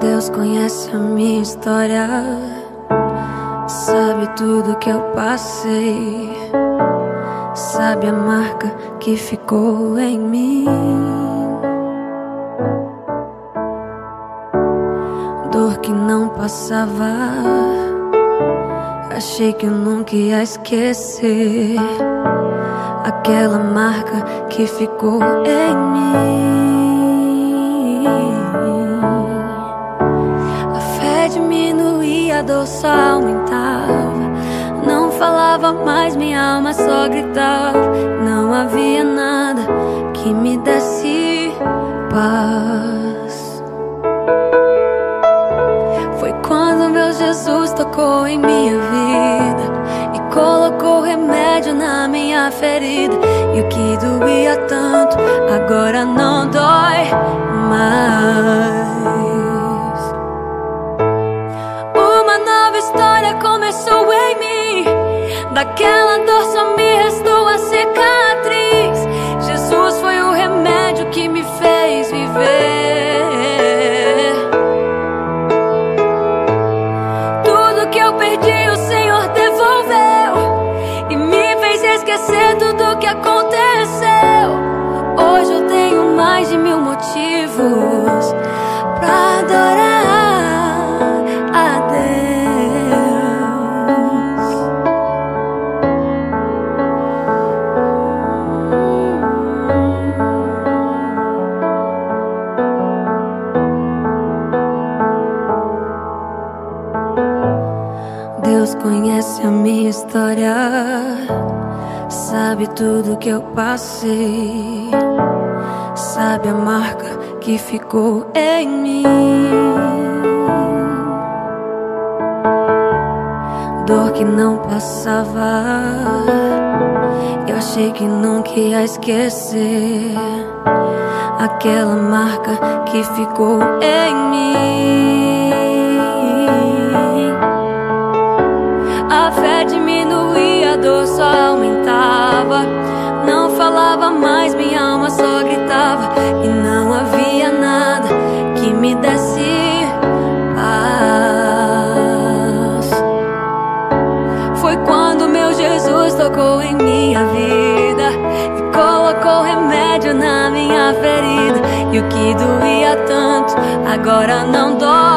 Deus conhece a minha história, sabe tudo que eu passei, sabe a marca que ficou em mim. Dor que não passava, achei que eu nunca ia esquecer aquela marca que ficou em mim. a dor só aumentava. Não falava mais, minha alma só gritava. Não havia nada que me desse paz. Tanto agora não dói mais. começou em mim. Daquela dor só tudo que eu passei, sabe a marca que ficou em mim. Dor que não passava, eu achei que nunca ia esquecer aquela marca que ficou em mim. Minha vida e colocou remédio na minha ferida. E o que doía tanto agora não dói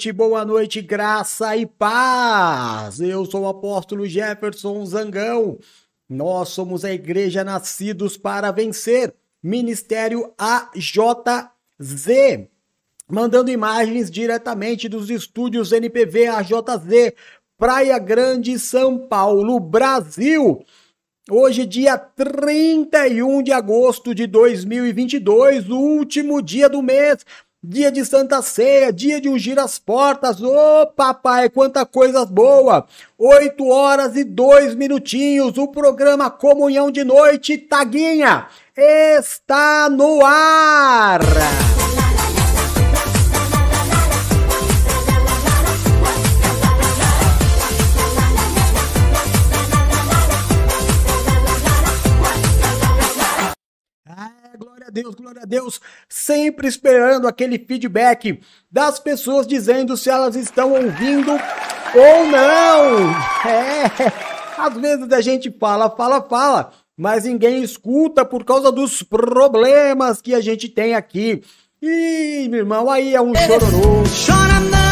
noite, boa noite, graça e paz. Eu sou o apóstolo Jefferson Zangão. Nós somos a Igreja Nascidos para Vencer, Ministério AJZ, mandando imagens diretamente dos estúdios NPV AJZ, Praia Grande, São Paulo, Brasil. Hoje, dia 31 de agosto de 2022, o último dia do mês, dia de Santa Ceia, dia de ungir as portas. Ô papai, quanta coisa boa! 8 horas e 2 minutinhos, o programa Comunhão de Noite Taguinha está no ar! A Deus, glória a Deus. Sempre esperando aquele feedback das pessoas dizendo se elas estão ouvindo ou não. É, às vezes a gente fala, fala, fala, mas ninguém escuta por causa dos problemas que a gente tem aqui. Ih, meu irmão, aí é um chororô. Chora não,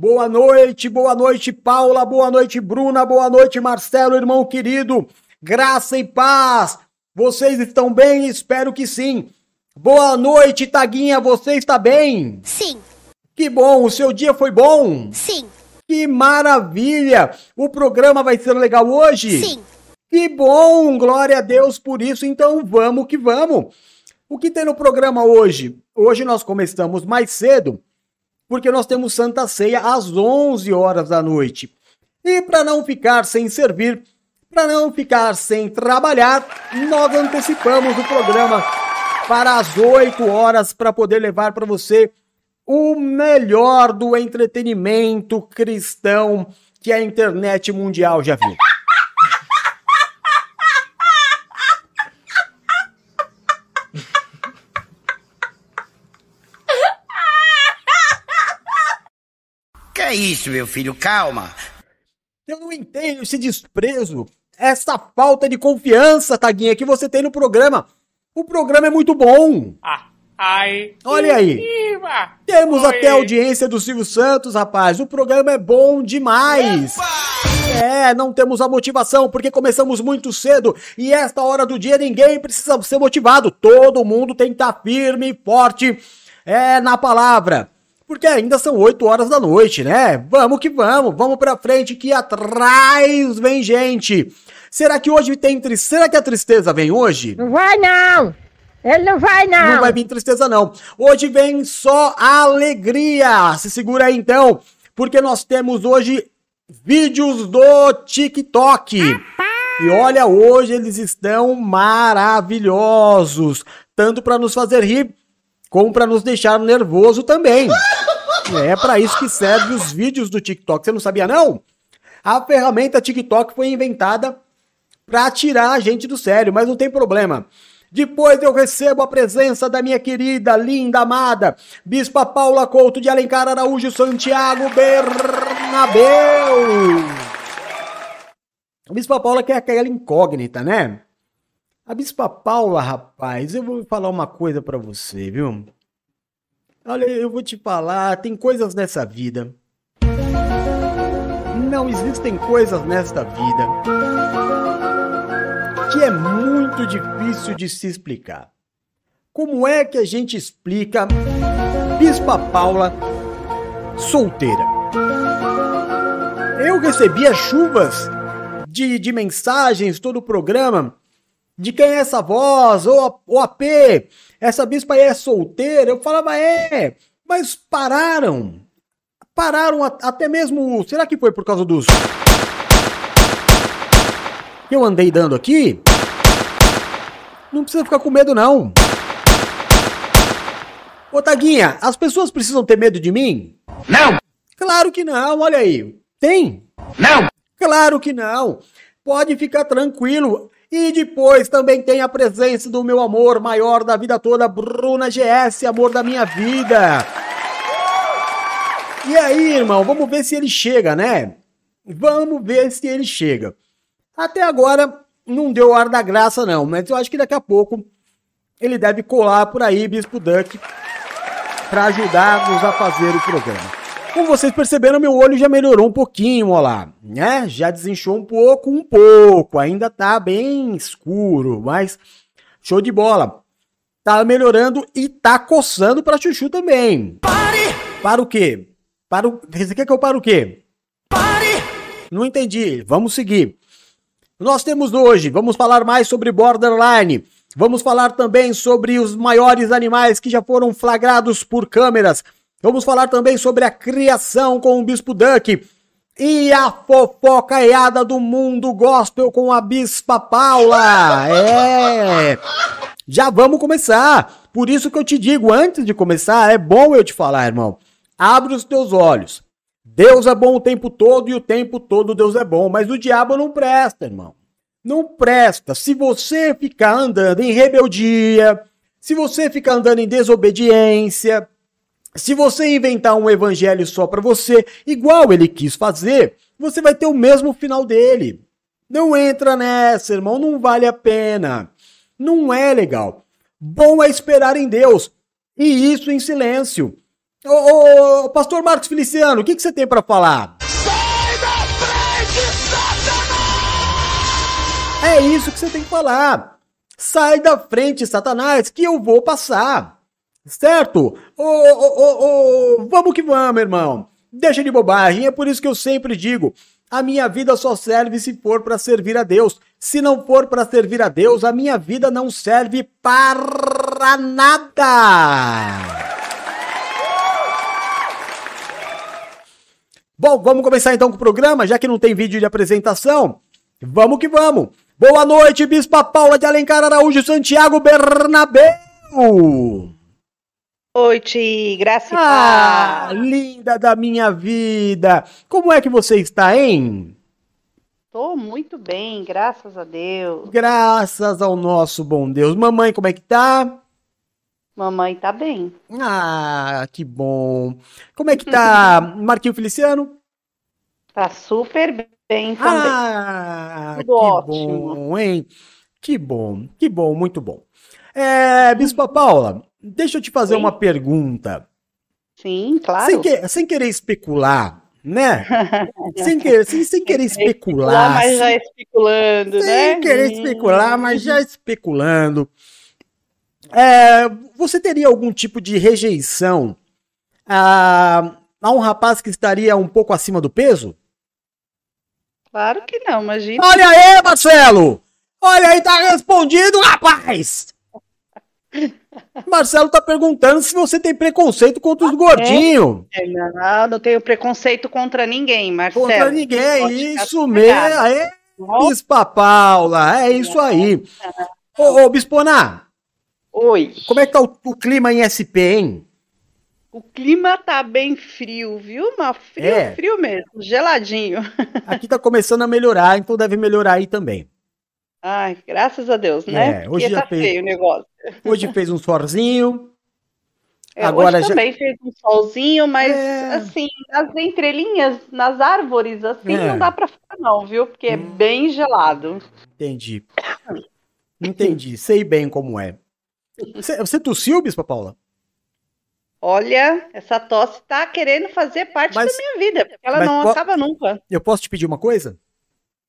Boa noite, boa noite, Paula, boa noite, Bruna, boa noite, Marcelo, irmão querido. Graça e paz. Vocês estão bem? Espero que sim. Boa noite, Taguinha. Você está bem? Sim, Que bom. O seu dia foi bom? sim, Que maravilha. O programa vai ser legal hoje? sim. Que bom, glória a Deus por isso. Então vamos que vamos. O que tem no programa hoje? Hoje nós começamos mais cedo, porque nós temos Santa Ceia às 11 horas da noite. E para não ficar sem servir, para não ficar sem trabalhar, nós antecipamos o programa para as 8 horas para poder levar para você o melhor do entretenimento cristão que a internet mundial já viu. Que é isso, meu filho? Calma. Eu não entendo esse desprezo, essa falta de confiança, Taguinha, que você tem no programa. O programa é muito bom. Ah, ai. Olha aí. Iva. Temos Oi. até a audiência do Silvio Santos, rapaz. O programa é bom demais. É, não temos a motivação porque começamos muito cedo e esta hora do dia ninguém precisa ser motivado. Todo mundo tem que estar firme e forte é, na palavra. Porque ainda são 8 horas da noite, né? Vamos que vamos, vamos pra frente que atrás vem gente. Será que hoje tem tristeza? Será que a tristeza vem hoje? Não vai não! Ele não vai não! Não vai vir tristeza, não. Hoje vem só alegria. Se segura aí, então, porque nós temos hoje vídeos do TikTok. E olha, hoje eles estão maravilhosos. Tanto para nos fazer rir, como para nos deixar nervoso também. É para isso que servem os vídeos do TikTok. Você não sabia, não? A ferramenta TikTok foi inventada para tirar a gente do sério, mas não tem problema. Depois eu recebo a presença da minha querida, linda, amada, Bispa Paula Couto de Alencar Araújo Santiago Bernabeu. Bispa Paula que é aquela incógnita, né? A Bispa Paula, rapaz, eu vou falar uma coisa pra você, viu? Olha, eu vou te falar, tem coisas nessa vida. Não existem coisas nesta vida que é muito difícil de se explicar. Como é que a gente explica Bispa Paula solteira? Eu recebia chuvas de, de mensagens todo o programa de quem é essa voz, ou o AP, essa bispa aí é solteira. Eu falava, é, mas pararam. Pararam até mesmo. Será que foi por causa dos. que eu andei dando aqui? Não precisa ficar com medo, não. Ô, Taguinha, as pessoas precisam ter medo de mim? Não! Claro que não, olha aí. Tem? Não! Claro que não. Pode ficar tranquilo. E depois também tem a presença do meu amor maior da vida toda, Bruna GS, amor da minha vida. E aí, irmão, vamos ver se ele chega, né? Vamos ver se ele chega. Até agora não deu ar da graça, não, mas eu acho que daqui a pouco ele deve colar por aí, Bispo Duck, para ajudar-nos a fazer o programa. Como vocês perceberam, meu olho já melhorou um pouquinho, ó lá, né? Já desinchou um pouco, um pouco. Ainda tá bem escuro, mas show de bola. Tá melhorando e tá coçando pra chuchu também. Pare! Para o quê? Para o... Você quer que eu pare o quê? Pare! Não entendi. Vamos seguir. Nós temos hoje, vamos falar mais sobre Borderline. Vamos falar também sobre os maiores animais que já foram flagrados por câmeras. Vamos falar também sobre a criação com o Bispo Duck. E a fofocaiada do mundo gospel com a Bispa Paula. É. Já vamos começar. Por isso que eu te digo, antes de começar, é bom eu te falar, irmão. Abre os teus olhos. Deus é bom o tempo todo e o tempo todo Deus é bom, mas o diabo não presta, irmão. Não presta. Se você ficar andando em rebeldia, se você ficar andando em desobediência, se você inventar um evangelho só pra você, igual ele quis fazer, você vai ter o mesmo final dele. Não entra nessa, irmão, não vale a pena. Não é legal. Bom é esperar em Deus. E isso em silêncio. Ô, ô, ô, pastor Marcos Feliciano, o que, que você tem pra falar? É isso que você tem que falar. Sai da frente, Satanás, que eu vou passar. Certo? Ô, ô, ô, ô, vamos que vamos, irmão. Deixa de bobagem, é por isso que eu sempre digo: a minha vida só serve se for para servir a Deus. Se não for para servir a Deus, a minha vida não serve para nada. Bom, vamos começar então com o programa, já que não tem vídeo de apresentação. Vamos que vamos. Boa noite, Bispa Paula de Alencar Araújo Santiago Bernabéu. Noite, graça e Ah, linda da minha vida. Como é que você está, hein? Tô muito bem, graças a Deus. Graças ao nosso bom Deus. Mamãe, como é que tá? Mamãe tá bem. Ah, que bom. Como é que tá Marquinho Feliciano? Tá super bem também. Ah, Tudo que ótimo. bom, hein? Que bom, que bom, muito bom. É, Bispa Paula, deixa eu te fazer Oi? uma pergunta. Sim, claro. Sem, que- sem querer especular, né? sem, querer, sem, sem querer especular. mas já especulando, sem né? querer Hum. especular, mas já especulando. É, você teria algum tipo de rejeição a, a um rapaz que estaria um pouco acima do peso? Claro que não, imagina. Olha aí, Marcelo! Olha aí, tá respondido, rapaz! Marcelo tá perguntando se você tem preconceito contra os gordinhos. Não, não tenho preconceito contra ninguém, Marcelo. Contra ninguém, isso mesmo. Ó, Bispa Paula, é isso aí. Ô, ô Bisponá, Oi. como é que tá o, o clima em SP, hein? O clima tá bem frio, viu? Mas frio, É. frio mesmo, geladinho. Aqui tá começando a melhorar, então deve melhorar aí também. Ai, graças a Deus, É, né? hoje Porque já tá fez- feio o negócio. Hoje fez um sorzinho. É, Agora hoje já- também fez um solzinho, mas É. assim, nas entrelinhas, nas árvores, assim, É. não dá pra ficar não, viu? Porque é Hum. bem gelado. Entendi. Entendi, sei bem como é. Você, você tossiu, Bispa Paula? Olha, essa tosse tá querendo fazer parte Mas- da minha vida, porque ela não po- acaba nunca. Eu posso te pedir uma coisa?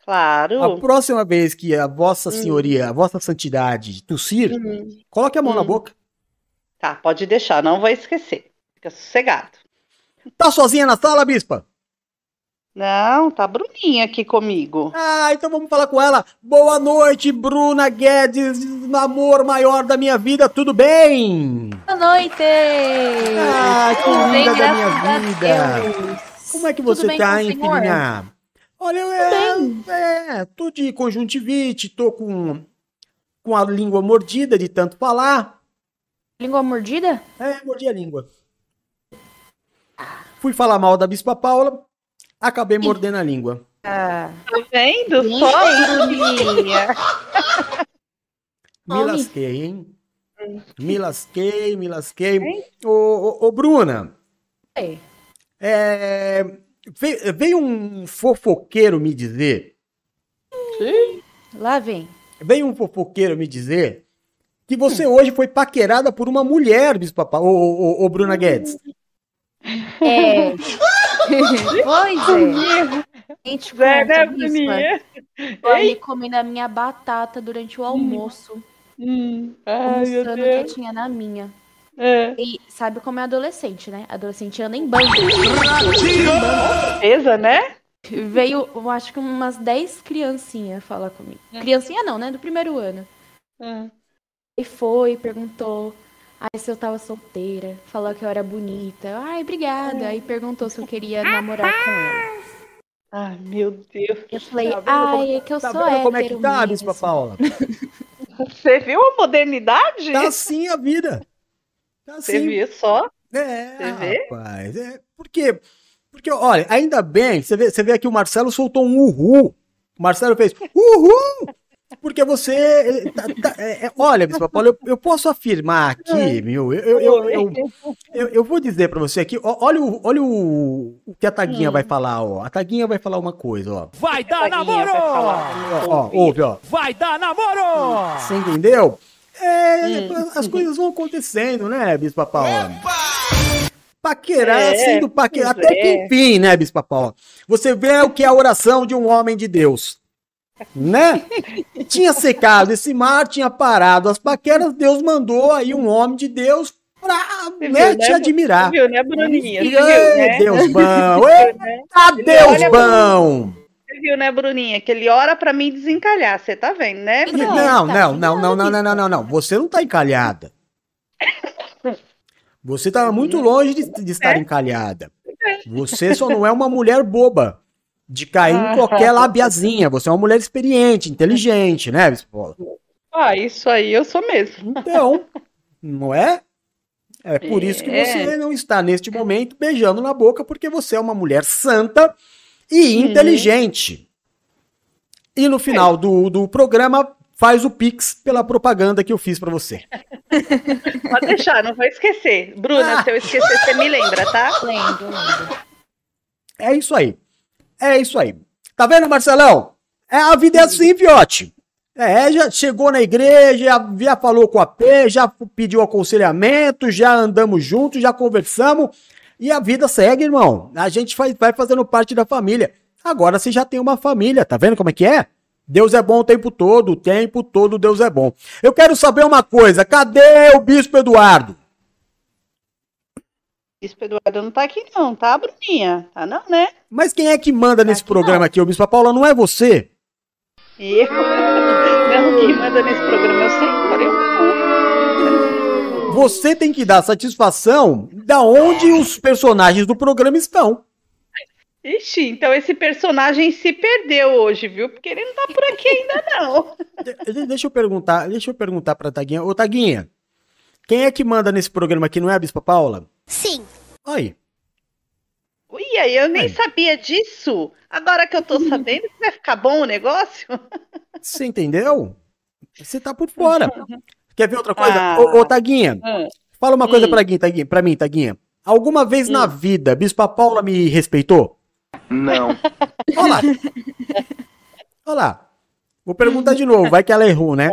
Claro. A próxima vez que a vossa senhoria, a vossa santidade tossir, Hum. coloque a mão na Hum. boca. Tá, pode deixar, não vou esquecer. Fica sossegado. Tá sozinha na sala, Bispa? Não, tá a Bruninha aqui comigo. Ah, então vamos falar com ela. Boa noite, Bruna Guedes, amor maior da minha vida, tudo bem? Boa noite! Ah, que Tudo bem, linda da minha vida. Como é que você tá, hein, filhinha? Olha, eu é, é, tô de conjuntivite, tô com, com a língua mordida de tanto falar. Língua mordida? É, mordi a língua. Fui falar mal da Bispa Paula, acabei mordendo a língua. Ah, Tá vendo? Só Bruninha. Me lasquei, hein? Me lasquei, me lasquei. Ô, ô, ô, Bruna, é. é, ve- veio um fofoqueiro me dizer, Lá vem. veio um fofoqueiro me dizer que você hoje foi paquerada por uma mulher, Bispa Paula, ô, ô, ô, Bruna Guedes. É. pois é. Gente, conta, bispa. Ele comendo a minha batata durante o almoço, Hum. Ai, meu mostrando o Deus. que tinha na minha. É. E sabe como é adolescente, né? Adolescente anda em bando. Pesa, né? Veio, eu acho que umas 10 criancinhas falar comigo. Criancinha não, né? Do primeiro ano. Hum. E foi, perguntou. Ai, se eu tava solteira. Falou que eu era bonita. Ai, obrigada. Aí perguntou se eu queria namorar com ela. Ai, meu Deus. Eu falei, Tá ai, é que eu Tá sou hétero como é que tá, mesmo. Bispa Paula? Você viu a modernidade? Tá assim a vida. Tá Você assim. viu só? É, Você vê? rapaz. É, porque, porque, olha, ainda bem, você vê, você vê aqui o Marcelo soltou um uhul. O Marcelo fez uhul! Porque você. tá- tá- é, é, olha, Bispa Paula, eu, eu posso afirmar aqui, meu, eu, eu, eu, eu, eu, eu vou dizer pra você aqui, ó, olha, o, olha o, o que a Taguinha Hum. vai falar, ó. A Taguinha vai falar uma coisa, ó. Vai dar namoro! falar. Ó, ó, ouve, ó. Vai dar namoro! Você entendeu? É, Hum. as coisas vão acontecendo, né, Bispa Paula? Paquerar, É, sendo paquerar, pois até que é. enfim, né, Bispa Paula? Você vê o que é a oração de um homem de Deus. Né? Tinha secado esse mar, tinha parado as paqueras, Deus mandou aí um homem de Deus pra né, viu, te né? admirar. Você viu, né, Bruninha? Você E, viu, ei, né? Deus bom! Eita, né? Deus bom! Você viu, né, Bruninha? Que ele ora pra mim desencalhar. Você tá vendo, né, Bruninha? Não, não, não, não, não, não, não, não, não. Você não tá encalhada. Você tá muito longe de, de estar encalhada. Você só não é uma mulher boba. De cair em qualquer labiazinha. Você é uma mulher experiente, inteligente, né, Bispo Paula? Ah, isso aí eu sou mesmo. Então, não é? É por isso que É. você não está neste momento beijando na boca, porque você é uma mulher santa e inteligente. E no final do, do programa, faz o Pix pela propaganda que eu fiz pra você. Pode deixar, não vou esquecer. Bruna, Ah. se eu esquecer, você me lembra, tá? Lembro, lembro. É isso aí. É isso aí. Tá vendo, Marcelão? É, a vida é assim, fiote. É, já chegou na igreja, já, já falou com a P, já pediu aconselhamento, já andamos juntos, já conversamos. E a vida segue, irmão. A gente faz, vai fazendo parte da família. Agora você já tem uma família, tá vendo como é que é? Deus é bom o tempo todo, o tempo todo Deus é bom. Eu quero saber uma coisa, cadê o Bispo Eduardo? Bispo Eduardo não tá aqui não, tá, Bruninha? Tá não, né? Mas quem é que manda nesse Aqui programa não. aqui? O Bispo Paula não é você? Eu? Não, quem manda nesse programa é o Senhor, eu não. Você tem que dar satisfação da onde os personagens do programa estão. Ixi, então esse personagem se perdeu hoje, viu? Porque ele não tá por aqui ainda, não. De- Deixa eu perguntar, deixa eu perguntar pra Taguinha. Ô, Taguinha, quem é que manda nesse programa aqui? Não é a Bispa Paula? Sim. Aí. Ui, aí eu nem Aí. sabia disso. Agora que eu tô sabendo, vai ficar bom o negócio? Você entendeu? Você tá por fora. Quer ver outra coisa? Ah. Ô, ô, Taguinha, Hum. fala uma coisa Hum. pra, Gui, Taguinha, pra mim, Taguinha. Alguma vez na vida, Bispa Paula me respeitou? Não. Olha lá. Olha lá. Vou perguntar de novo, vai que ela errou, né?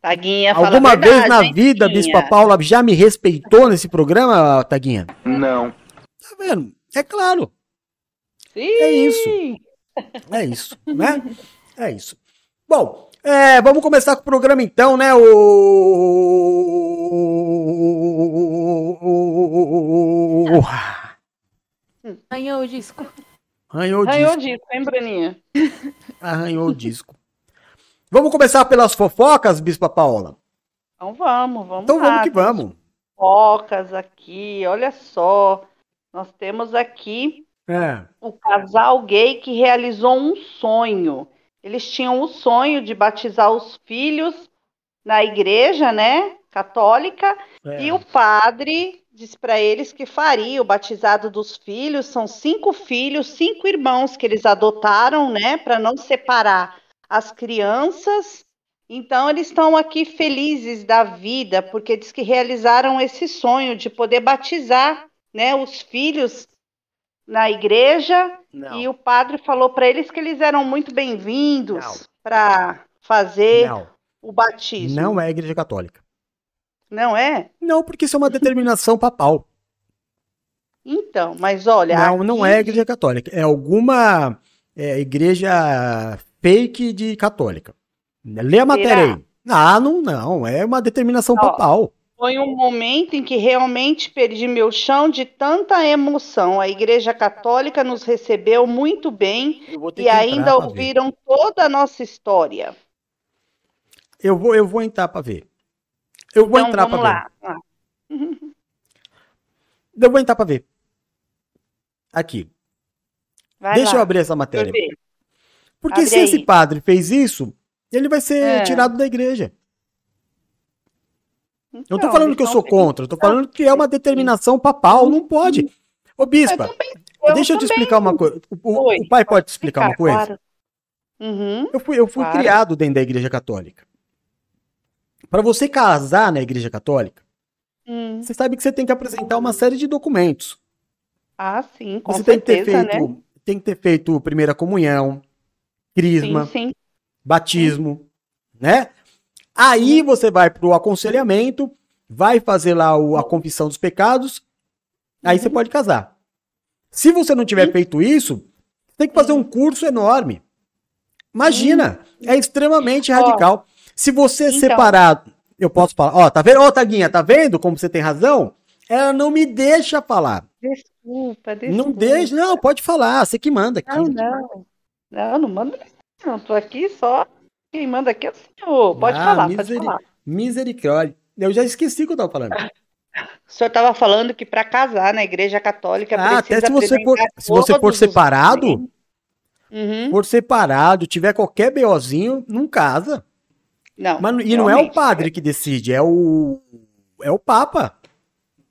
Taguinha, fala Alguma verdade, vez na hein, vida, Taguinha? Bispa Paula já me respeitou nesse programa, Taguinha? Não. Tá vendo? É claro. Sim. É isso. É isso, né? É isso. Bom, é, vamos começar com o programa então, né? O... Ganhou o disco. Arranhou o disco. disso, hein, Bruninha? Arranhou o disco. Vamos começar pelas fofocas, Bispa Paula? Então vamos, vamos Então lá. vamos que Temos vamos. Focas aqui, olha só. Nós temos aqui É. o casal gay que realizou um sonho. Eles tinham o sonho de batizar os filhos na igreja, né, católica, é. e o padre disse para eles que faria o batizado dos filhos. São cinco filhos, cinco irmãos que eles adotaram, né, para não separar as crianças. Então eles estão aqui felizes da vida porque diz que realizaram esse sonho de poder batizar, né, os filhos na igreja. Não, E o padre falou para eles que eles eram muito Não. bem-vindos para fazer não, o batismo. não é a igreja católica. Não é? Não, porque isso é uma determinação papal. Então, mas olha. Não, não aqui- é a igreja católica. É alguma é, igreja fake de católica. Lê a matéria aí. Ah, não, não. É uma determinação Ó. papal. Foi um momento em que realmente perdi meu chão de tanta emoção. A Igreja Católica nos recebeu muito bem e entrar ainda pra ver. ouviram toda a nossa história. Eu vou, eu vou entrar pra ver. Eu vou então entrar lá. Ah, ver. Eu vou entrar pra ver. Aqui. vai Deixa lá. eu abrir essa matéria. Porque Abre se esse aí. padre fez isso, ele vai ser É. tirado da igreja. Eu não tô Então, falando que eu são sou contra, eu tô falando que é uma determinação papal, não pode. Ô, bispa, Eu deixa eu te explicar uma coisa. O, o- pai pode te explicar uma coisa? claro. Uhum. Eu fui, eu fui Claro. criado dentro da igreja católica. Para você casar na igreja católica, Hum. você sabe que você tem que apresentar uma série de documentos. Ah, sim, com você tem que ter certeza, feito, né? tem que ter feito primeira comunhão, crisma, Sim, sim. batismo, né? Aí você vai pro aconselhamento, vai fazer lá o- a confissão dos pecados, aí você pode casar. Se você não tiver feito isso, tem que fazer um curso enorme. Imagina, é extremamente radical. Se você então. separar, eu posso falar, ó, tá vendo? Ó, Taguinha, tá vendo como você tem razão? Ela não me deixa falar. Desculpa, desculpa. Não deixa, não, pode falar, você que manda aqui. Não, não. Não, não manda. Não, tô aqui só. Quem manda aqui é o senhor. Pode Ah, falar, pode miseri- falar. Misericórdia. Eu já esqueci o que eu tava falando. O senhor estava falando que para casar na igreja católica Ah, precisa até se você for, se você for separado. Uhum. for separado, tiver qualquer BOzinho, não casa. Não, Mas, e não é o padre que decide, é o é o papa.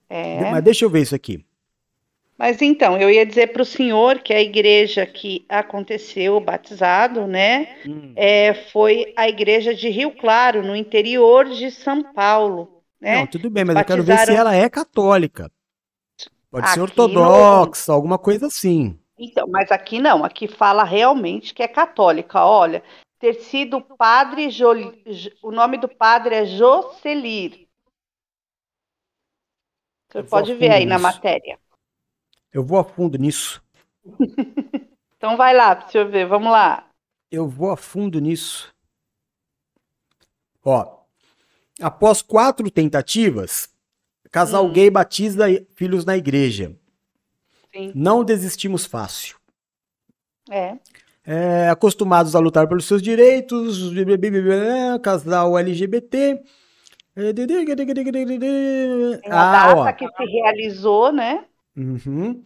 É. Mas deixa eu ver isso aqui. Mas então, eu ia dizer para o senhor que a igreja que aconteceu o batizado, né, é, foi a igreja de Rio Claro, no interior de São Paulo, né? Não, tudo bem, mas eu quero ver se Batizaram- ela é católica. Pode ser Aqui ortodoxa, alguma coisa assim. Então, mas aqui não, aqui fala realmente que é católica. Olha, ter sido padre, Jo- Jo- o nome do padre é Jocelir. Você Eu pode ver aí na nisso. matéria. Eu vou a fundo nisso. Então vai lá o senhor ver, vamos lá. Eu vou a fundo nisso. Ó, após quatro tentativas, casal Hum. gay batiza filhos na igreja. Sim. Não desistimos fácil. É. É, acostumados a lutar pelos seus direitos, casal LGBT. Tem a Ah, data ó. que se realizou, né? Uhum.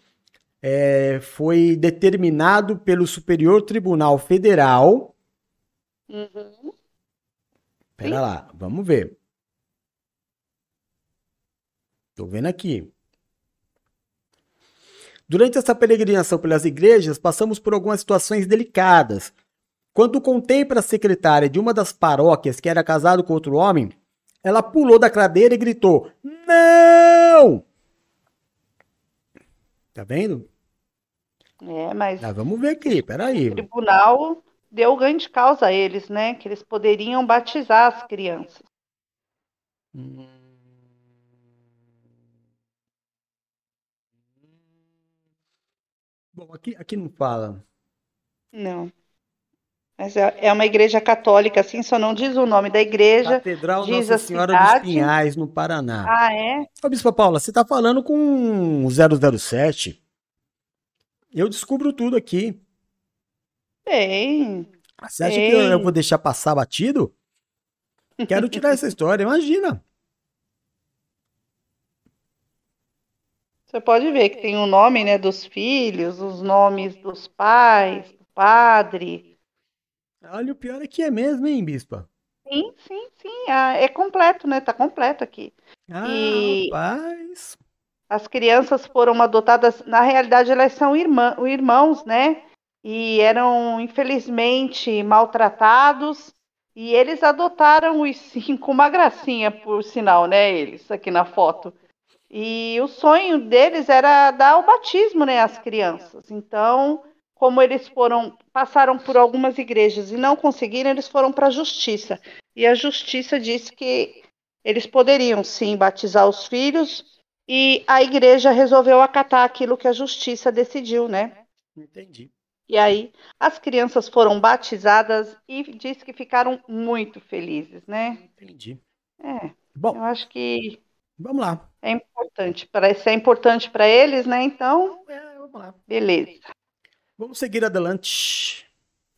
É, foi determinado pelo Superior Tribunal Federal. Uhum. Pera lá, vamos ver. Tô vendo aqui. Durante essa peregrinação pelas igrejas, passamos por algumas situações delicadas. Quando contei para a secretária de uma das paróquias que era casado com outro homem, ela pulou da cadeira e gritou: Não! Tá vendo? É, mas Ah, vamos ver aqui, peraí. o tribunal deu ganho de causa a eles, né? Que eles poderiam batizar as crianças. Bom, aqui, aqui não fala. Não. Mas é, é uma igreja católica, assim, só não diz o nome da igreja. Catedral diz Nossa Senhora dos cidade. Pinhais, no Paraná. Ah, é? Ô, Bispa Paula, você tá falando com o 007? Eu descubro tudo aqui. Tem. Você acha que eu, eu vou deixar passar batido? Quero tirar essa história, imagina. Você pode ver que tem o nome, né, dos filhos, os nomes dos pais, do padre. Olha, o pior é que é mesmo, hein, Bispa? Sim, sim, sim. ah, é completo, né? Tá completo aqui. Ah, E- rapaz. As crianças foram adotadas, na realidade, elas são irmã, irmãos, né? E eram, infelizmente, maltratados. E eles adotaram os cinco, uma gracinha, por sinal, né? Eles, aqui na foto. E o sonho deles era dar o batismo, né, às crianças. Então, como eles foram, passaram por algumas igrejas e não conseguiram, eles foram para a justiça. E a justiça disse que eles poderiam sim batizar os filhos e a igreja resolveu acatar aquilo que a justiça decidiu, né? Entendi. E aí as crianças foram batizadas e diz que ficaram muito felizes, né? Entendi. É, Bom, eu acho que vamos lá. é importante. Para se é importante para eles, né? Então, É, vamos lá. beleza. Vamos seguir adelante.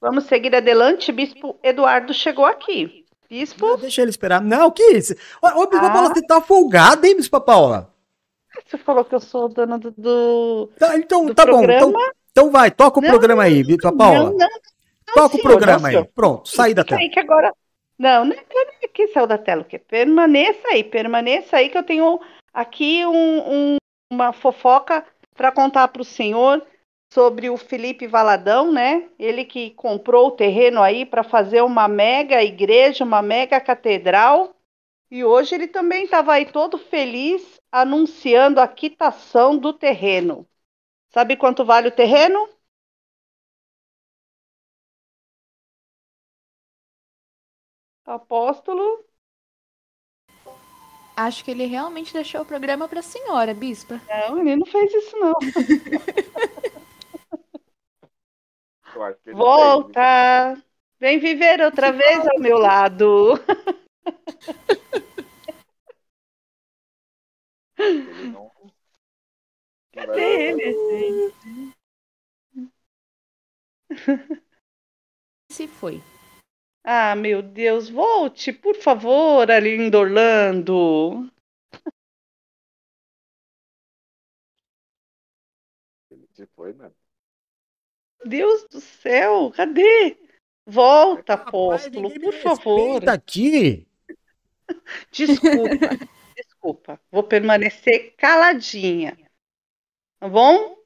Vamos seguir adelante. Bispo Eduardo chegou aqui. Bispo, Não, deixa ele esperar. Não, que isso? Ô, ô Bispa Ah. Paula, você tá folgada, hein, Bispa Paula? você falou que eu sou dona do, do, Tá, então, do tá bom. programa. Então, então vai, toca o Não, programa aí, Bispa Paula. Não, não, toca o programa aí. senhor. Pronto, saí da tela. que agora. Não, não é que saiu da tela o quê? Permaneça aí, permaneça aí que eu tenho aqui um- um- uma fofoca para contar para o senhor sobre o Felipe Valadão, né? Ele que comprou o terreno aí para fazer uma mega igreja, uma mega catedral. E hoje ele também estava aí todo feliz anunciando a quitação do terreno. Sabe quanto vale o terreno? Apóstolo. Acho que ele realmente deixou o programa pra senhora, bispa. Não, ele não fez isso, não. Eu acho que ele fez. Volta! Vem viver outra vez ao meu lado. Ele não. Cadê ele, gente? Se foi. Ah, meu Deus, volte, por favor, Arlindo Orlando. Ele se foi, mano. Deus do céu, cadê? Volta, Rapaz, apóstolo, me por favor. aqui. Desculpa, desculpa. Vou permanecer caladinha. Tá bom?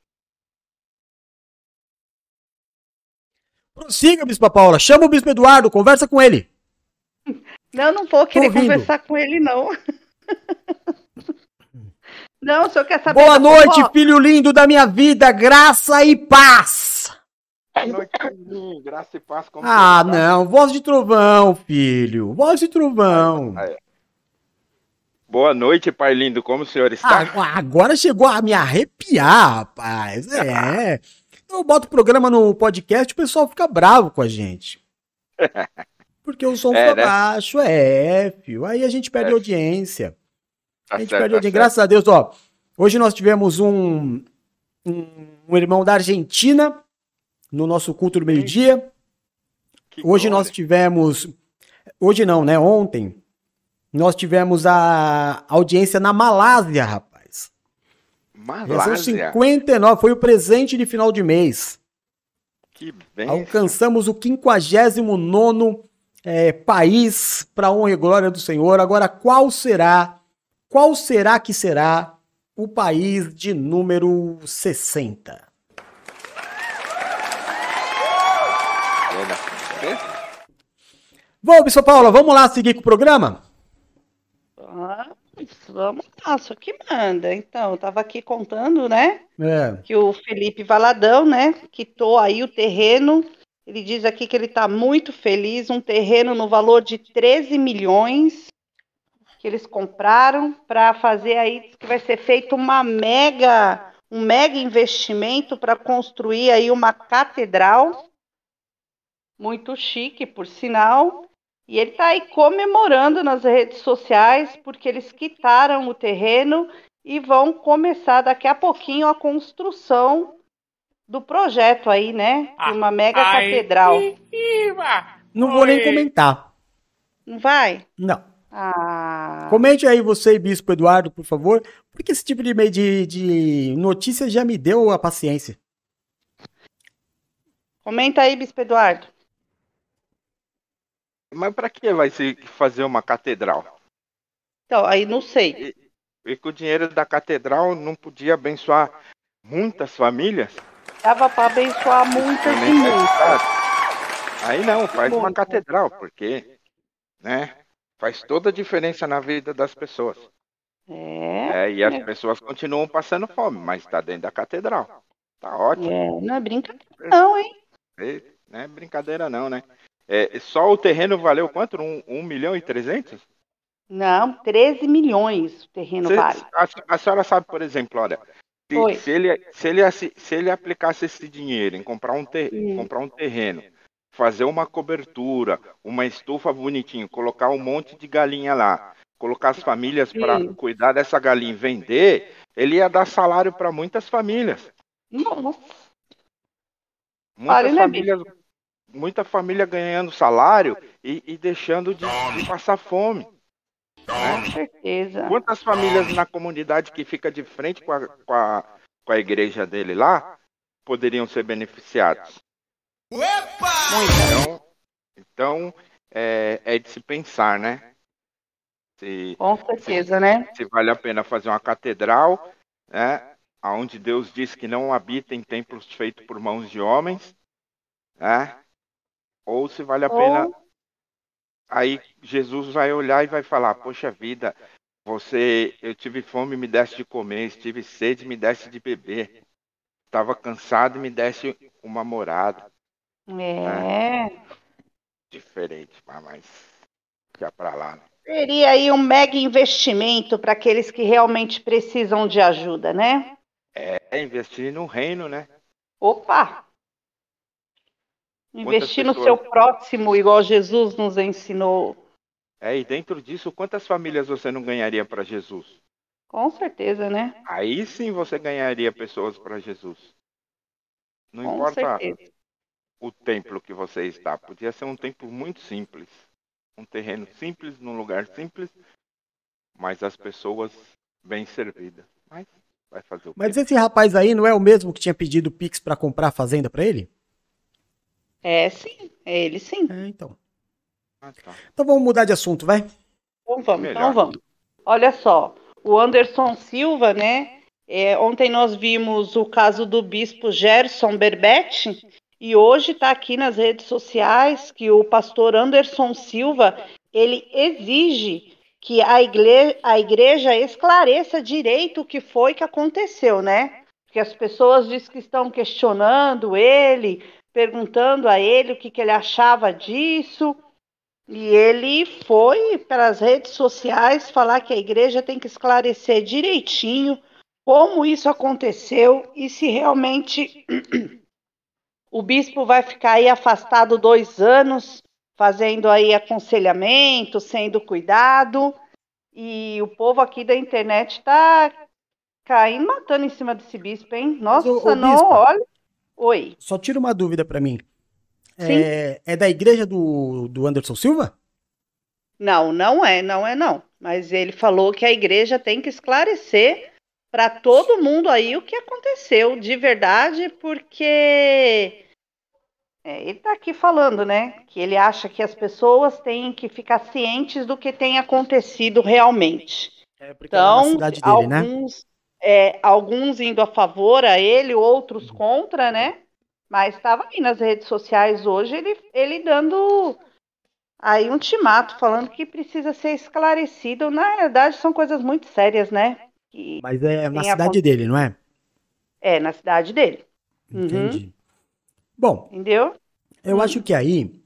Prossiga, Bispa Paula. Chama o Bispo Eduardo, conversa com ele. Não, não vou querer conversar com ele, não. Não, o senhor quer saber. Boa noite, filho lindo da minha vida, graça e paz. Boa noite, Carlinhos. Graça e paz. Ah, está? não, voz de trovão, filho. Voz de trovão. Ah, é. Boa noite, pai lindo. Como o senhor está? Ah, agora chegou a me arrepiar, rapaz. É. Eu boto o programa no podcast, o pessoal fica bravo com a gente. Porque o som É, fica né? baixo, é, filho. Aí a gente perde É. audiência. Tá A gente certo, perde tá audiência. certo. Graças a Deus, ó. Hoje nós tivemos um, um, um irmão da Argentina no nosso culto do meio-dia. Hoje glória. nós tivemos. Hoje não, né? Ontem. Nós tivemos a audiência na Malásia, rapaz. Já São Malásia. 59. Foi o presente de final de mês. Que bem. Alcançamos o 59 é, país para honra e glória do Senhor. Agora, qual será? Qual será que será o país de número 60? Bom, Bispo Paula, vamos lá seguir com o programa? Ah, vamos lá, só que manda. Então, eu tava aqui contando, né? É. que o Felipe Valadão, né, quitou aí o terreno. Ele diz aqui que ele está muito feliz, um terreno no valor de 13 milhões que eles compraram para fazer aí que vai ser feito uma mega, um mega investimento para construir aí uma catedral muito chique, por sinal. E ele está aí comemorando nas redes sociais porque eles quitaram o terreno e vão começar daqui a pouquinho a construção do projeto aí, né? De uma mega catedral. Não vou nem comentar. Não vai? Não. Ah, Comente aí você, Bispo Eduardo, por favor, porque esse tipo de, de, de notícia já me deu a paciência. comenta aí, Bispo Eduardo. Mas pra que vai se fazer uma catedral? Então, aí não sei. E com o dinheiro da catedral não podia abençoar muitas famílias? Dava para abençoar muitas e muitas. Aí não, faz uma catedral, porque, né? Faz toda a diferença na vida das pessoas. É, É, e as é. pessoas continuam passando fome, mas está dentro da catedral. Tá ótimo. é, não é brincadeira não, hein? É, Não é brincadeira não, né? É, só o terreno valeu quanto? Um, um milhão e trezentos? Não, 13 milhões o terreno Cê- vale. a, a senhora sabe, por exemplo, olha, se, se ele, se, ele, se ele aplicasse esse dinheiro em comprar um, ter, Hum. comprar um terreno, fazer uma cobertura, uma estufa bonitinho, colocar um monte de galinha lá, colocar as famílias para cuidar dessa galinha e vender, ele ia dar salário para muitas famílias. Nossa, Muitas Vale, né, famílias, muita família ganhando salário e, e deixando de, de passar fome. com certeza. Quantas famílias na comunidade que fica de frente com a, com a, com a igreja dele lá poderiam ser beneficiados? Então, então é, é de se pensar, né? Se, Com certeza, né? se vale a pena fazer uma catedral, né? Onde Deus diz que não habita em templos feitos por mãos de homens, né? Ou se vale a pena Ou- Aí Jesus vai olhar e vai falar: Poxa vida, você, eu tive fome, me desse de comer, estive sede, me desse de beber, estava cansado, me desse uma morada. É. Diferente, mas- mas já para lá. Né? Seria aí um mega investimento para aqueles que realmente precisam de ajuda, né? É investir no reino, né? Opa! Investir no seu próximo, igual Jesus nos ensinou. É, e dentro disso, quantas famílias você não ganharia para Jesus? Com certeza, né? Aí sim você ganharia pessoas para Jesus. Não Com importa certeza. o templo que você está, podia ser um templo muito simples, um terreno simples, num lugar simples, mas as pessoas bem servidas. Mas vai fazer o? Mas esse rapaz aí não é o mesmo que tinha pedido Pix pra comprar a fazenda pra ele? É sim, é ele sim. É, então. Ah, tá. Então vamos mudar de assunto, vai? Então vamos, Melhor. então vamos. Olha só, o Anderson Silva, né? é, ontem nós vimos o caso do bispo Gerson Berbete e hoje está aqui nas redes sociais que o pastor Anderson Silva ele exige que a, igle- a igreja esclareça direito o que foi que aconteceu, né? Porque as pessoas dizem que estão questionando ele, perguntando a ele o que, que ele achava disso. E ele foi para as redes sociais falar que a igreja tem que esclarecer direitinho como isso aconteceu e se realmente o bispo vai ficar aí afastado dois anos, fazendo aí aconselhamento, sendo cuidado. E o povo aqui da internet está caindo, matando em cima desse bispo, hein? Nossa, ô, ô, não, bispo. olha. Oi. Só tira uma dúvida pra mim. Sim. É, é da igreja do, do Anderson Silva? Não, não é, não é não. Mas ele falou que a igreja tem que esclarecer para todo mundo aí o que aconteceu de verdade, porque é, ele está aqui falando, né? Que ele acha que as pessoas têm que ficar cientes do que tem acontecido realmente. É porque é na Então, cidade dele, né? Alguns, é, alguns indo a favor a ele, outros contra, né? Mas estava aí nas redes sociais hoje ele, ele dando aí um timato, falando que precisa ser esclarecido. Na verdade, são coisas muito sérias, né? Que Mas é na cidade dele, não é? é na cidade dele, Uhum. Entendi. Bom, entendeu? eu Hum. acho que aí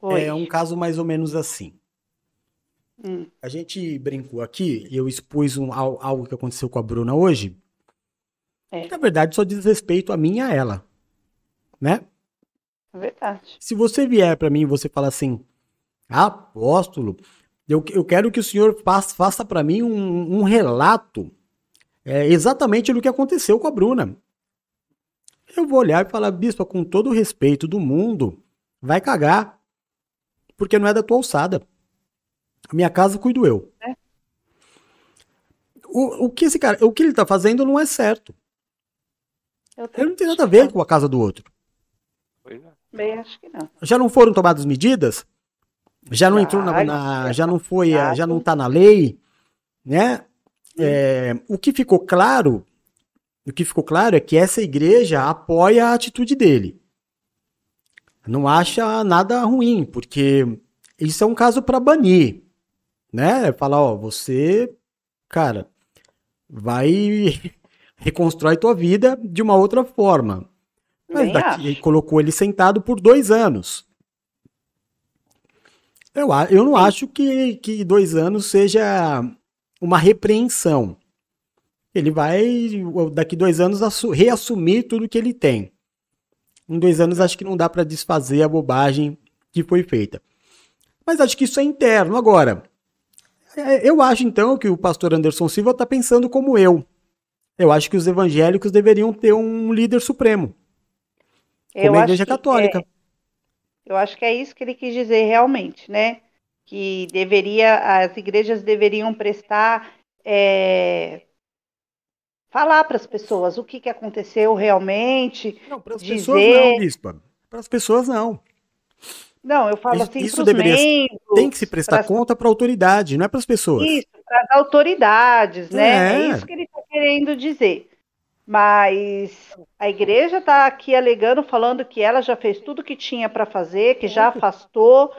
Oi. é um caso mais ou menos assim. Hum. A gente brincou aqui e eu expus um, al- algo que aconteceu com a Bruna hoje. É. Que, na verdade, só diz respeito a mim e a ela. Né? É verdade. Se você vier para mim e você falar assim, apóstolo, eu, eu quero que o senhor faça, faça para mim um, um relato é, exatamente do que aconteceu com a Bruna. Eu vou olhar e falar, bispa, com todo o respeito do mundo, vai cagar. Porque não é da tua alçada. A minha casa cuido eu. É. O, o que esse cara, o que ele tá fazendo não é certo. Eu Ele não tem nada a ver com a casa do outro. Pois é. também acho que não. Já não foram tomadas medidas? Já não entrou na, na- já já não foi, já. já não tá na lei, né? É, o que ficou claro, o que ficou claro é que essa igreja apoia a atitude dele. Não acha nada ruim, porque isso é um caso para banir, né? Falar, ó, você, cara, vai reconstrói tua vida de uma outra forma. Mas daqui, acho. colocou ele sentado por dois anos. Eu, eu não acho que, que dois anos seja uma repreensão. Ele vai, daqui dois anos, assu- reassumir tudo que ele tem. Em dois anos, acho que não dá para desfazer a bobagem que foi feita. Mas acho que isso é interno. Agora, eu acho então que o pastor Anderson Silva está pensando como eu. Eu acho que os evangélicos deveriam ter um líder supremo, como Eu a Igreja Católica. é- eu acho que é isso que ele quis dizer realmente, né? Que deveria, as igrejas deveriam prestar, é, falar para as pessoas o que, que aconteceu realmente. Não, para as pessoas não, bispa. Para as pessoas não. Não, eu falo assim isso deveria- Tem que se prestar pras- conta para a autoridade, não é para as pessoas. isso, para as autoridades, né? É. É isso que ele está querendo dizer. Mas a igreja está aqui alegando, falando que ela já fez tudo que tinha para fazer, que já afastou,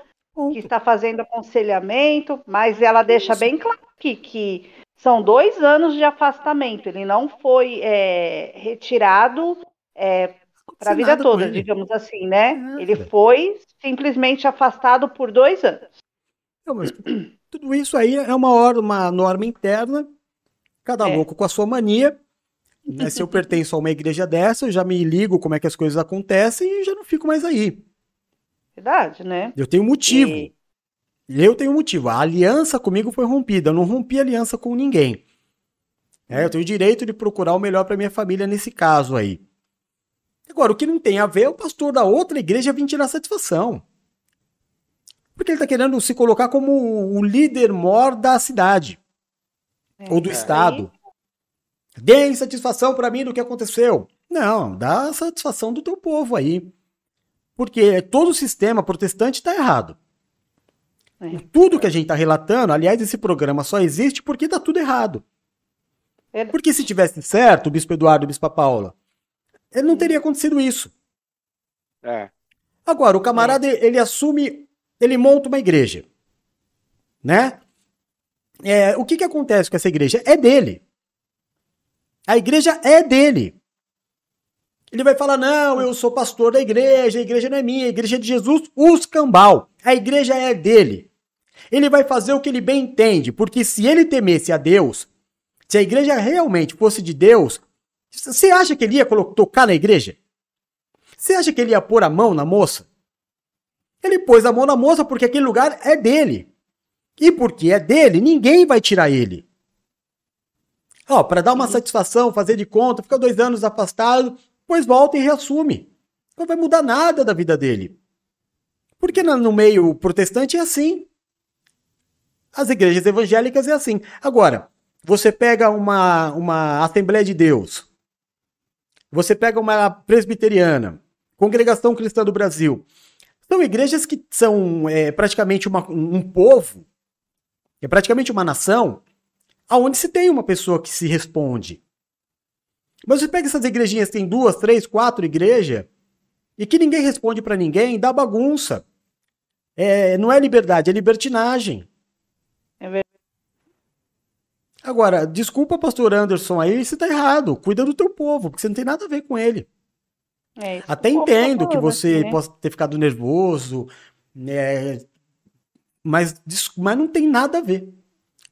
que está fazendo aconselhamento, mas ela deixa bem claro aqui que são dois anos de afastamento. Ele não foi é, retirado para a vida toda, digamos assim, né? Nada. Ele foi simplesmente afastado por dois anos. Não, mas tudo isso aí é uma, hora, uma norma interna, cada É. louco com a sua mania, Né? Se eu pertenço a uma igreja dessa, eu já me ligo como é que as coisas acontecem e já não fico mais aí. Verdade, né? Eu tenho motivo. E- Eu tenho motivo. A aliança comigo foi rompida. Eu não rompi aliança com ninguém. É, eu tenho o direito de procurar o melhor para minha família nesse caso aí. Agora, o que não tem a ver é o pastor da outra igreja vir tirar satisfação. Porque ele está querendo se colocar como o líder mor da cidade ou do É. estado. Deem satisfação para mim do que aconteceu. Não, dá satisfação do teu povo aí. Porque todo o sistema protestante está errado. É. Tudo que a gente está relatando, aliás, esse programa só existe porque está tudo errado. Verdade. Porque se tivesse certo, o Bispo Eduardo e o Bispo Paula, ele não teria acontecido isso. É. Agora, o camarada, ele assume, ele monta uma igreja, né? É, o que que acontece com essa igreja? É dele. A igreja é dele. Ele vai falar, não, eu sou pastor da igreja, a igreja não é minha, a igreja é de Jesus, os cambal. A igreja é dele. Ele vai fazer o que ele bem entende, porque se ele temesse a Deus, se a igreja realmente fosse de Deus, você acha que ele ia tocar na igreja? Você acha que ele ia pôr a mão na moça? Ele pôs a mão na moça porque aquele lugar é dele. E porque é dele, ninguém vai tirar ele. Ó, para dar uma satisfação, fazer de conta, fica dois anos afastado, pois volta e reassume. Não vai mudar nada da vida dele. Porque no meio protestante é assim. As igrejas evangélicas é assim. Agora, você pega uma, uma Assembleia de Deus, você pega uma presbiteriana, Congregação Cristã do Brasil. São igrejas que são é, praticamente uma- um povo, é praticamente uma nação, aonde se tem uma pessoa que se responde. Mas você pega essas igrejinhas, tem duas, três, quatro igrejas, e que ninguém responde pra ninguém, dá bagunça. É, não é liberdade, é libertinagem. É verdade. Agora, desculpa, pastor Anderson, aí você tá errado. Cuida do teu povo, porque você não tem nada a ver com ele. É Até povo tá entendo que você aqui, né? possa ter ficado nervoso, né? Mas, mas não tem nada a ver.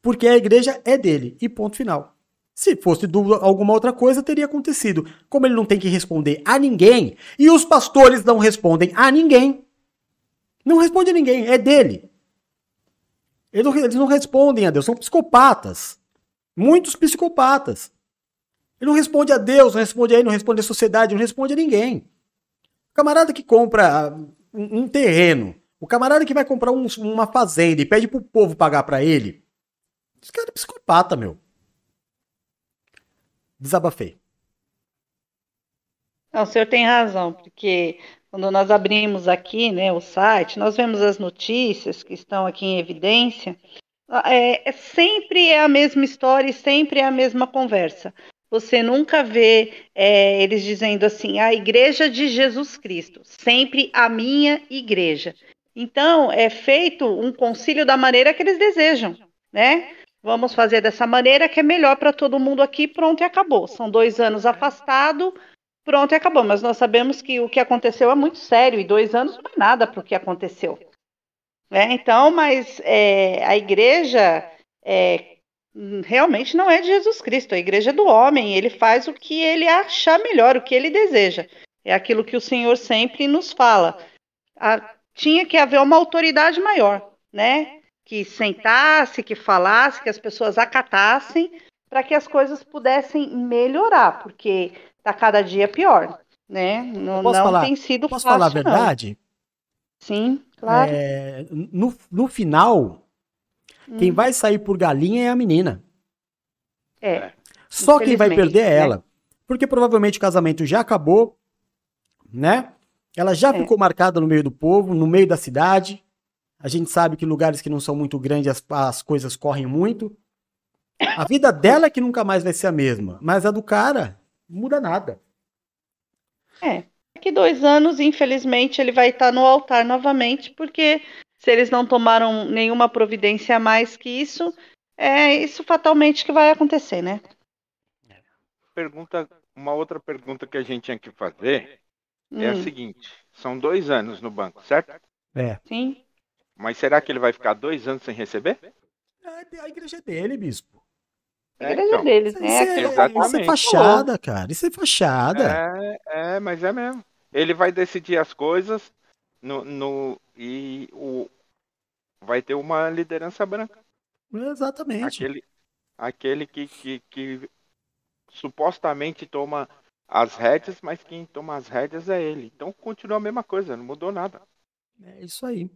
Porque a igreja é dele. E ponto final. Se fosse do- alguma outra coisa, teria acontecido. Como ele não tem que responder a ninguém, e os pastores não respondem a ninguém. Não responde a ninguém, é dele. Eles não, eles não respondem a Deus, são psicopatas. Muitos psicopatas. Ele não responde a Deus, não responde a ele, não responde à sociedade, não responde a ninguém. O camarada que compra um, um terreno, o camarada que vai comprar um- uma fazenda e pede pro povo pagar pra ele, esse cara é psicopata, meu. Desabafei. Não, o senhor tem razão, porque quando nós abrimos aqui, né, o site, nós vemos as notícias que estão aqui em evidência, é, é sempre é a mesma história e sempre é a mesma conversa. Você nunca vê é, eles dizendo assim, a igreja de Jesus Cristo, sempre a minha igreja. Então, é feito um concílio da maneira que eles desejam, né? Vamos fazer dessa maneira que é melhor para todo mundo aqui, pronto e acabou. São dois anos afastado, pronto e acabou. Mas nós sabemos que o que aconteceu é muito sério e dois anos não é nada para o que aconteceu. Né? Então, mas é, a igreja é, realmente não é de Jesus Cristo, a igreja é do homem. Ele faz o que ele achar melhor, o que ele deseja. É aquilo que o Senhor sempre nos fala. A- tinha que haver uma autoridade maior, né? Que sentasse, que falasse, que as pessoas acatassem, para que as coisas pudessem melhorar, porque está cada dia pior, né? Não, Posso não falar- tem sido Posso fácil, falar a não. Sim, claro. É, no, no final, quem Hum. vai sair por galinha é a menina. É. Só quem vai perder é né? ela. Porque provavelmente o casamento já acabou, né? Ela já É. ficou marcada no meio do povo, no meio da cidade. A gente sabe que lugares que não são muito grandes as, as coisas correm muito. A vida dela é que nunca mais vai ser a mesma, mas a do cara não muda nada. É. Daqui dois anos, infelizmente, ele vai estar no altar novamente, porque se eles não tomaram nenhuma providência a mais que isso, é isso fatalmente que vai acontecer, né? Pergunta, uma outra pergunta que a gente tinha que fazer é a Hum, seguinte: são dois anos no banco, certo? É. sim. Mas será que ele vai ficar dois anos sem receber? É, A igreja é dele, bispo. A É, igreja então. deles, Isso né? é, Aqui- isso é fachada, cara. Isso é fachada. É, é, mas é mesmo. Ele vai decidir as coisas no, no e o vai ter uma liderança branca. Exatamente. Aquele, aquele que, que, que supostamente toma as rédeas, mas quem toma as rédeas é ele. Então continua a mesma coisa, não mudou nada. É isso aí.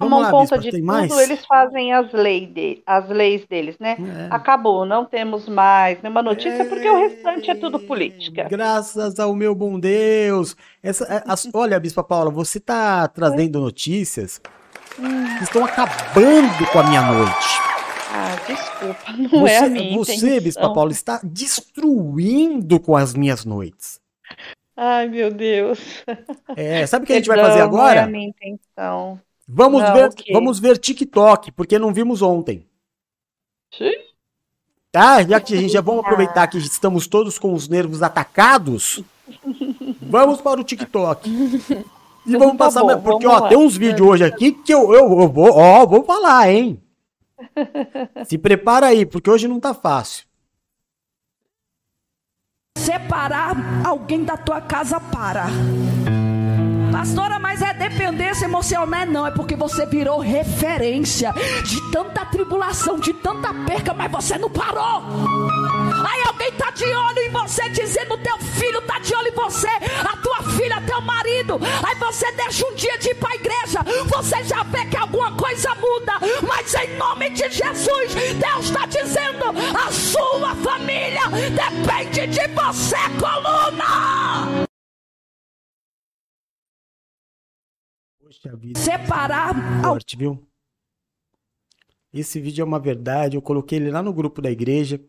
Tomam lá, conta Bispa, de tudo, mais? eles fazem as, lei de, as leis deles, né? É. Acabou, não temos mais nenhuma notícia, porque o restante é tudo política. Graças ao meu bom Deus. Essa, é, as- olha, Bispa Paula, você está trazendo notícias que estão acabando com a minha noite. Ah, desculpa, não Você, é a minha você intenção. Bispa Paula, está destruindo com as minhas noites. Ai, meu Deus. É, sabe o que a gente vai fazer Não é a agora? minha intenção. Vamos, Não, ver, ok. vamos ver TikTok, porque não vimos ontem. Sim. Tá? Já que a gente já vamos aproveitar que estamos todos com os nervos atacados, vamos para o TikTok. E vamos Tá passar, bom, porque vamos ó, lá. tem uns vídeos hoje aqui que eu, eu, eu vou, ó, vou falar, hein? Se prepara aí, porque hoje não tá fácil. separar alguém da tua casa para. Pastora, mas é dependência emocional, não, é porque você virou referência de tanta tribulação, de tanta perca, mas você não parou. Aí alguém tá de olho em você, dizendo teu filho tá de olho em você, a tua filha, teu marido. Aí você deixa um dia de ir pra igreja, você já vê que alguma coisa muda, mas em nome de Jesus, Deus está dizendo: a sua família depende de você, coluna. Poxa vida. Separar Forte, viu? Esse vídeo é uma verdade. Eu coloquei ele lá no grupo da igreja,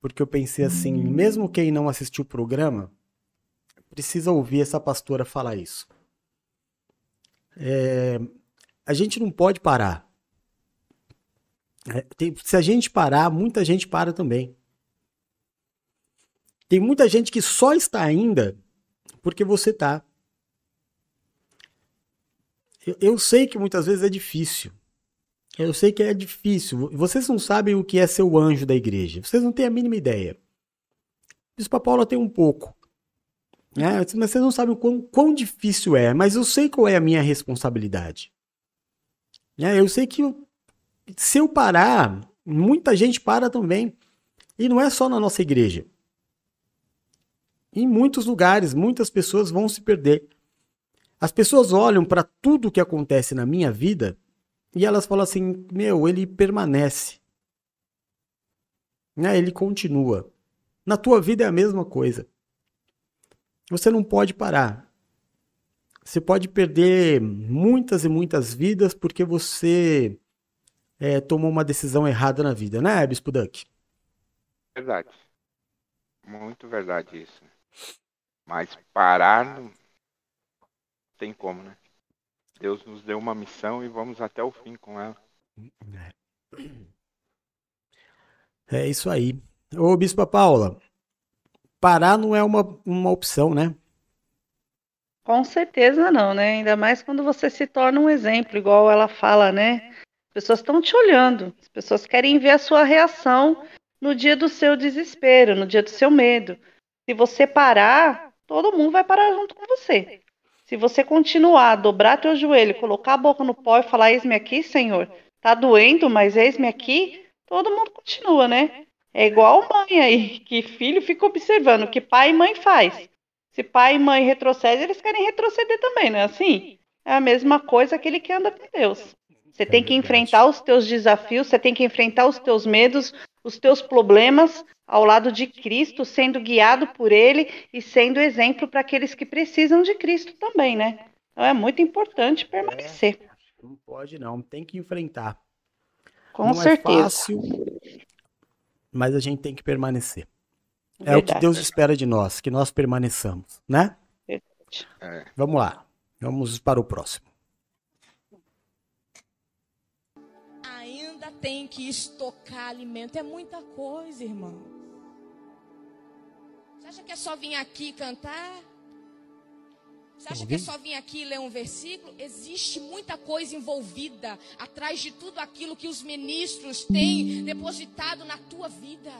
porque eu pensei assim: mesmo quem não assistiu o programa, precisa ouvir essa pastora falar isso. É, a gente não pode parar. É, tem- se a gente parar, muita gente para também. Tem muita gente que só está ainda porque você tá. Eu, eu sei que muitas vezes é difícil. Eu sei que é difícil. Vocês não sabem o que é ser o anjo da igreja. Vocês não têm a mínima ideia. Bispa Paula tem um pouco. Né? Mas vocês não sabem o quão, quão difícil é. Mas eu sei qual é a minha responsabilidade. Né? Eu sei que se eu parar, muita gente para também. E não é só na nossa igreja. Em muitos lugares, muitas pessoas vão se perder. As pessoas olham para tudo que acontece na minha vida e elas falam assim: meu, ele permanece. Né? Ele continua. Na tua vida é a mesma coisa. Você não pode parar. Você pode perder muitas e muitas vidas porque você é, tomou uma decisão errada na vida, né, Bispo Duck? Verdade. Muito verdade isso. Mas parar tem como, né? Deus nos deu uma missão e vamos até o fim com ela. É isso aí. Ô, Bispa Paula, parar não é uma, uma opção, né? Com certeza não, né? Ainda mais quando você se torna um exemplo, igual ela fala, né? As pessoas estão te olhando, as pessoas querem ver a sua reação no dia do seu desespero, no dia do seu medo. Se você parar, todo mundo vai parar junto com você. Se você continuar, dobrar teu joelho, colocar a boca no pó e falar: Eis-me aqui, Senhor, tá doendo, mas eis-me aqui, todo mundo continua, né? É igual mãe aí, que filho fica observando o que pai e mãe faz. Se pai e mãe retrocedem, eles querem retroceder também, não é assim? É a mesma coisa aquele que anda com Deus. Você tem que enfrentar os teus desafios, você tem que enfrentar os teus medos, os teus problemas ao lado de Cristo, sendo guiado por Ele e sendo exemplo para aqueles que precisam de Cristo também, né? Então é muito importante permanecer. Não pode não, tem que enfrentar. Com não certeza. é fácil, mas a gente tem que permanecer. É o que Verdade. Deus espera de nós, que nós permaneçamos, né? Verdade. É. Vamos lá. Vamos para o próximo. Tem que estocar alimento. É muita coisa, irmão. Você acha que é só vir aqui cantar? Você acha que é só vir aqui e ler um versículo? Existe muita coisa envolvida atrás de tudo aquilo que os ministros têm depositado na tua vida.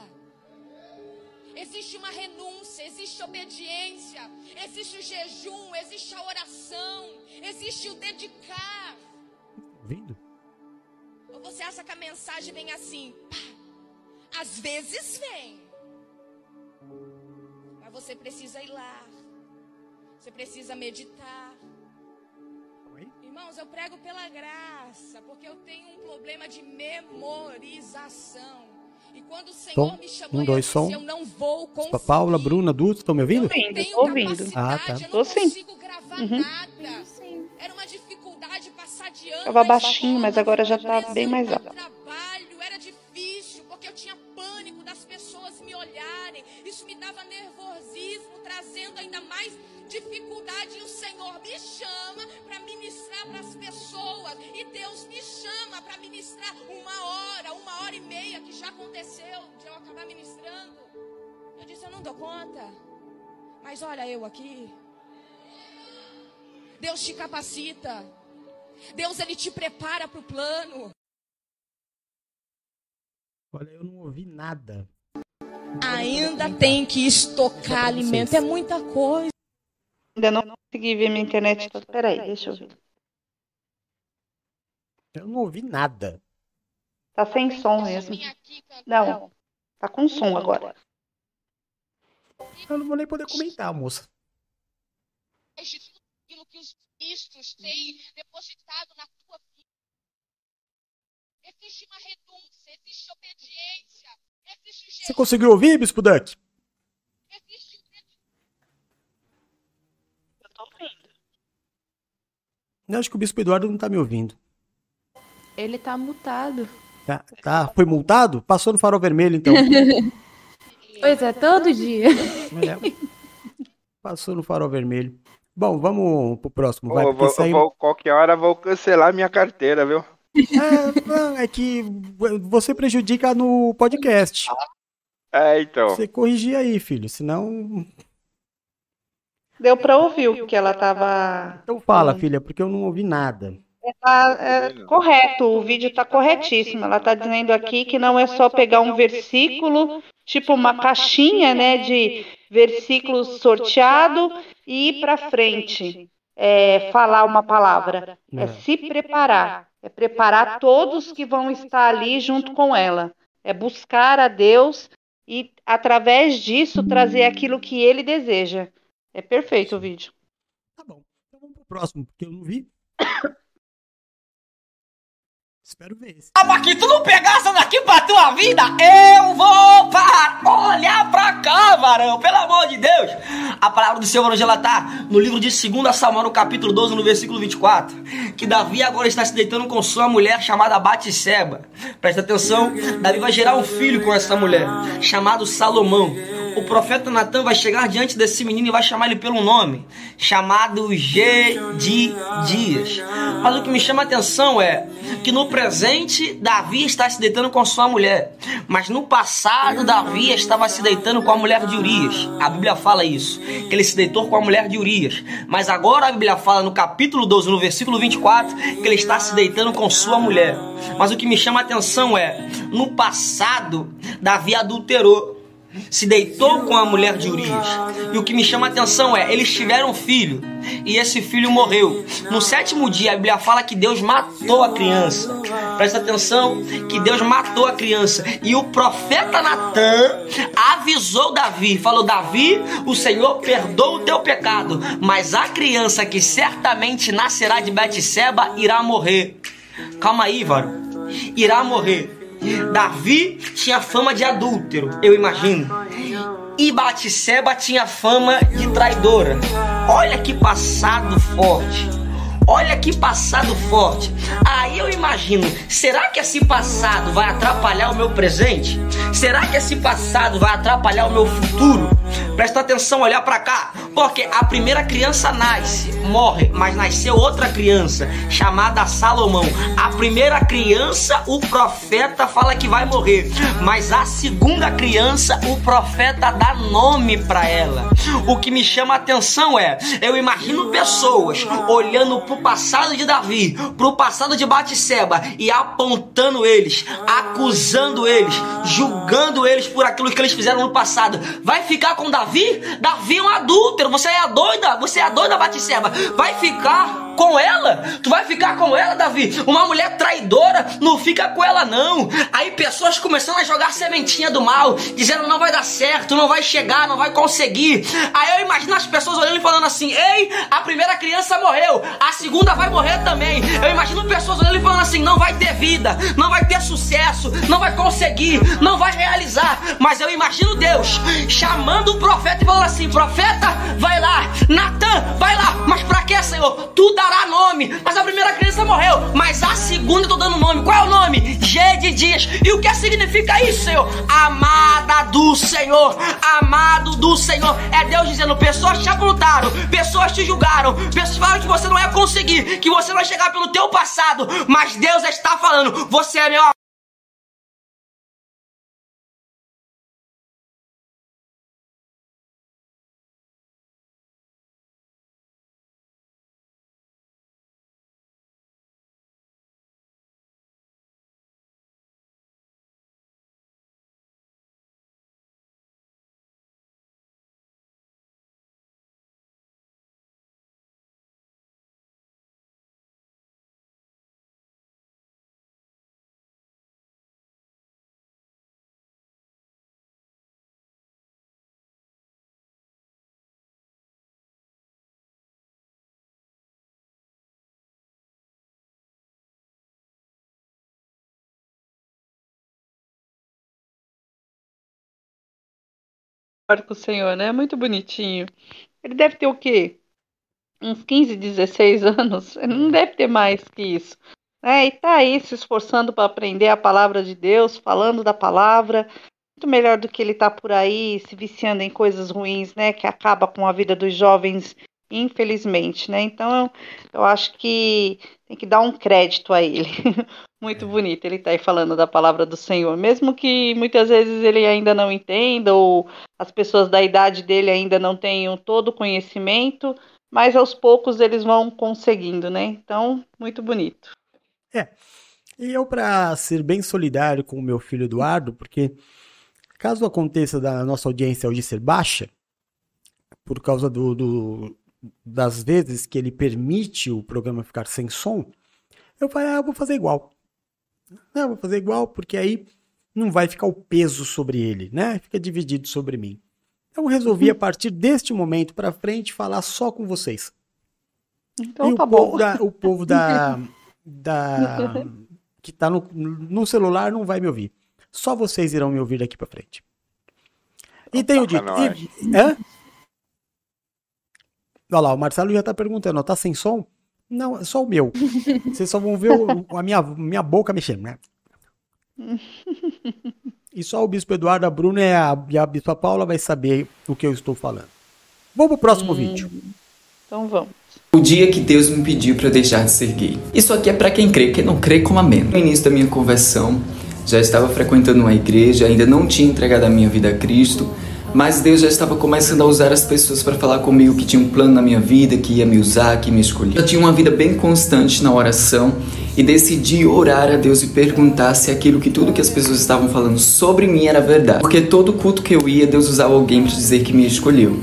Existe uma renúncia, existe obediência, existe o jejum, existe a oração, existe o dedicar. Ouvindo? Você acha que a mensagem vem assim? Pá, às vezes vem. Mas você precisa ir lá. Você precisa meditar. Irmãos, eu prego pela graça, porque eu tenho um problema de memorização. E quando o Senhor Som. me chamou, Um, dois, eu, som. eu não vou conseguir. Paula, Bruna, Dulce, estão me ouvindo? tô ouvindo. Ah, tá. Eu não Tô sim. consigo gravar Uhum. nada. Era uma dificuldade passar de ano. Tava na baixinho, mas agora já tá bem mais alto. trabalho, era difícil, porque eu tinha pânico das pessoas me olharem. Isso me dava nervosismo, trazendo ainda mais dificuldade. E o Senhor me chama para ministrar para as pessoas. E Deus me chama para ministrar uma hora, uma hora e meia, que já aconteceu de eu acabar ministrando. Eu disse, eu não dou conta. Mas olha eu aqui. Deus te capacita. Deus ele te prepara para o plano. Olha, eu não ouvi nada. Ainda tem que estocar alimento. É muita coisa. Ainda não consegui ver minha internet toda. Peraí, deixa eu ver. Eu não ouvi nada. Tá sem som mesmo. Não, tá com som agora. Eu não vou nem poder comentar, moça. de tudo aquilo que os ministros têm depositado na tua vida. Existe uma renúncia, existe obediência, existe Você conseguiu ouvir, Bispo Duck? Eu acho que o Bispo Eduardo não tá me ouvindo. Ele tá mutado. Tá, tá. Foi multado? Passou no farol vermelho, então. Pois é, todo dia. É. Passou no farol vermelho. Bom, vamos pro próximo. Vai, vou, aí... vou- qualquer hora vou cancelar minha carteira, viu? É, é que você prejudica no podcast. É, então. Você corrigir aí, filho, senão... Deu pra ouvir o que ela tava. Então fala, filha, porque eu não ouvi nada. Tá, é, correto, o vídeo tá corretíssimo. Ela tá dizendo aqui que não é só pegar um versículo, tipo uma caixinha, né, de versículos sorteado e ir para frente, é, falar uma palavra. É se preparar, é preparar todos que vão estar ali junto com ela. É buscar a Deus e através disso trazer aquilo que Ele deseja. É perfeito o vídeo. O próximo, porque eu não vi. Espero ver esse. Pra que tu não pegar essa daqui pra tua vida, eu vou parar. Olha pra cá, varão, pelo amor de Deus. A palavra do Senhor hoje ela tá no livro de 2 Samuel, no capítulo 12, no versículo 24. Que Davi agora está se deitando com sua mulher chamada Batseba. Presta atenção, Davi vai gerar um filho com essa mulher, chamado Salomão. O profeta Natan vai chegar diante desse menino e vai chamar ele pelo nome, chamado Gedias. Mas o que me chama a atenção é que no presente Davi está se deitando com sua mulher, mas no passado Davi estava se deitando com a mulher de Urias. A Bíblia fala isso, que ele se deitou com a mulher de Urias. Mas agora a Bíblia fala no capítulo 12, no versículo 24, que ele está se deitando com sua mulher. Mas o que me chama a atenção é, no passado Davi adulterou se deitou com a mulher de Urias. E o que me chama a atenção é, eles tiveram um filho, e esse filho morreu. No sétimo dia, a Bíblia fala que Deus matou a criança. Presta atenção, que Deus matou a criança. E o profeta Natan avisou Davi, falou, Davi, o Senhor perdoa o teu pecado, mas a criança que certamente nascerá de Betseba irá morrer. Calma aí, Varo. Irá morrer. Davi tinha fama de adúltero, eu imagino. E Batseba tinha fama de traidora. Olha que passado forte. Olha que passado forte. Aí eu imagino, será que esse passado vai atrapalhar o meu presente? Será que esse passado vai atrapalhar o meu futuro? Presta atenção, olhar para cá, porque a primeira criança nasce, morre, mas nasceu outra criança chamada Salomão. A primeira criança, o profeta fala que vai morrer, mas a segunda criança, o profeta dá nome para ela. O que me chama a atenção é, eu imagino pessoas olhando pro passado de Davi, pro passado de Batseba e apontando eles, acusando eles, julgando eles por aquilo que eles fizeram no passado. Vai ficar com Davi? Davi é um adúltero, você é a doida, você é a doida Batseba. Vai ficar com ela? Tu vai ficar com ela, Davi? Uma mulher traidora, não fica com ela não. Aí pessoas começando a jogar sementinha do mal, dizendo não vai dar certo, não vai chegar, não vai conseguir. Aí eu imagino as pessoas olhando e falando assim: "Ei, a primeira criança morreu, a segunda vai morrer também". Eu imagino pessoas olhando e falando assim: "Não vai ter vida, não vai ter sucesso, não vai conseguir, não vai realizar". Mas eu imagino Deus chamando o profeta e falando assim: "Profeta, vai lá, Natan, vai lá". Mas para que, Senhor? Tu dará nome. Mas a primeira criança morreu, mas a segunda eu tô dando nome. Qual é o nome? G de dias. E o que significa isso, Senhor? Amada do Senhor, amado do Senhor. É Deus dizendo: pessoas te apontaram, pessoas te julgaram, pessoas falaram que você não ia conseguir, que você não vai chegar pelo teu passado, mas Deus está falando: você é meu com o Senhor, né? Muito bonitinho. Ele deve ter o quê? Uns 15, 16 anos? Ele não deve ter mais que isso. É, e tá aí se esforçando para aprender a palavra de Deus, falando da palavra. Muito melhor do que ele tá por aí se viciando em coisas ruins, né? Que acaba com a vida dos jovens, infelizmente, né? Então eu, eu acho que tem que dar um crédito a ele. Muito bonito ele tá aí falando da palavra do Senhor, mesmo que muitas vezes ele ainda não entenda ou as pessoas da idade dele ainda não tenham todo o conhecimento, mas aos poucos eles vão conseguindo, né? Então, muito bonito. É. E eu, para ser bem solidário com o meu filho Eduardo, porque caso aconteça da nossa audiência hoje ser baixa, por causa do, do, das vezes que ele permite o programa ficar sem som, eu falei, ah, eu vou fazer igual. Não, vou fazer igual, porque aí não vai ficar o peso sobre ele, né? Fica dividido sobre mim. Então resolvi, a partir deste momento para frente, falar só com vocês. Então e tá o povo bom. da, o povo da, da que tá no, no celular não vai me ouvir. Só vocês irão me ouvir daqui para frente. E tenho dito. nós. E, hã? Olha lá, o Marcelo já tá perguntando, ó, tá sem som? Não, é só o meu. Vocês só vão ver o- a minha, minha boca mexendo, né? E só o Bispo Eduardo, a Bruna e a, e a Bispa Paula vai saber o que eu estou falando. Vamos pro próximo vídeo. Então vamos. O dia que Deus me pediu para deixar de ser gay. Isso aqui é para quem crê, quem não crê, coma menos. No início da minha conversão, já estava frequentando uma igreja, ainda não tinha entregado a minha vida a Cristo, mas Deus já estava começando a usar as pessoas para falar comigo que tinha um plano na minha vida, que ia me usar, que me escolher. Eu tinha uma vida bem constante na oração e decidi orar a Deus e perguntar se aquilo que tudo que as pessoas estavam falando sobre mim era verdade. Porque todo culto que eu ia, Deus usava alguém para dizer que me escolheu.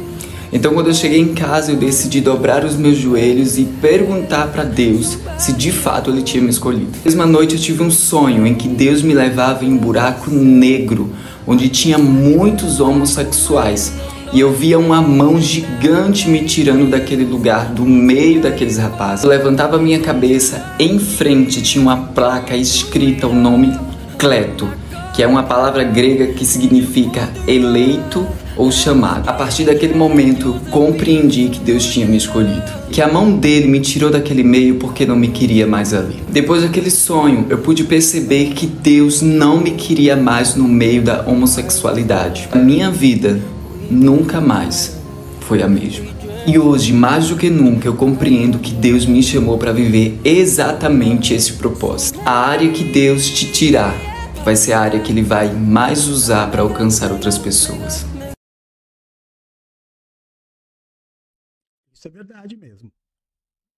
Então, quando eu cheguei em casa, eu decidi dobrar os meus joelhos e perguntar para Deus se de fato Ele tinha me escolhido. Na mesma noite, eu tive um sonho em que Deus me levava em um buraco negro, onde tinha muitos homossexuais. E eu via uma mão gigante me tirando daquele lugar, do meio daqueles rapazes. Eu levantava minha cabeça, em frente tinha uma placa escrita o nome Cleto, que é uma palavra grega que significa eleito ou chamado. A partir daquele momento, compreendi que Deus tinha me escolhido. Que a mão dele me tirou daquele meio porque não me queria mais ali. Depois daquele sonho, eu pude perceber que Deus não me queria mais no meio da homossexualidade. A minha vida nunca mais foi a mesma. E hoje, mais do que nunca, eu compreendo que Deus me chamou para viver exatamente esse propósito. A área que Deus te tirar vai ser a área que Ele vai mais usar para alcançar outras pessoas. Isso é verdade mesmo.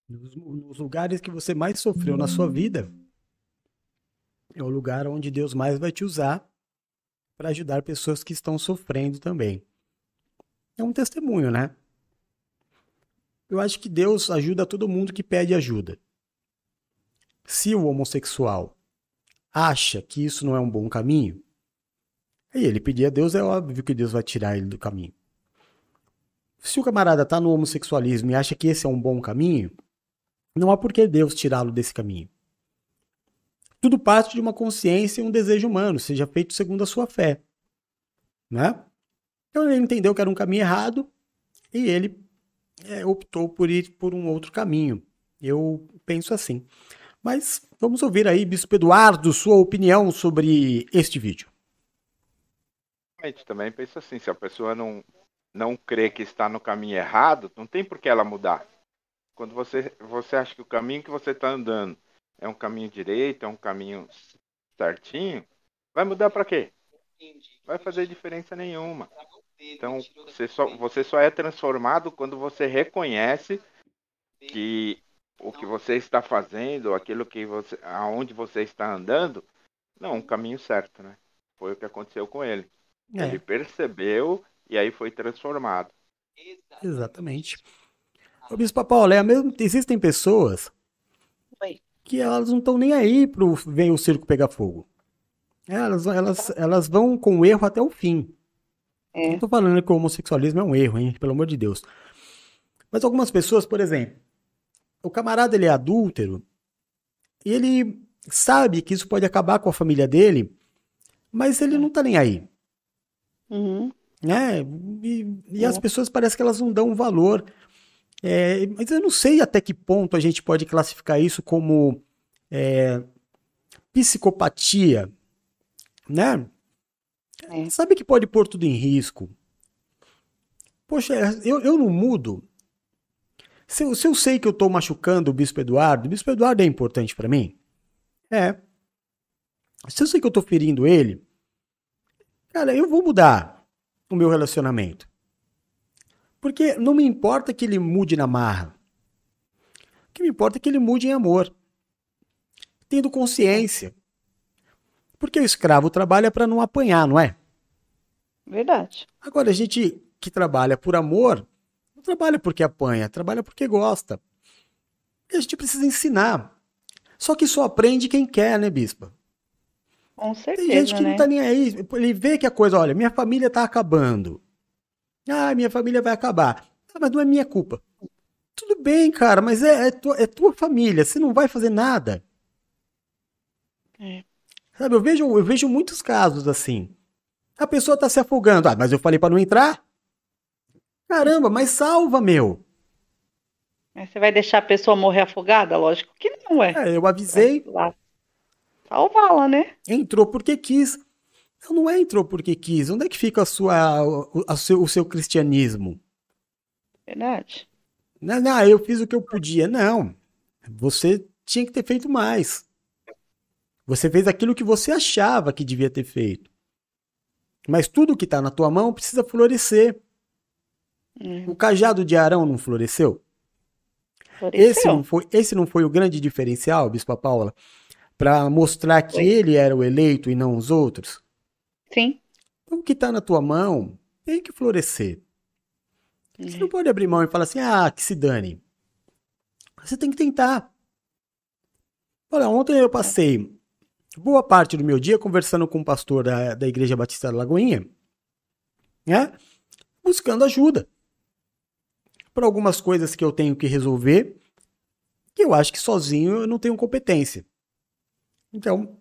Nos, nos lugares que você mais sofreu na sua vida, é o lugar onde Deus mais vai te usar para ajudar pessoas que estão sofrendo também. É um testemunho, né? Eu acho que Deus ajuda todo mundo que pede ajuda. Se o homossexual acha que isso não é um bom caminho, aí ele pedir a Deus, é óbvio que Deus vai tirar ele do caminho. Se o camarada está no homossexualismo e acha que esse é um bom caminho, não há por que Deus tirá-lo desse caminho. Tudo parte de uma consciência e um desejo humano, seja feito segundo a sua fé. Né? Então ele entendeu que era um caminho errado e ele é, optou por ir por um outro caminho. Eu penso assim. Mas vamos ouvir aí, Bispo Eduardo, sua opinião sobre este vídeo. Também pensa assim, se a pessoa não, não crê que está no caminho errado, não tem por que ela mudar. Quando você, você acha que o caminho que você está andando é um caminho direito, é um caminho certinho, vai mudar para quê? Vai fazer diferença nenhuma. Então, você só, você só é transformado quando você reconhece que o que você está fazendo, aquilo que você, aonde você está andando, não é um caminho certo, né? Foi o que aconteceu com ele. É. Ele percebeu e aí foi transformado. Exatamente. O Bispo Paulo, é mesmo, existem pessoas Oi. que elas não estão nem aí pro vem o circo pegar fogo. Elas, elas, elas vão com o erro até o fim. É. Não tô falando que o homossexualismo é um erro, hein? Pelo amor de Deus. Mas algumas pessoas, por exemplo, o camarada ele é adúltero e ele sabe que isso pode acabar com a família dele, mas ele não tá nem aí. Uhum. Né? E, e as pessoas parecem que elas não dão valor. É, mas eu não sei até que ponto a gente pode classificar isso como é, psicopatia, né? É. Sabe que pode pôr tudo em risco. Poxa, eu, eu não mudo. Se eu, se eu sei que eu estou machucando o Bispo Eduardo, o Bispo Eduardo é importante para mim? É. Se eu sei que eu estou ferindo ele, cara, eu vou mudar o meu relacionamento. Porque não me importa que ele mude na marra. O que me importa é que ele mude em amor. Tendo consciência. Porque o escravo trabalha para não apanhar, não é? Verdade. Agora, a gente que trabalha por amor, não trabalha porque apanha, trabalha porque gosta. E a gente precisa ensinar. Só que só aprende quem quer, né, bispa? Com certeza. Tem gente que né? não tá nem aí. Ele vê que a coisa, olha, minha família tá acabando. Ah, minha família vai acabar. Ah, mas não é minha culpa. Tudo bem, cara, mas é, é, tua, é tua família. Você não vai fazer nada. É. Sabe, eu vejo, eu vejo muitos casos assim. A pessoa tá se afogando. Ah, mas eu falei para não entrar? Caramba, mas salva, meu. Mas você vai deixar a pessoa morrer afogada? Lógico que não, é. É, eu avisei. Salvá-la, né? Entrou porque quis. Não, não é entrou porque quis. Onde é que fica a sua, o, a seu, o seu cristianismo? Verdade. Não, não, eu fiz o que eu podia. Não. Você tinha que ter feito mais. Você fez aquilo que você achava que devia ter feito. Mas tudo que está na tua mão precisa florescer. Hum. O cajado de Arão não floresceu? floresceu? Esse não, foi, esse não foi o grande diferencial, Bispa Paula? Para mostrar que Foi. ele era o eleito e não os outros? Sim. Então, o que está na tua mão tem que florescer. Você Uhum. não pode abrir mão e falar assim, ah, que se dane. Você tem que tentar. Olha, ontem eu passei boa parte do meu dia conversando com o pastor da, da Igreja Batista da Lagoinha, né? Buscando ajuda. Para algumas coisas que eu tenho que resolver, que eu acho que sozinho eu não tenho competência. Então,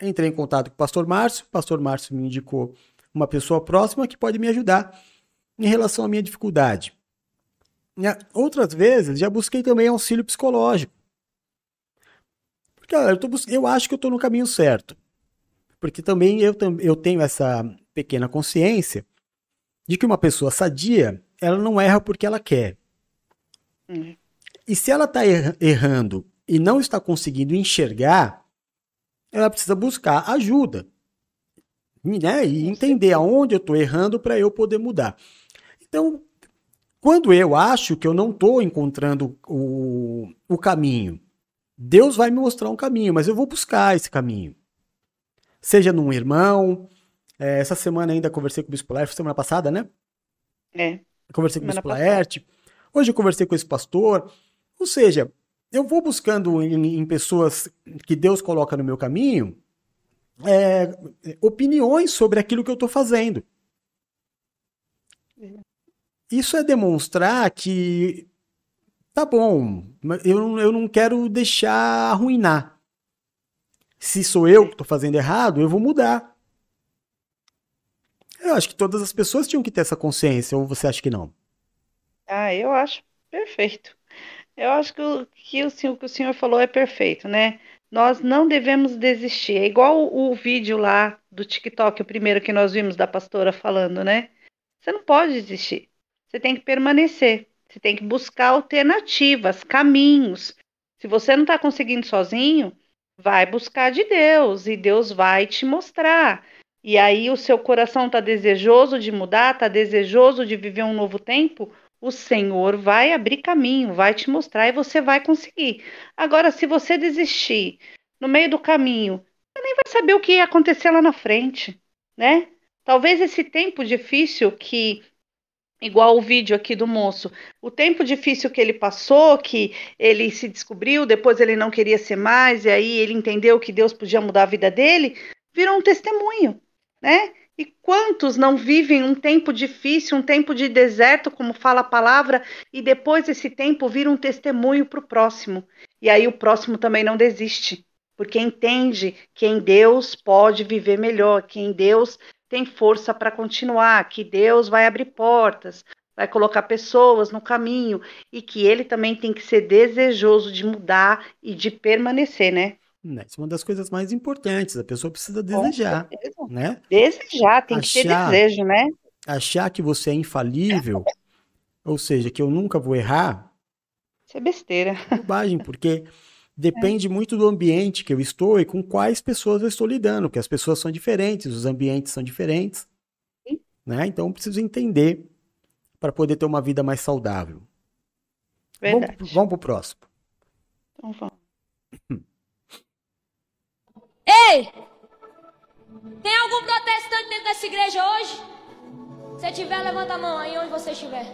entrei em contato com o pastor Márcio, o pastor Márcio me indicou uma pessoa próxima que pode me ajudar em relação à minha dificuldade. Né? Outras vezes já busquei também auxílio psicológico. Porque eu, tô eu acho que eu estou no caminho certo. Porque também eu, eu tenho essa pequena consciência de que uma pessoa sadia, ela não erra porque ela quer. Hum. E se ela está errando e não está conseguindo enxergar, ela precisa buscar ajuda. Né? E entender aonde eu estou errando para eu poder mudar. Então, quando eu acho que eu não estou encontrando o, o caminho, Deus vai me mostrar um caminho, mas eu vou buscar esse caminho. Seja num irmão. É, essa semana ainda conversei com o Bispo Laerte, semana passada, né? É. Conversei com o Bispo Laerte. Hoje eu conversei com esse pastor. Ou seja, eu vou buscando em, em pessoas que Deus coloca no meu caminho é, opiniões sobre aquilo que eu estou fazendo. Isso é demonstrar que tá bom, eu, eu não quero deixar arruinar. Se sou eu que estou fazendo errado, eu vou mudar. Eu acho que todas as pessoas tinham que ter essa consciência, ou você acha que não? Ah, eu acho perfeito. Eu acho que o que o senhor, que o senhor falou é perfeito, né? Nós não devemos desistir. É igual o, o vídeo lá do TikTok, o primeiro que nós vimos da pastora falando, né? Você não pode desistir. Você tem que permanecer. Você tem que buscar alternativas, caminhos. Se você não está conseguindo sozinho, vai buscar de Deus e Deus vai te mostrar. E aí o seu coração está desejoso de mudar, está desejoso de viver um novo tempo, o Senhor vai abrir caminho, vai te mostrar e você vai conseguir. Agora, se você desistir no meio do caminho, você nem vai saber o que ia acontecer lá na frente, né? Talvez esse tempo difícil que igual o vídeo aqui do moço, o tempo difícil que ele passou, que ele se descobriu, depois ele não queria ser mais, e aí ele entendeu que Deus podia mudar a vida dele, virou um testemunho, né? E quantos não vivem um tempo difícil, um tempo de deserto, como fala a palavra, e depois esse tempo vira um testemunho para o próximo. E aí o próximo também não desiste, porque entende que em Deus pode viver melhor, que em Deus tem força para continuar, que Deus vai abrir portas, vai colocar pessoas no caminho e que ele também tem que ser desejoso de mudar e de permanecer, né? Né, isso é uma das coisas mais importantes. A pessoa precisa desejar, né? Desejar, tem achar, que ter desejo, né? Achar que você é infalível, ou seja, que eu nunca vou errar. Isso é besteira. Bobagem, porque depende é. muito do ambiente que eu estou e com quais pessoas eu estou lidando, porque as pessoas são diferentes, os ambientes são diferentes, Sim. né? Então eu preciso entender para poder ter uma vida mais saudável. Verdade. Vamos, vamos para o próximo. Então vamos. Ei! Tem algum protestante dentro dessa igreja hoje? Se tiver, levanta a mão aí onde você estiver.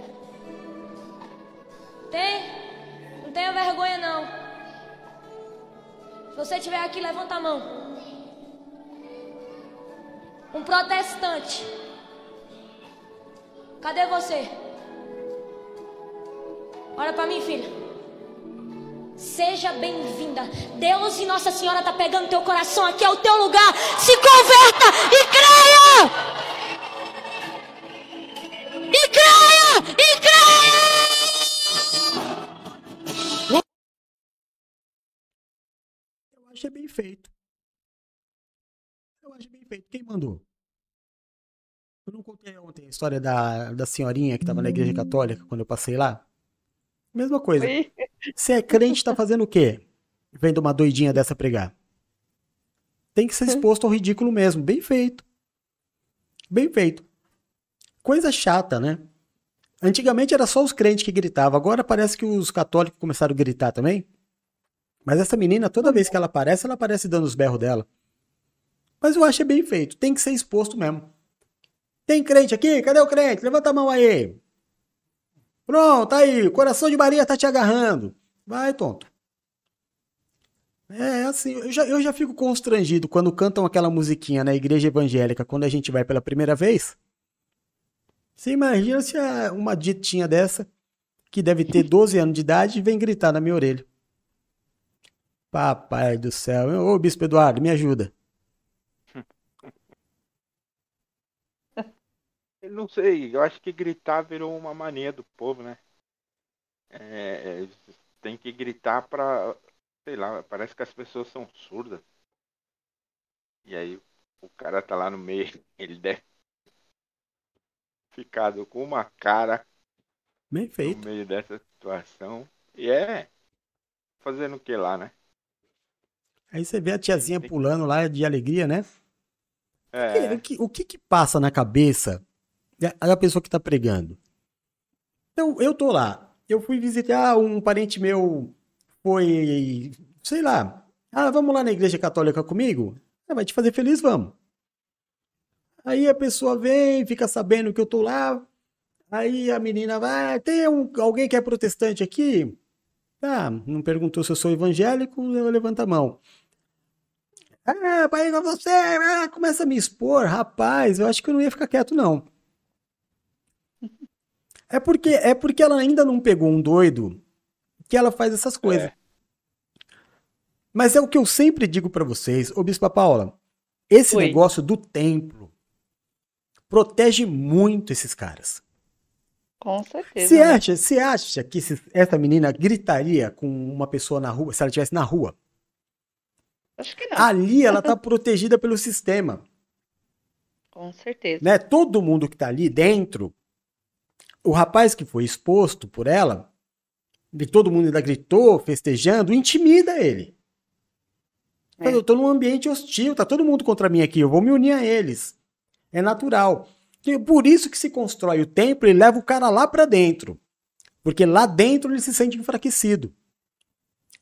Tem? Não tenha vergonha não. Se você estiver aqui, levanta a mão. Um protestante. Cadê você? Olha para mim, filha. Seja bem-vinda. Deus e Nossa Senhora tá pegando teu coração aqui é o teu lugar. Se converta e creia! E creia! E creia! Eu acho bem feito. Eu acho bem feito. Quem mandou? Eu não contei ontem a história da, da senhorinha que estava na igreja católica quando eu passei lá? Mesma coisa. Se é crente, tá fazendo o quê? Vendo uma doidinha dessa pregar. Tem que ser exposto ao ridículo mesmo. Bem feito. Bem feito. Coisa chata, né? Antigamente era só os crentes que gritavam. Agora parece que os católicos começaram a gritar também. Mas essa menina, toda vez que ela aparece, ela aparece dando os berros dela. Mas eu acho bem feito. Tem que ser exposto mesmo. Tem crente aqui? Cadê o crente? Levanta a mão aí. Pronto, tá aí, o coração de Maria tá te agarrando. Vai, tonto. É assim, eu já, eu já fico constrangido quando cantam aquela musiquinha na igreja evangélica quando a gente vai pela primeira vez. Você imagina se uma ditinha dessa, que deve ter 12 anos de idade, vem gritar na minha orelha. Papai do céu. Ô, Bispo Eduardo, me ajuda. Não sei, eu acho que gritar virou uma mania do povo, né? É, tem que gritar pra. Sei lá, parece que as pessoas são surdas. E aí o cara tá lá no meio, ele deve. ficado com uma cara Bem no feito. meio dessa situação. E é fazendo o que lá, né? Aí você vê a tiazinha pulando lá de alegria, né? É. O que, o que que passa na cabeça da da pessoa que tá pregando? Então, eu tô lá. Eu fui visitar um parente meu, foi, sei lá. Ah, vamos lá na igreja católica comigo? Ah, vai te fazer feliz, vamos. Aí a pessoa vem, fica sabendo que eu tô lá. Aí a menina vai, tem um- alguém que é protestante aqui? Ah, não perguntou se eu sou evangélico, eu levanto a mão. Ah, pai, você, ah, começa a me expor, rapaz, eu acho que eu não ia ficar quieto, não. É porque, é porque ela ainda não pegou um doido que ela faz essas coisas. Mas é o que eu sempre digo pra vocês, ô Bispa Paula, esse Oi. negócio do templo protege muito esses caras. Com certeza. Você né? acha, você acha que se- essa menina gritaria com uma pessoa na rua, se ela estivesse na rua? Acho que não. Ali ela tá protegida pelo sistema. Com certeza. né? Todo mundo que tá ali dentro, o rapaz que foi exposto por ela, e todo mundo ainda gritou, festejando, intimida ele. É. Eu tô num ambiente hostil, tá todo mundo contra mim aqui, eu vou me unir a eles. É natural. Que- Por isso que se constrói o templo e leva o cara lá pra dentro. Porque lá dentro ele se sente enfraquecido.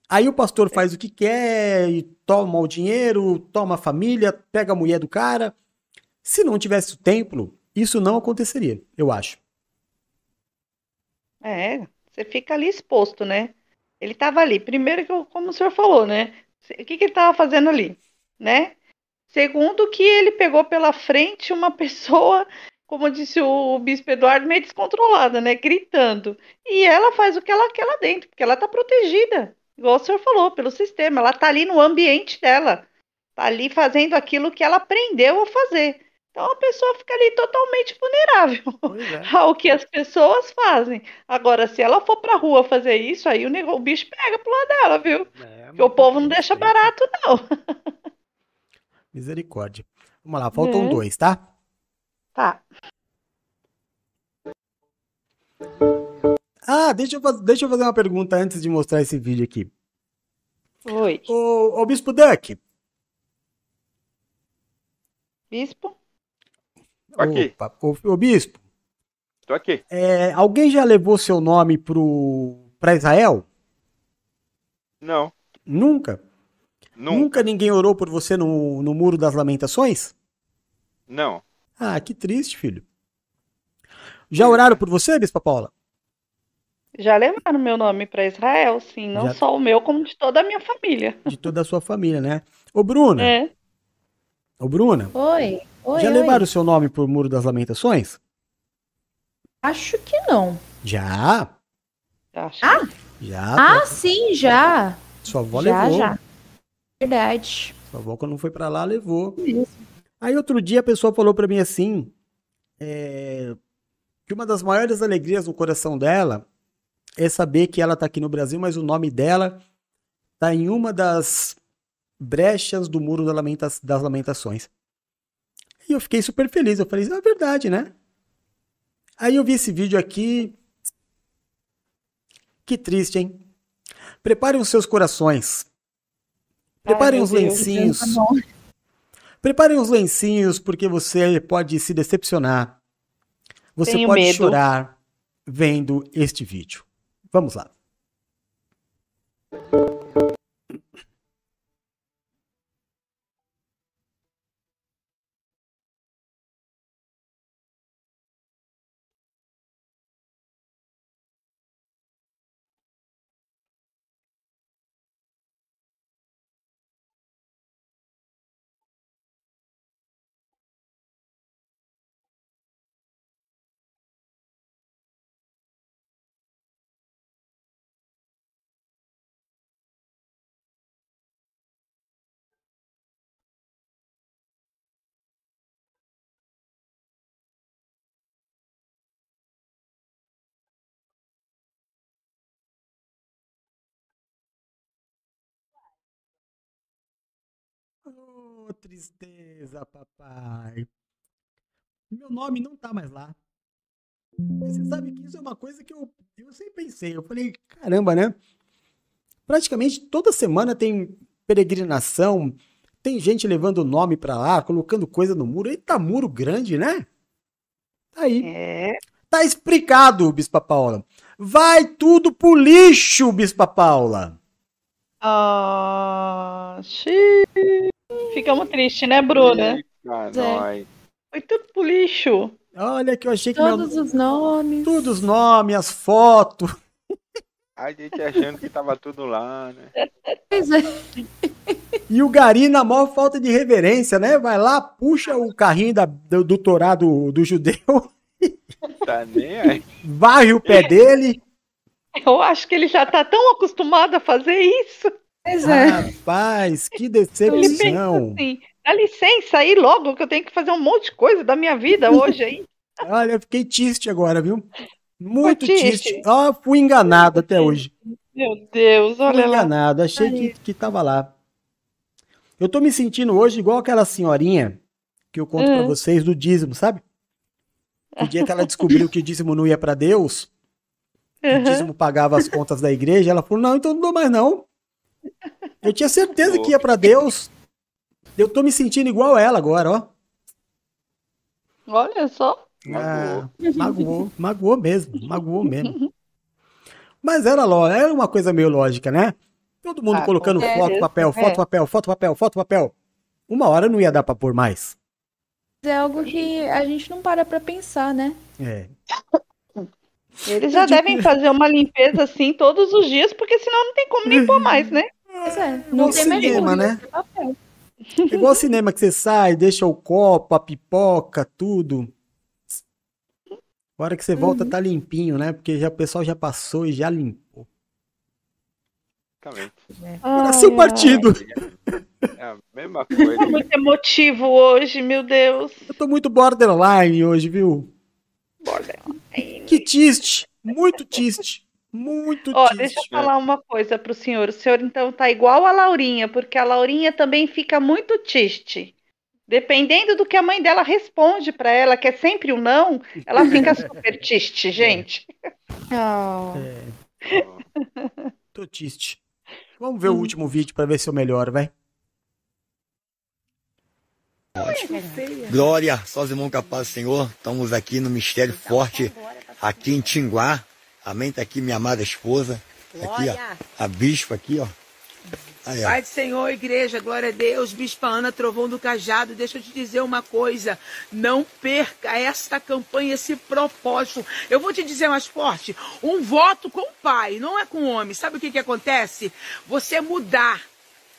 Aí o pastor faz o que quer, e toma o dinheiro, toma a família, pega a mulher do cara. Se não tivesse o templo, isso não aconteceria, eu acho. É, você fica ali exposto, né? Ele estava ali. Primeiro, que eu- como o senhor falou, né? O que, que ele estava fazendo ali, né? Segundo, que ele pegou pela frente uma pessoa, como disse o bispo Eduardo, meio descontrolada, né? Gritando. E ela faz o que ela quer lá dentro, porque ela está protegida, igual o senhor falou, pelo sistema. Ela está ali no ambiente dela. Está ali fazendo aquilo que ela aprendeu a fazer. Então a pessoa fica ali totalmente vulnerável ao que as pessoas fazem. Agora, se ela for pra rua fazer isso, aí o, nego- o bicho pega pro lado dela, viu? Porque o povo não deixa barato, não. Misericórdia. Vamos lá, faltam É. dois, tá? Tá. Ah, deixa eu, deixa eu fazer uma pergunta antes de mostrar esse vídeo aqui. Oi. Ô, ô Bispo Duck. Bispo? Aqui. Opa, ô, ô Bispo, Tô aqui. é, alguém já levou seu nome pro, pra Israel? Não. Nunca? Nunca. Nunca ninguém orou por você no, no Muro das Lamentações? Não. Ah, que triste, filho. Já oraram por você, Bispa Paula? Já levaram meu nome pra Israel, sim. Não Já- só o meu, como de toda a minha família. De toda a sua família, né? Ô, Bruna. É. Ô, Bruna. Oi, oi, já oi. levaram o seu nome pro Muro das Lamentações? Acho que não. Já. Ah, Já. ah sim, já. Sua avó já, levou. já. Verdade. Sua avó, quando foi pra lá, levou. Aí outro dia a pessoa falou pra mim assim, é, que uma das maiores alegrias no coração dela é saber que ela tá aqui no Brasil, mas o nome dela tá em uma das brechas do Muro das Lamentações. E eu fiquei super feliz. Eu falei, é verdade, né? Aí eu vi esse vídeo aqui. Que triste, hein? Preparem os seus corações. Preparem os Deus, lencinhos. tá. Preparem os lencinhos, porque você pode se decepcionar. Você Tenho pode medo. chorar vendo este vídeo. Vamos lá. Oh, tristeza, papai. Meu nome não tá mais lá. Você sabe que isso é uma coisa que eu, eu sempre pensei. Eu falei, caramba, né? Praticamente toda semana tem peregrinação, tem gente levando o nome pra lá, colocando coisa no muro. Eita, muro grande, né? Tá aí. É. Tá explicado, Bispa Paula. Vai tudo pro lixo, Bispa Paula. Ah, xiii. Ficamos tristes, né, Bruna? Eita, É. Foi tudo pro lixo. Olha que eu achei que meu... Todos os nomes. todos os nomes, as fotos. A gente achando que tava tudo lá, né? Pois é. E o Gari na maior falta de reverência, né? Vai lá, puxa o carrinho da, do, do Torá do, do judeu, Tá nem aí. varre o pé dele. Eu acho que ele já tá tão acostumado a fazer isso. Pois Ah, é. Rapaz, que Ele pensa decepção. assim, dá licença aí logo que eu tenho que fazer um monte de coisa da minha vida hoje aí. Olha, eu fiquei triste agora, viu? Muito triste. Ó, fui enganado até hoje. Meu Deus, Fui olha lá. enganado, achei que, que tava lá. Eu tô me sentindo hoje igual aquela senhorinha que eu conto pra Hum. vocês do dízimo, sabe? O dia que ela descobriu que o dízimo não ia pra Deus, que o Uhum. dízimo pagava as contas da igreja, ela falou: "Não, então não dou mais não". Eu tinha certeza que ia pra Deus. Eu tô me sentindo igual ela agora, ó. Olha só. Ah, magoou, magoou mesmo, magoou mesmo. Mas era, era uma coisa meio lógica, né? Todo mundo Ah, colocando foto, papel, foto, É. papel, foto, papel, foto, papel. Uma hora não ia dar pra pôr mais. É algo que a gente não para pra pensar, né? É. Eles já devem fazer uma limpeza assim todos os dias, porque senão não tem como nem pôr mais, né? Pois é. Não tem mais cinema, né? papel. É igual cinema que você sai, deixa o copo, a pipoca, tudo. A hora que você volta tá limpinho, né? Porque já, o pessoal já passou e já limpou. Exatamente. Nasceu o partido. É a mesma coisa. Tô muito emotivo hoje, meu Deus. Eu tô muito borderline hoje, viu? Que triste. Muito triste. Muito Ó, triste. deixa eu falar uma coisa pro senhor. O senhor então tá igual a Laurinha, porque a Laurinha também fica muito triste. Dependendo do que a mãe dela responde pra ela, que é sempre um não, ela fica super triste, gente. Oh. Tô triste. Vamos ver o último vídeo pra ver se eu melhoro, vai. Glória, só os irmãos capazes do Senhor. Estamos aqui no Mistério Forte, aqui em Tinguá. Amém? Tá aqui minha amada esposa. Aqui, Glória. ó. A bispa aqui, ó. Aí. Pai do Senhor, igreja, glória a Deus, Bispa Ana, trovão do cajado, deixa eu te dizer uma coisa, não perca esta campanha, esse propósito. Eu vou te dizer mais forte, um voto com o pai, não é com o homem. Sabe o que que acontece? Você mudar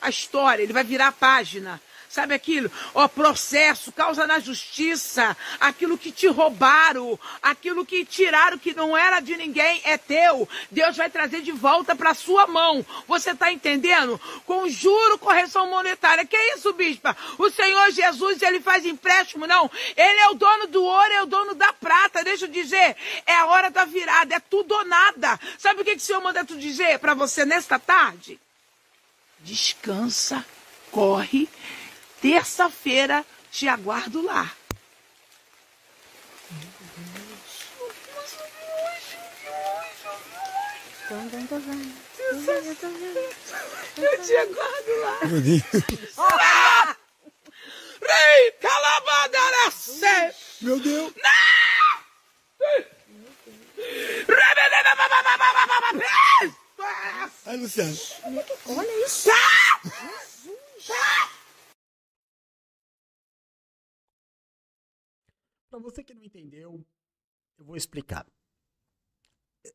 a história, ele vai virar a página. Sabe aquilo? Ó, processo, causa na justiça, aquilo que te roubaram, aquilo que tiraram que não era de ninguém, é teu. Deus vai trazer de volta para sua mão. Você tá entendendo? Com juro, correção monetária. Que isso, bispa? O Senhor Jesus, ele faz empréstimo, não. Ele é o dono do ouro, é o dono da prata. Deixa eu dizer, é a hora da virada, é tudo ou nada. Sabe o que, que o Senhor manda tu dizer para você nesta tarde? Descansa, corre. Terça-feira te aguardo lá. Eu te aguardo lá. Meu Deus. Ah! Meu Deus. Aí, Luciano. Olha isso. Pra você que não entendeu, eu vou explicar.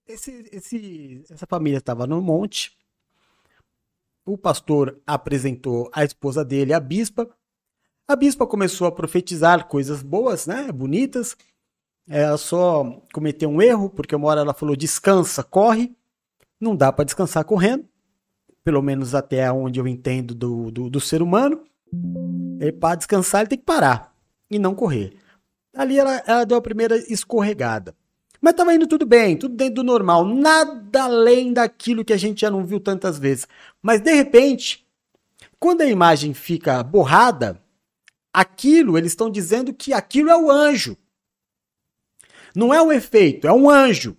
Esse, esse, essa família estava no monte. O pastor apresentou a esposa dele, a bispa. A bispa começou a profetizar coisas boas, né? Bonitas. Ela só cometeu um erro, porque uma hora ela falou: descansa, corre. Não dá para descansar correndo. Pelo menos até onde eu entendo do, do, do ser humano. Para descansar, ele tem que parar e não correr. Ali ela, ela deu a primeira escorregada. Mas estava indo tudo bem, tudo dentro do normal, nada além daquilo que a gente já não viu tantas vezes. Mas de repente, quando a imagem fica borrada, aquilo, eles estão dizendo que aquilo é o anjo. Não é um efeito, é um anjo.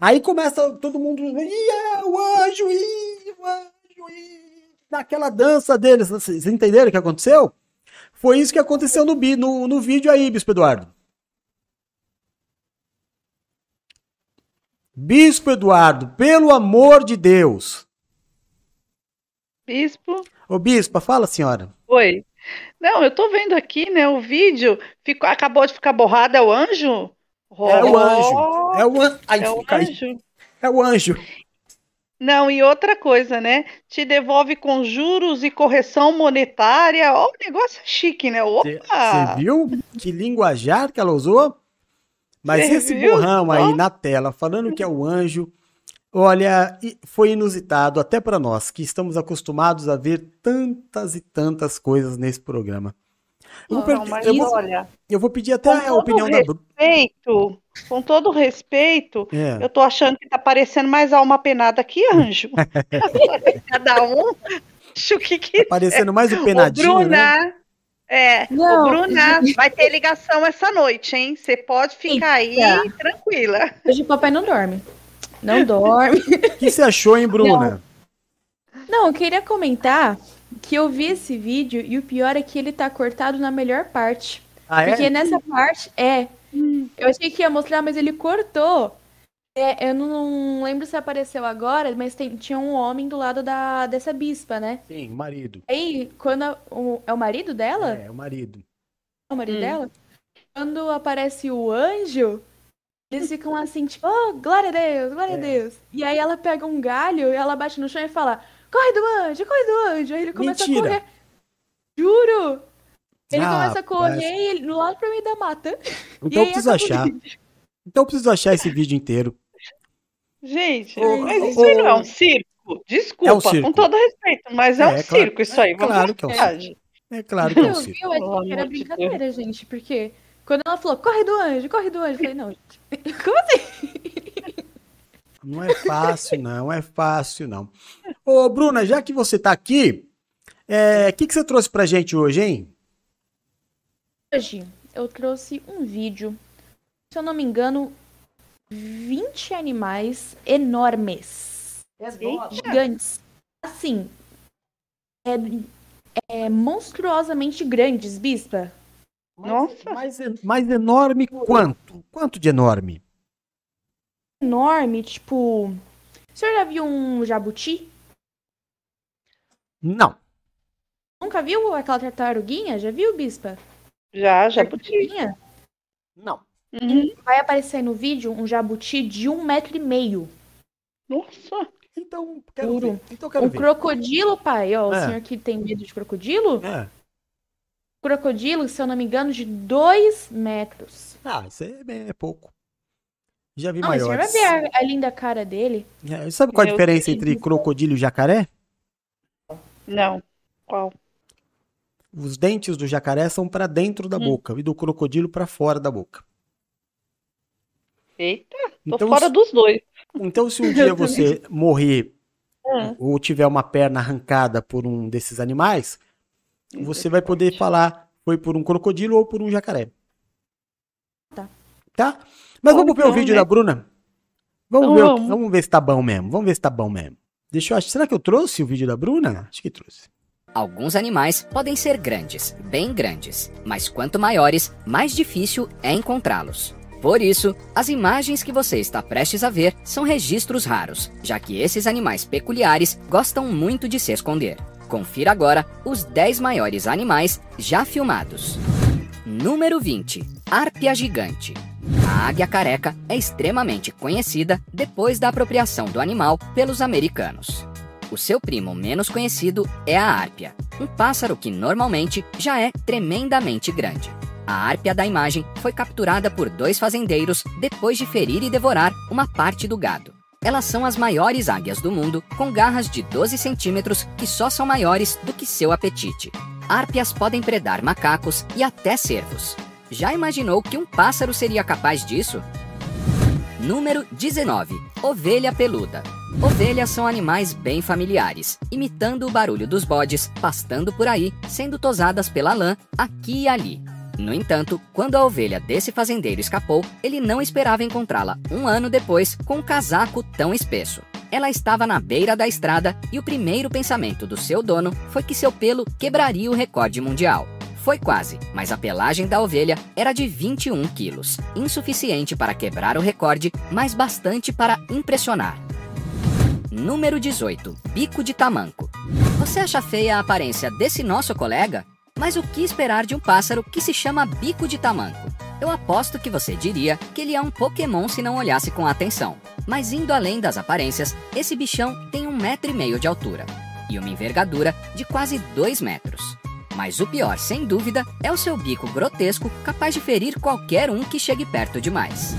Aí começa todo mundo. É o anjo, ih, o anjo, ih. Naquela dança deles. Vocês entenderam o que aconteceu? Foi isso que aconteceu no, no, no vídeo aí, Bispo Eduardo. Bispo Eduardo, pelo amor de Deus. Bispo? Ô, Bispa, fala, senhora. Oi. Não, eu tô vendo aqui, né, o vídeo, ficou, acabou de ficar borrado, é o anjo? É o anjo. Oh, É o, an... Ai, é o anjo. É o anjo. Não, e outra coisa, né? Te devolve com juros e correção monetária. Ó, o negócio é chique, né? Você Opa! viu que linguajar que ela usou? Mas Cê esse viu? borrão aí Ó. na tela, falando que é o anjo, olha, foi inusitado até para nós, que estamos acostumados a ver tantas e tantas coisas nesse programa. Eu vou, per- Não, mas eu vou- olha, eu vou pedir até a opinião da Bru. Com todo respeito, É. eu tô achando que tá parecendo mais alma penada que anjo. Cada um acho que quiser. Parecendo mais o penadinho, Bruna, né? é, Não, Bruna, gente. vai ter ligação essa noite, hein? Você pode ficar aí tranquila. Hoje o papai não dorme. Não dorme. O que você achou, hein, Bruna? Não, eu queria comentar que eu vi esse vídeo e o pior é que ele tá cortado na melhor parte. Ah, é? Porque nessa parte, é. Eu achei que ia mostrar, mas ele cortou. É, eu não lembro se apareceu agora, mas tem- tinha um homem do lado da, dessa bispa, né? Sim, o marido. Aí, quando a- o, é o marido dela? É, o marido. É o marido Hum. dela? Quando aparece o anjo, eles ficam assim, tipo, oh, glória a Deus, glória a É. Deus. E aí ela pega um galho e ela bate no chão e fala, corre do anjo, corre do anjo. Aí ele começa Mentira. a correr. Juro! Ele Ah, começa a correr rapaz. e ele, lá pro meio da mata. Então E eu preciso achar. Então eu preciso achar esse vídeo inteiro. Gente, Ô, mas ô, isso aí não é um circo? Desculpa, É um circo. com todo respeito, mas é, É, um é claro- circo isso aí. é vamos claro que é um verdade. É claro que é um Eu circo. vi, eu achei que era brincadeira, gente, porque quando ela falou, corre do anjo, corre do anjo, eu falei, não, gente, como assim? Não é fácil, não é fácil, não. Ô, Bruna, já que você tá aqui, é, o que, que você trouxe pra gente hoje, hein? Hoje eu trouxe um vídeo, se eu não me engano, 20 animais enormes. Gigantes. Assim, é, é monstruosamente grandes, bispa. Nossa. Mais, mais enorme quanto? Quanto de enorme? Enorme, tipo. O senhor já viu um jabuti? Não. Nunca viu aquela tartaruguinha? Já viu, bispa? Já. Tartaruguinha? Não. Uhum. Vai aparecer no vídeo um jabuti de um metro e meio. Nossa. Então, quero Juro. ver. Então, quero Um ver. crocodilo, pai, ó, o É. senhor que tem medo de crocodilo? É. Crocodilo, se eu não me engano, de dois metros. Ah, isso é, bem- é pouco. Já vi Não, mas o senhor vai maiores. ver a, a linda cara dele. É, sabe qual a Meu diferença Deus. entre crocodilo e jacaré? Não. Qual? Os dentes do jacaré são pra dentro da Hum. boca e do crocodilo pra fora da boca. Eita, tô Então, fora se- dos dois. Então, se um dia você morrer Hum. ou tiver uma perna arrancada por um desses animais, você vai poder falar foi por um crocodilo ou por um jacaré. Tá. Tá? Mas vamos ver o Então, vídeo né? da Bruna? Vamos Então ver, vamos. vamos ver se tá bom mesmo. Vamos ver se tá bom mesmo. Deixa eu achar. Será que eu trouxe o vídeo da Bruna? Acho que trouxe. Alguns animais podem ser grandes, bem grandes, mas quanto maiores, mais difícil é encontrá-los. Por isso, as imagens que você está prestes a ver são registros raros, já que esses animais peculiares gostam muito de se esconder. Confira agora os 10 maiores animais já filmados. Número 20. Árpia gigante. A águia careca é extremamente conhecida depois da apropriação do animal pelos americanos. O seu primo menos conhecido é a árpia, um pássaro que normalmente já é tremendamente grande. A árpia da imagem foi capturada por dois fazendeiros depois de ferir e devorar uma parte do gado. Elas são as maiores águias do mundo, com garras de 12 centímetros que só são maiores do que seu apetite. Árpias podem predar macacos e até cervos. Já imaginou que um pássaro seria capaz disso? Número 19. Ovelha peluda. Ovelhas são animais bem familiares, imitando o barulho dos bodes, pastando por aí, sendo tosadas pela lã aqui e ali. No entanto, quando a ovelha desse fazendeiro escapou, ele não esperava encontrá-la um ano depois com um casaco tão espesso. Ela estava na beira da estrada e o primeiro pensamento do seu dono foi que seu pelo quebraria o recorde mundial. Foi quase, mas a pelagem da ovelha era de 21 quilos, insuficiente para quebrar o recorde, mas bastante para impressionar. Número 18. Bico de tamanco. Você acha feia a aparência desse nosso colega? Mas o que esperar de um pássaro que se chama bico de tamanco? Eu aposto que você diria que ele é um Pokémon se não olhasse com atenção. Mas indo além das aparências, esse bichão tem um metro e meio de altura e uma envergadura de quase dois metros. Mas o pior, sem dúvida, é o seu bico grotesco capaz de ferir qualquer um que chegue perto demais.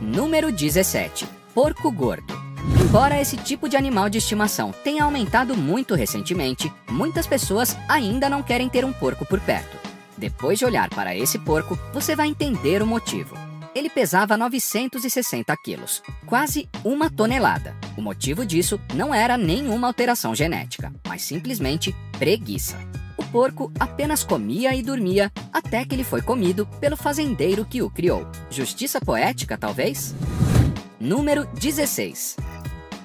Número 17. Porco gordo. Embora esse tipo de animal de estimação tenha aumentado muito recentemente, muitas pessoas ainda não querem ter um porco por perto. Depois de olhar para esse porco, você vai entender o motivo. Ele pesava 960 quilos, quase uma tonelada. O motivo disso não era nenhuma alteração genética, mas simplesmente preguiça. Porco apenas comia e dormia até que ele foi comido pelo fazendeiro que o criou. Justiça poética, talvez? Número 16.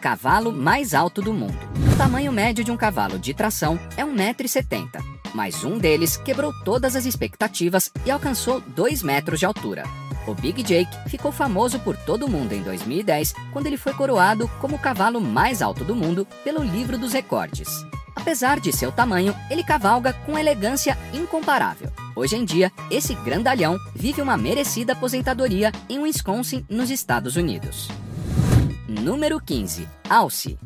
Cavalo mais alto do mundo. O tamanho médio de um cavalo de tração é 1,70m, mas um deles quebrou todas as expectativas e alcançou 2 metros de altura. O Big Jake ficou famoso por todo o mundo em 2010, quando ele foi coroado como o cavalo mais alto do mundo pelo Livro dos Recordes. Apesar de seu tamanho, ele cavalga com elegância incomparável. Hoje em dia, esse grandalhão vive uma merecida aposentadoria em Wisconsin, nos Estados Unidos. Número 15. Alce.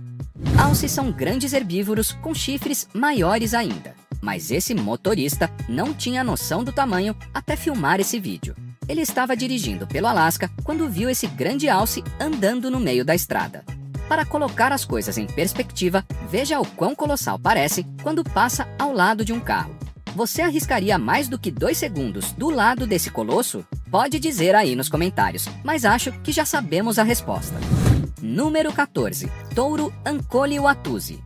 Alces são grandes herbívoros com chifres maiores ainda. Mas esse motorista não tinha noção do tamanho até filmar esse vídeo. Ele estava dirigindo pelo Alasca quando viu esse grande alce andando no meio da estrada. Para colocar as coisas em perspectiva, veja o quão colossal parece quando passa ao lado de um carro. Você arriscaria mais do que dois segundos do lado desse colosso? Pode dizer aí nos comentários, mas acho que já sabemos a resposta. Número 14. Touro Ancole Watusi.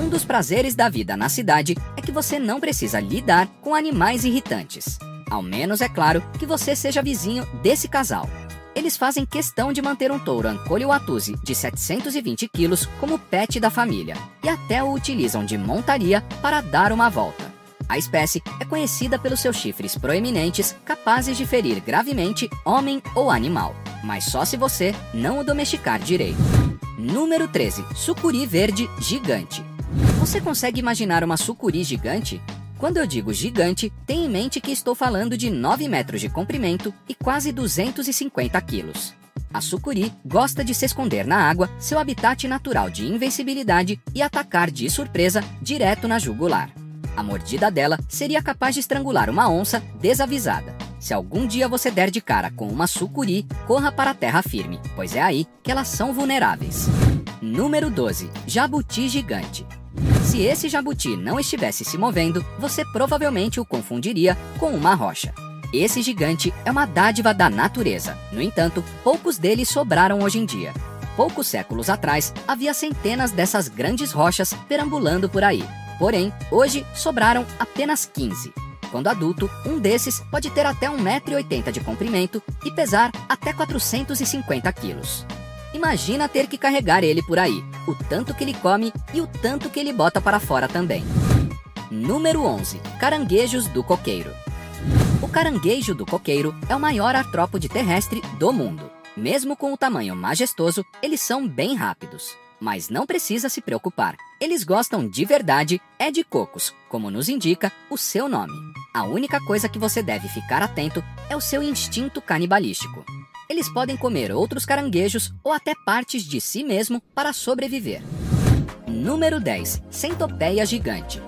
Um dos prazeres da vida na cidade é que você não precisa lidar com animais irritantes. Ao menos é claro que você seja vizinho desse casal. Eles fazem questão de manter um touro Ancole Watusi de 720 quilos como pet da família e até o utilizam de montaria para dar uma volta. A espécie é conhecida pelos seus chifres proeminentes capazes de ferir gravemente homem ou animal, mas só se você não o domesticar direito. Número 13. Sucuri verde gigante. Você consegue imaginar uma sucuri gigante? Quando eu digo gigante, tenha em mente que estou falando de 9 metros de comprimento e quase 250 quilos. A sucuri gosta de se esconder na água, seu habitat natural de invencibilidade, e atacar de surpresa direto na jugular. A mordida dela seria capaz de estrangular uma onça desavisada. Se algum dia você der de cara com uma sucuri, corra para a terra firme, pois é aí que elas são vulneráveis. Número 12. Jabuti gigante. Se esse jabuti não estivesse se movendo, você provavelmente o confundiria com uma rocha. Esse gigante é uma dádiva da natureza. No entanto, poucos deles sobraram hoje em dia. Poucos séculos atrás, havia centenas dessas grandes rochas perambulando por aí. Porém, hoje sobraram apenas 15. Quando adulto, um desses pode ter até 1,80m de comprimento e pesar até 450 quilos. Imagina ter que carregar ele por aí, o tanto que ele come e o tanto que ele bota para fora também. Número 11. Caranguejos do coqueiro. O caranguejo do coqueiro é o maior artrópode terrestre do mundo. Mesmo com o tamanho majestoso, eles são bem rápidos. Mas não precisa se preocupar. Eles gostam de verdade é de cocos, como nos indica o seu nome. A única coisa que você deve ficar atento é o seu instinto canibalístico. Eles podem comer outros caranguejos ou até partes de si mesmo para sobreviver. Número 10. Centopeia gigante.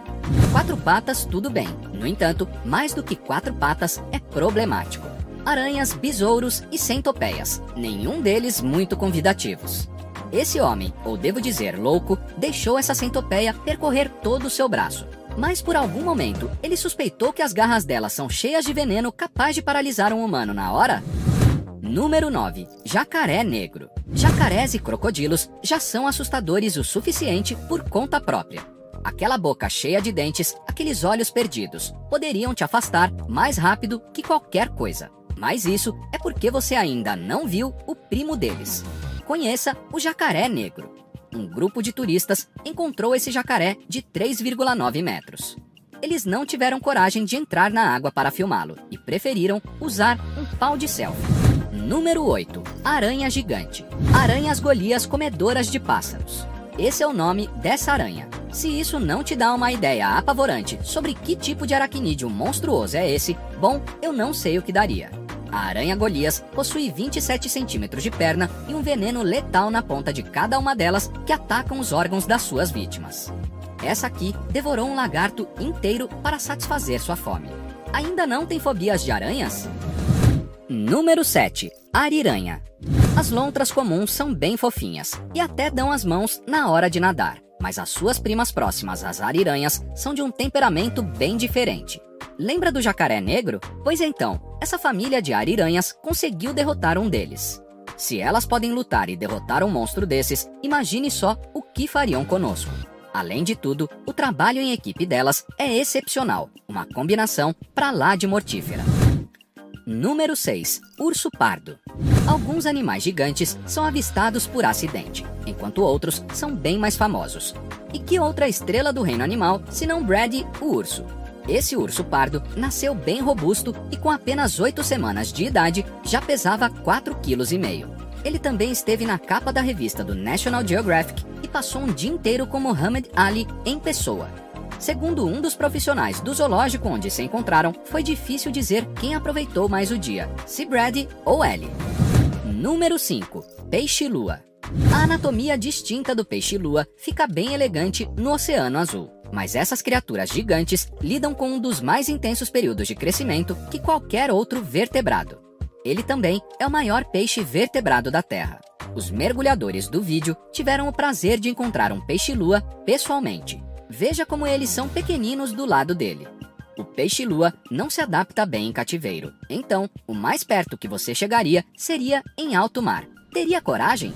Quatro patas, tudo bem. No entanto, mais do que quatro patas é problemático. Aranhas, besouros e centopeias, nenhum deles muito convidativos. Esse homem, ou devo dizer louco, deixou essa centopeia percorrer todo o seu braço. Mas por algum momento, ele suspeitou que as garras dela são cheias de veneno capaz de paralisar um humano na hora? Número 9. Jacaré negro. Jacarés e crocodilos já são assustadores o suficiente por conta própria. Aquela boca cheia de dentes, aqueles olhos perdidos, poderiam te afastar mais rápido que qualquer coisa. Mas isso é porque você ainda não viu o primo deles. Conheça o jacaré negro. Um grupo de turistas encontrou esse jacaré de 3,9 metros. Eles não tiveram coragem de entrar na água para filmá-lo e preferiram usar um pau de selfie. Número 8. Aranha gigante. Aranhas golias comedoras de pássaros. Esse é o nome dessa aranha. Se isso não te dá uma ideia apavorante sobre que tipo de aracnídeo monstruoso é esse, bom, eu não sei o que daria. A aranha Golias possui 27 centímetros de perna e um veneno letal na ponta de cada uma delas que atacam os órgãos das suas vítimas. Essa aqui devorou um lagarto inteiro para satisfazer sua fome. Ainda não tem fobias de aranhas? Número 7. Ariranha. As lontras comuns são bem fofinhas e até dão as mãos na hora de nadar, mas as suas primas próximas, as ariranhas, são de um temperamento bem diferente. Lembra do jacaré negro? Pois então, essa família de ariranhas conseguiu derrotar um deles. Se elas podem lutar e derrotar um monstro desses, imagine só o que fariam conosco. Além de tudo, o trabalho em equipe delas é excepcional, uma combinação pra lá de mortífera. Número 6. Urso pardo. Alguns animais gigantes são avistados por acidente, enquanto outros são bem mais famosos. E que outra estrela do reino animal senão Brady, o urso? Esse urso pardo nasceu bem robusto e com apenas 8 semanas de idade já pesava 4,5 kg. Ele também esteve na capa da revista do National Geographic e passou um dia inteiro com Muhammad Ali em pessoa. Segundo um dos profissionais do zoológico onde se encontraram, foi difícil dizer quem aproveitou mais o dia, se Brady ou Ellie. Número 5. Peixe-lua. A anatomia distinta do peixe-lua fica bem elegante no Oceano Azul. Mas essas criaturas gigantes lidam com um dos mais intensos períodos de crescimento que qualquer outro vertebrado. Ele também é o maior peixe vertebrado da Terra. Os mergulhadores do vídeo tiveram o prazer de encontrar um peixe-lua pessoalmente. Veja como eles são pequeninos do lado dele. O peixe-lua não se adapta bem em cativeiro, então o mais perto que você chegaria seria em alto mar. Teria coragem?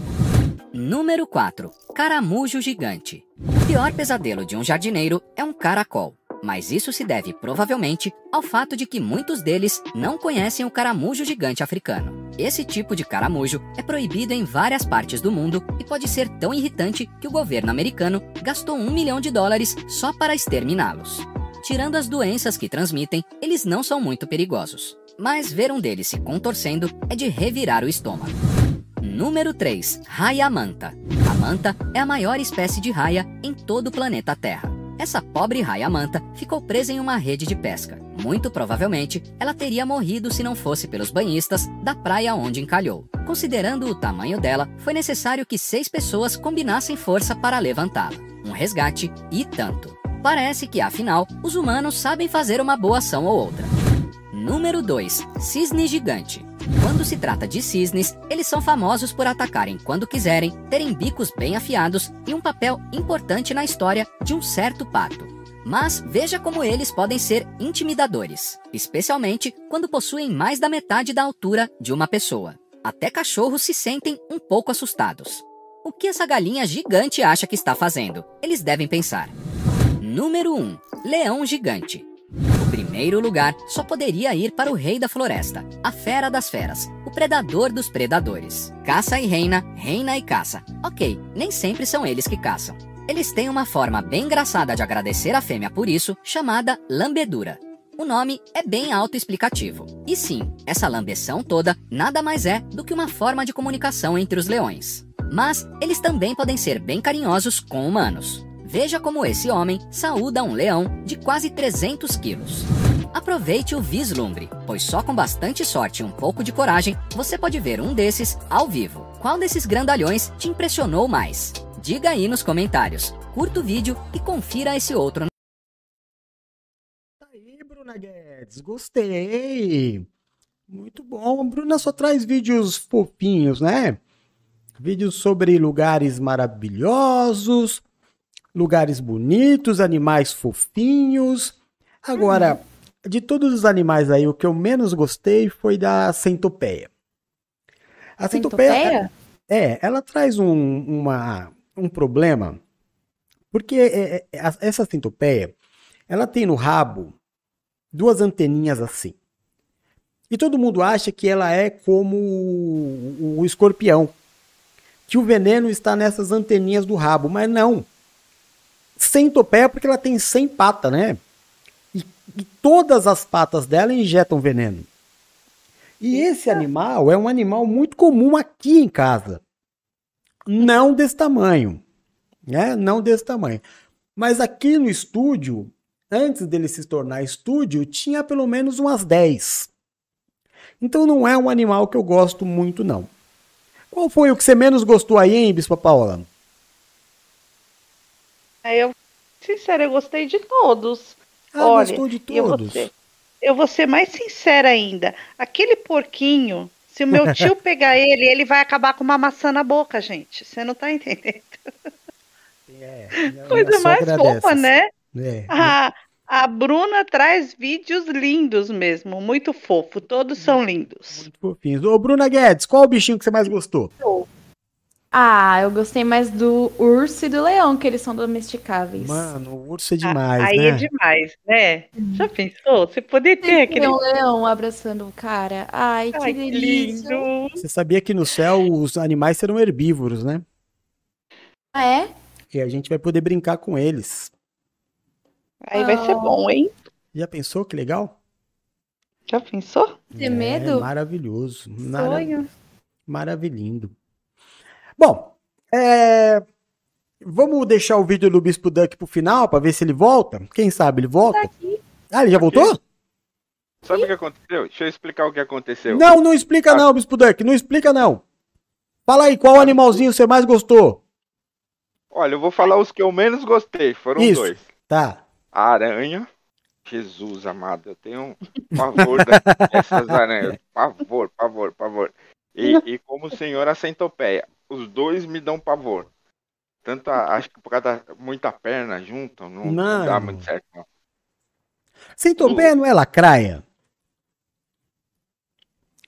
Número 4. Caramujo gigante. O pior pesadelo de um jardineiro é um caracol. Mas isso se deve provavelmente ao fato de que muitos deles não conhecem o caramujo gigante africano. Esse tipo de caramujo é proibido em várias partes do mundo e pode ser tão irritante que o governo americano gastou um milhão de dólares só para exterminá-los. Tirando as doenças que transmitem, eles não são muito perigosos. Mas ver um deles se contorcendo é de revirar o estômago. Número 3. Raia manta. A manta é a maior espécie de raia em todo o planeta Terra. Essa pobre raia manta ficou presa em uma rede de pesca. Muito provavelmente, ela teria morrido se não fosse pelos banhistas da praia onde encalhou. Considerando o tamanho dela, foi necessário que seis pessoas combinassem força para levantá-la. Um resgate e tanto. Parece que, afinal, os humanos sabem fazer uma boa ação ou outra. Número 2. Cisne gigante. Quando se trata de cisnes, eles são famosos por atacarem quando quiserem, terem bicos bem afiados e um papel importante na história de um certo pato. Mas veja como eles podem ser intimidadores, especialmente quando possuem mais da metade da altura de uma pessoa. Até cachorros se sentem um pouco assustados. O que essa galinha gigante acha que está fazendo? Eles devem pensar. Número 1. Leão gigante. Primeiro lugar só poderia ir para o rei da floresta, a fera das feras, o predador dos predadores. Caça e reina, reina e caça. Ok, nem sempre são eles que caçam. Eles têm uma forma bem engraçada de agradecer a fêmea por isso, chamada lambedura. O nome é bem autoexplicativo. E sim, essa lambeção toda nada mais é do que uma forma de comunicação entre os leões. Mas eles também podem ser bem carinhosos com humanos. Veja como esse homem saúda um leão de quase 300 quilos. Aproveite o vislumbre, pois só com bastante sorte e um pouco de coragem você pode ver um desses ao vivo. Qual desses grandalhões te impressionou mais? Diga aí nos comentários. Curta o vídeo e confira esse outro. Aí, Bruna Guedes, gostei. Muito bom. Bruna só traz vídeos fofinhos, né? Vídeos sobre lugares maravilhosos, lugares bonitos, animais fofinhos. Agora, uhum. de todos os animais aí, o que eu menos gostei foi da centopeia. A centopeia, centopeia? É, ela traz um, uma, um problema, Porque é, é, a- essa centopeia, ela tem no rabo duas anteninhas assim. E todo mundo acha que ela é como o, o escorpião, que o veneno está nessas anteninhas do rabo, mas não. Centopeia porque ela tem 100 patas, né? E, e todas as patas dela injetam veneno. E esse animal é um animal muito comum aqui em casa. Não desse tamanho, né? Não desse tamanho. Mas aqui no estúdio, antes dele se tornar estúdio, tinha pelo menos umas 10. Então não é um animal que eu gosto muito, não. Qual foi o que você menos gostou aí, hein, Bispa Paula? Aí eu, sincero, eu gostei de todos. Ah, Olha, gostou de e eu vou todos? ser- eu vou ser mais sincera ainda. Aquele porquinho, se o meu tio pegar ele, ele vai acabar com uma maçã na boca, gente. Você não tá entendendo? Coisa minha mais sogra fofa, né? É. A, a Bruna traz vídeos lindos mesmo, muito fofo. Todos são lindos. Fofinhos. Ô, Bruna Guedes, qual o bichinho que você mais gostou? Ah, eu gostei mais do urso e do leão, que eles são domesticáveis. Mano, o urso é demais, Aí né? é demais, né? Já pensou? Você poder ter Tem aquele. um leão abraçando o cara. Ai, que Ai, que delícia. lindo. Você sabia que no céu os animais serão herbívoros, né? Ah, é? E a gente vai poder brincar com eles. Aí vai ser bom, hein? Já pensou que legal? Já pensou? Tem É medo? maravilhoso. Mara... Sonho. Maravilhindo. Bom, é, vamos deixar o vídeo do Bispo Duck pro final para ver se ele volta. Quem sabe ele volta? Ah, ele já voltou? Sabe o que aconteceu? Deixa eu explicar o que aconteceu. Não, não explica não, Bispo Duck. Não explica não. Fala aí, qual animalzinho você mais gostou? Olha, eu vou falar os que eu menos gostei. Foram Isso. dois. Tá. A aranha. Jesus amado, eu tenho um pavor dessas aranhas. Pavor, pavor, pavor. E, e como o senhor, a centopeia. Os dois me dão pavor. Tanto a, acho que por causa da muita perna junto, não, não dá muito certo. Não. Centopeia não é lacraia?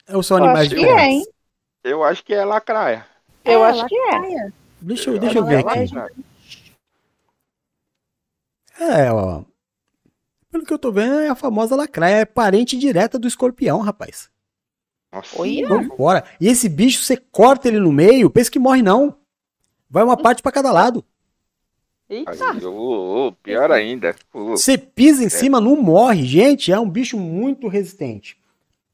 Ou são Eu animais acho que é, hein? Eu acho que é lacraia. Eu É, acho que é. Deixa eu, deixa eu ver aqui. É, ó. Pelo que eu tô vendo, é a famosa lacraia. É parente direta do escorpião, rapaz. Nossa, Vambora. E esse bicho, você corta ele no meio, pensa que morre não. Vai uma parte pra cada lado. Aí, ô, ô, pior ainda. Ô, Você pisa em é. cima, não morre. Gente, é um bicho muito resistente.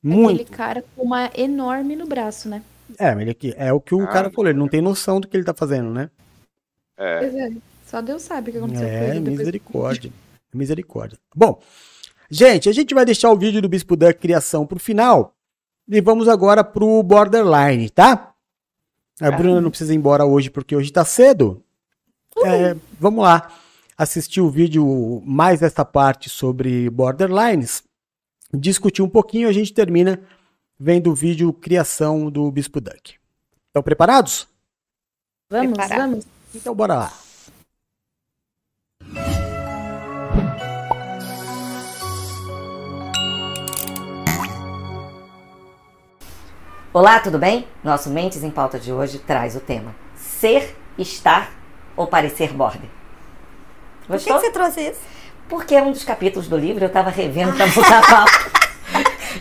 Muito. Aquele cara com uma enorme no braço, né? É, mas ele aqui, é o que o Ah, cara falou, ele não tem noção do que ele tá fazendo, né? É. Pois é. Só Deus sabe o que aconteceu com É, ele. depois- misericórdia. Misericórdia. Bom, gente, a gente vai deixar o vídeo do Bispo Duck Criação pro final. E vamos agora pro Borderline, tá? A Bruna não precisa ir embora hoje porque hoje tá cedo. É, vamos lá assistir o vídeo mais essa parte sobre Borderlines. Discutir um pouquinho, a gente termina vendo o vídeo Criação do Bispo Duck. Estão preparados? Vamos, Preparado. vamos. Então bora lá. Olá, tudo bem? Nosso Mentes em Pauta de hoje traz o tema Ser, Estar ou Parecer Border. Por que, que você trouxe isso? Porque é um dos capítulos do livro eu estava revendo para montar a pauta.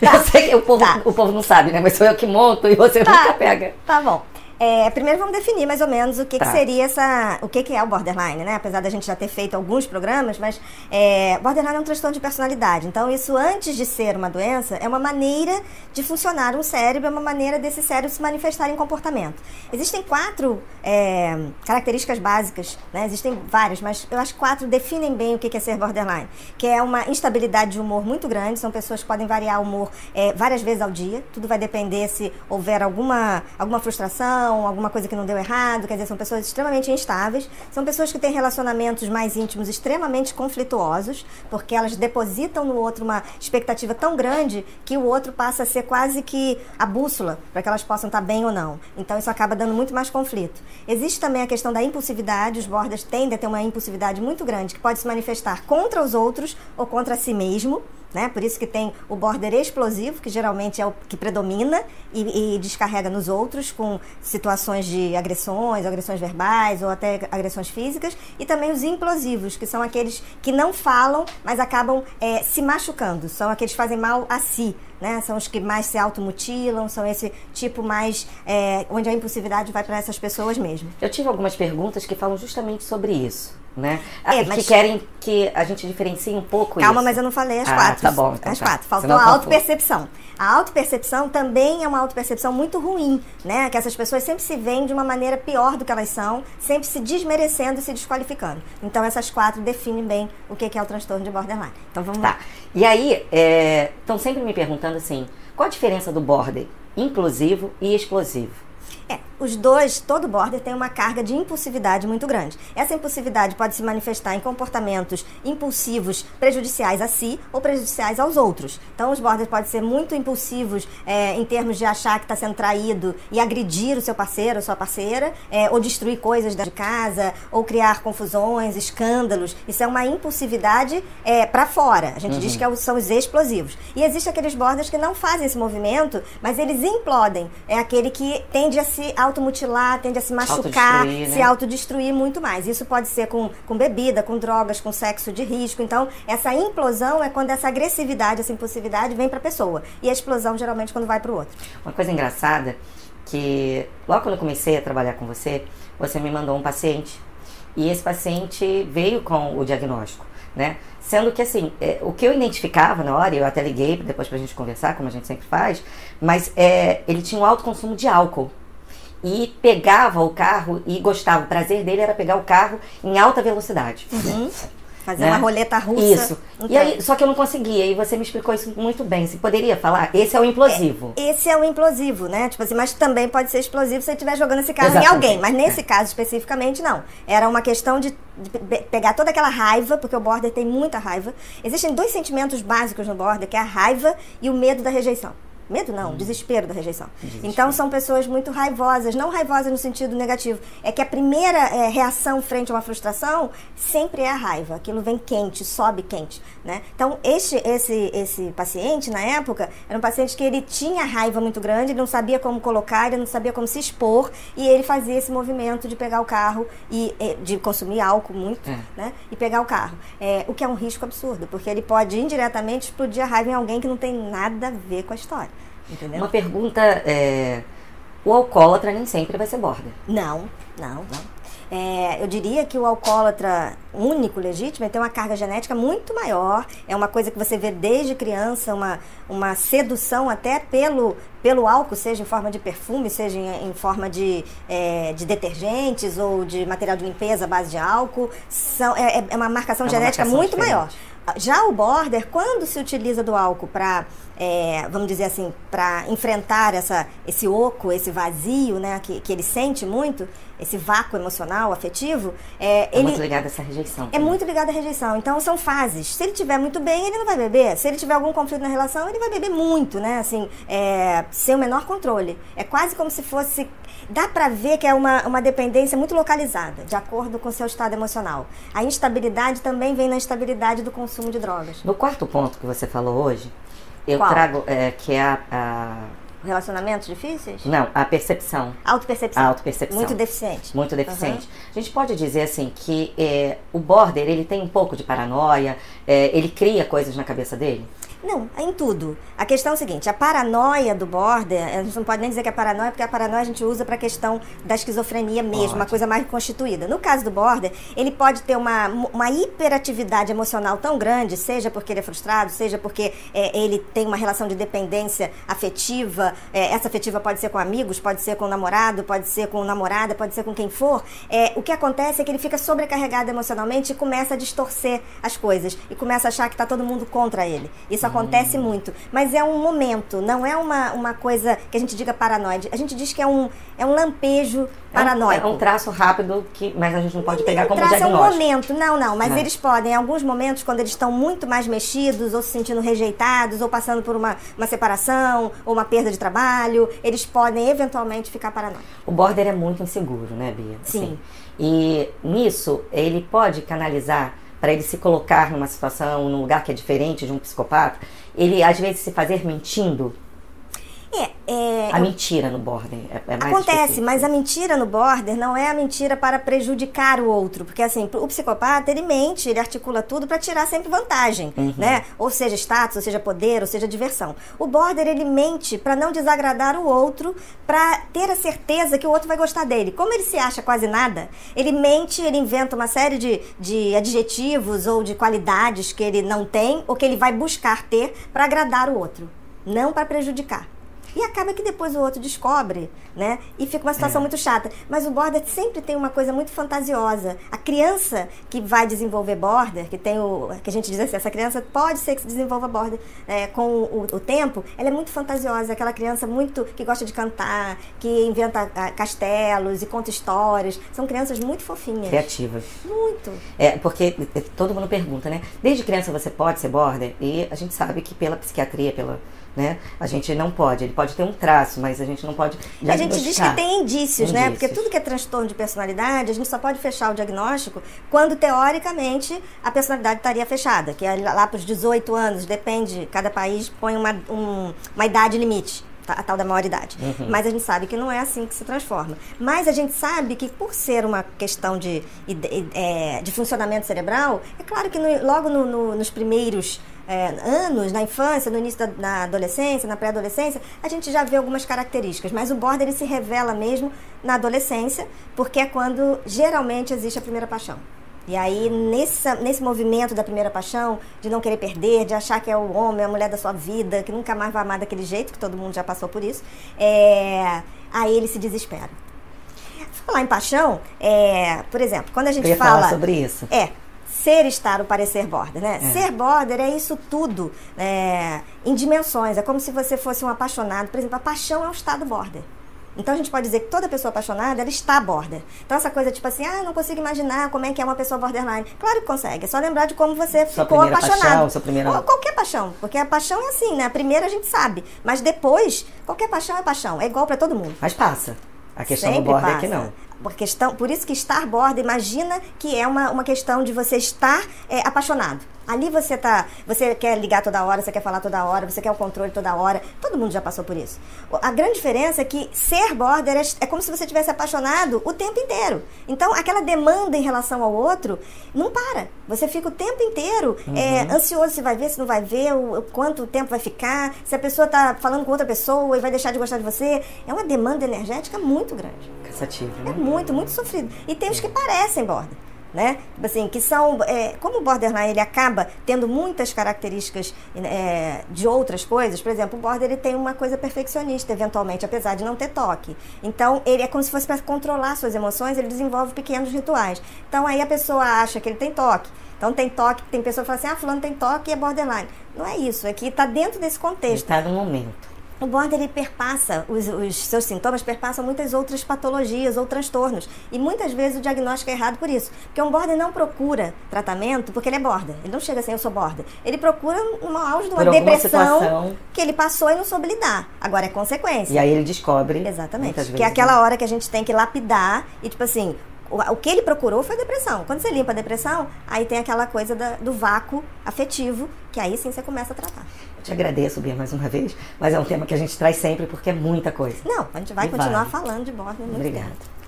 Eu sei que o povo, o povo não sabe, né? Mas sou eu que monto e você nunca pega. Tá bom. É, primeiro vamos definir mais ou menos o que, que Tá. seria essa. O que, que é o borderline, né? Apesar da gente já ter feito alguns programas, mas é, borderline é um transtorno de personalidade. Então, isso antes de ser uma doença, é uma maneira de funcionar um cérebro, é uma maneira desse cérebro se manifestar em comportamento. Existem quatro é, características básicas, né? Existem várias, mas eu acho que quatro definem bem o que que é ser borderline. Que é uma instabilidade de humor muito grande, são pessoas que podem variar o humor é, várias vezes ao dia. Tudo vai depender se houver alguma, alguma frustração, alguma coisa que não deu errado. Quer dizer, são pessoas extremamente instáveis. São pessoas que têm relacionamentos mais íntimos extremamente conflituosos, porque elas depositam no outro uma expectativa tão grande que o outro passa a ser quase que a bússola para que elas possam estar bem ou não. Então isso acaba dando muito mais conflito. Existe também a questão da impulsividade. Os borders tendem a ter uma impulsividade muito grande que pode se manifestar contra os outros ou contra si mesmo. Né? Por isso que tem o border explosivo, que geralmente é o que predomina e, e descarrega nos outros com situações de agressões, agressões verbais ou até agressões físicas, e também os implosivos, que são aqueles que não falam, mas acabam é, se machucando, são aqueles que fazem mal a si. Né? São os que mais se automutilam, são esse tipo mais é, onde a impulsividade vai para essas pessoas mesmo. Eu tive algumas perguntas que falam justamente sobre isso, né? É, Ah, mas- Que querem que a gente diferencie um pouco Calma, isso. mas eu não falei as Ah, quatro. tá bom, então as tá. quatro. Faltou a autopercepção. A autopercepção também é uma autopercepção muito ruim, né? Que essas pessoas sempre se veem de uma maneira pior do que elas são, sempre se desmerecendo e se desqualificando. Então essas quatro definem bem o que é o transtorno de borderline. Então vamos Tá. lá. E aí, estão sempre me perguntando assim, qual a diferença do border inclusivo e explosivo? É, os dois, todo border tem uma carga de impulsividade muito grande. Essa impulsividade pode se manifestar em comportamentos impulsivos prejudiciais a si ou prejudiciais aos outros. Então, os borders podem ser muito impulsivos é, em termos de achar que está sendo traído e agredir o seu parceiro ou sua parceira, é, ou destruir coisas da- de casa, ou criar confusões, escândalos. Isso é uma impulsividade é, para fora. A gente Uhum. diz que é são os explosivos. E existem aqueles borders que não fazem esse movimento, mas eles implodem. É aquele que tende a se automutilar, tende a se machucar, Autodestruir, né? se autodestruir muito mais. Isso pode ser com, com bebida, com drogas, com sexo de risco. Então, essa implosão é quando essa agressividade, essa impulsividade vem para a pessoa. E a explosão, geralmente, quando vai para o outro. Uma coisa engraçada que logo quando eu comecei a trabalhar com você, você me mandou um paciente e esse paciente veio com o diagnóstico, né? Sendo que assim, é, o que eu identificava na hora, eu até liguei depois pra gente conversar, como a gente sempre faz, mas é, ele tinha um alto consumo de álcool. E pegava o carro e gostava. O prazer dele era pegar o carro em alta velocidade. Fazer né? uma roleta russa. Isso. Então, E aí, só que eu não conseguia. E você me explicou isso muito bem. Você poderia falar? Esse é o implosivo. Esse é o implosivo, né? Tipo assim, mas também pode ser explosivo se você estiver jogando esse carro em Exatamente. alguém. Mas nesse caso especificamente, não. Era uma questão de, de pe- pegar toda aquela raiva, porque o border tem muita raiva. Existem dois sentimentos básicos no border, que é a raiva e o medo da rejeição. Medo não, desespero da rejeição. Então são pessoas muito raivosas, não raivosas no sentido negativo. É que a primeira é, reação frente a uma frustração sempre é a raiva. Aquilo vem quente, sobe quente, né? Então este, esse, esse paciente na época era um paciente que ele tinha raiva muito grande, ele não sabia como colocar, ele não sabia como se expor e ele fazia esse movimento de pegar o carro e de consumir álcool muito, É. né? E pegar o carro. É, o que é um risco absurdo, porque ele pode indiretamente explodir a raiva em alguém que não tem nada a ver com a história. Entendeu? Uma pergunta é. O alcoólatra nem sempre vai ser border. Não, não, não. É, eu diria que o alcoólatra único, legítimo, ele tem uma carga genética muito maior. É uma coisa que você vê desde criança, uma, uma sedução até pelo, pelo álcool, seja em forma de perfume, seja em, em forma de, é, de detergentes ou de material de limpeza à base de álcool. São, é, é- é uma marcação É uma genética marcação muito diferente. maior. Já o border, quando se utiliza do álcool para, vamos dizer assim, para enfrentar essa, esse oco, esse vazio, né, que, que ele sente muito, esse vácuo emocional, afetivo, é, É ele muito ligado a essa rejeição. é muito ligado à rejeição. Então são fases. Se ele tiver muito bem, ele não vai beber. Se ele tiver algum conflito na relação, ele vai beber muito, né? Assim, é, sem o menor controle. É quase como se fosse. Dá pra ver que é uma, uma dependência muito localizada, de acordo com o seu estado emocional. A instabilidade também vem na instabilidade do consumo de drogas. No quarto ponto que você falou hoje, eu Qual? trago é, que é a, a- Relacionamentos difíceis? Não, a percepção. Autopercepção. A autopercepção. Muito deficiente. Muito deficiente. A gente pode dizer assim que é, o border ele tem um pouco de paranoia, é, ele cria coisas na cabeça dele. Não, é em tudo. A questão é o seguinte: a paranoia do border, a gente não pode nem dizer que é paranoia, porque a paranoia a gente usa para a questão da esquizofrenia mesmo, uma coisa mais constituída. No caso do border, ele pode ter uma, uma hiperatividade emocional tão grande, seja porque ele é frustrado, seja porque é, ele tem uma relação de dependência afetiva. é, essa afetiva pode ser com amigos, pode ser com o namorado, pode ser com namorada, pode ser com quem for. É, o que acontece é que ele fica sobrecarregado emocionalmente e começa a distorcer as coisas e começa a achar que está todo mundo contra ele. Isso acontece muito. Mas é um momento, não é uma, uma coisa que a gente diga paranoide. A gente diz que é um, é um lampejo paranoico. É um, é um traço rápido, que, mas a gente não pode pegar como Traça um diagnóstico. momento, não, não, mas Não. eles podem, em alguns momentos, quando eles estão muito mais mexidos, ou se sentindo rejeitados, ou passando por uma, uma separação, ou uma perda de trabalho, eles podem eventualmente ficar paranoicos. O border é muito inseguro, né, Bia? Sim. Assim, E nisso, ele pode canalizar para ele se colocar numa situação, num lugar que é diferente de um psicopata, ele às vezes se fazer mentindo. É, é, A mentira no border é, é mais Acontece, específico. mas a mentira no border não é a mentira para prejudicar o outro, porque assim, o psicopata ele mente, ele articula tudo para tirar sempre vantagem, Uhum. né? Ou seja, status, ou seja, poder, ou seja, diversão. O border ele mente para não desagradar o outro, para ter a certeza que o outro vai gostar dele. Como ele se acha quase nada, ele mente, ele inventa uma série de, de adjetivos ou de qualidades que ele não tem ou que ele vai buscar ter para agradar o outro, não para prejudicar. E acaba que depois o outro descobre, né? E fica uma situação É. muito chata. Mas o border sempre tem uma coisa muito fantasiosa. A criança que vai desenvolver border, que tem o. que a gente diz assim, essa criança pode ser que se desenvolva border é, com o, o tempo, ela é muito fantasiosa. Aquela criança muito que gosta de cantar, que inventa ah, castelos e conta histórias. São crianças muito fofinhas. Criativas. Muito. É, porque eh, todo mundo pergunta, né? Desde criança você pode ser border? E a gente sabe que pela psiquiatria, pela, né? A gente não pode. Ele pode ter um traço, mas a gente não pode a gente diz que tem indícios, né? Indícios. Porque tudo que é transtorno de personalidade, a gente só pode fechar o diagnóstico quando, teoricamente, a personalidade estaria fechada, que é lá para os 18 anos, depende, cada país põe uma, um- uma idade limite. tá? A tal da maioridade. Uhum. Mas a gente sabe que não é assim que se transforma. Mas a gente sabe que, por ser uma questão de, ide- é, de funcionamento cerebral, é claro que no- logo no- no- nos primeiros é, anos, na infância, no início da na adolescência, na pré-adolescência, a gente já vê algumas características. Mas o border ele se revela mesmo na adolescência, porque é quando geralmente existe a primeira paixão. E aí, nesse, nesse movimento da primeira paixão, de não querer perder, de achar que é o homem, a mulher da sua vida, que nunca mais vai amar daquele jeito, que todo mundo já passou por isso, é, aí ele se desespera. Falar em paixão, é, por exemplo, quando a gente Eu ia fala. sobre isso. É, ser, estar, o parecer border, né? É. Ser border é isso tudo é, em dimensões. É como se você fosse um apaixonado. Por exemplo, a paixão é um estado border. Então a gente pode dizer que toda pessoa apaixonada, ela está border. Então essa coisa tipo assim, ah, não consigo imaginar como é que é uma pessoa borderline. Claro que consegue, é só lembrar de como você Sua ficou apaixonado. paixão, sua primeira- Ou qualquer paixão, porque a paixão é assim, né? A primeira a gente sabe, mas depois, qualquer paixão é paixão, é igual para todo mundo. Mas passa. A questão Sempre do border é passa. que não. Por, questão, por isso que estar border, imagina que é uma, uma questão de você estar é, apaixonado. Ali você tá. Você quer ligar toda hora, você quer falar toda hora, você quer o controle toda hora. Todo mundo já passou por isso. A grande diferença é que ser border é, é como se você tivesse apaixonado o tempo inteiro. Então, aquela demanda em relação ao outro não para. Você fica o tempo inteiro é, Uhum. ansioso se vai ver, se não vai ver, o, o quanto tempo vai ficar, se a pessoa tá falando com outra pessoa e vai deixar de gostar de você. É uma demanda energética muito grande. Cansativo, É né? muito, muito sofrido. E tem os que parecem border. Né? Tipo Assim, que são. é, como o borderline ele acaba tendo muitas características é, de outras coisas, por exemplo, o border ele tem uma coisa perfeccionista, eventualmente, apesar de não ter toque. Então, ele é como se fosse para controlar suas emoções, ele desenvolve pequenos rituais. Então, aí a pessoa acha que ele tem toque. Então, tem toque, tem pessoa que fala assim: ah, fulano tem toque e é borderline. Não é isso, é que está dentro desse contexto. Está no momento. O border ele perpassa, os, os seus sintomas perpassam muitas outras patologias ou transtornos. E muitas vezes o diagnóstico é errado por isso. Porque um border não procura tratamento porque ele é border. Ele não chega assim, eu sou border. Ele procura no auge de uma depressão situação. que ele passou e não soube lidar. Agora é consequência. E aí ele descobre. Exatamente. muitas Que vezes, é aquela né? hora que a gente tem que lapidar e, tipo assim, o, o que ele procurou foi depressão. Quando você limpa a depressão, aí tem aquela coisa da- do vácuo afetivo, que aí sim você começa a tratar. Te agradeço, Bia, mais uma vez. Mas é um tema que a gente traz sempre porque é muita coisa. Não, a gente vai E continuar vale. falando de border muito Obrigada. tempo.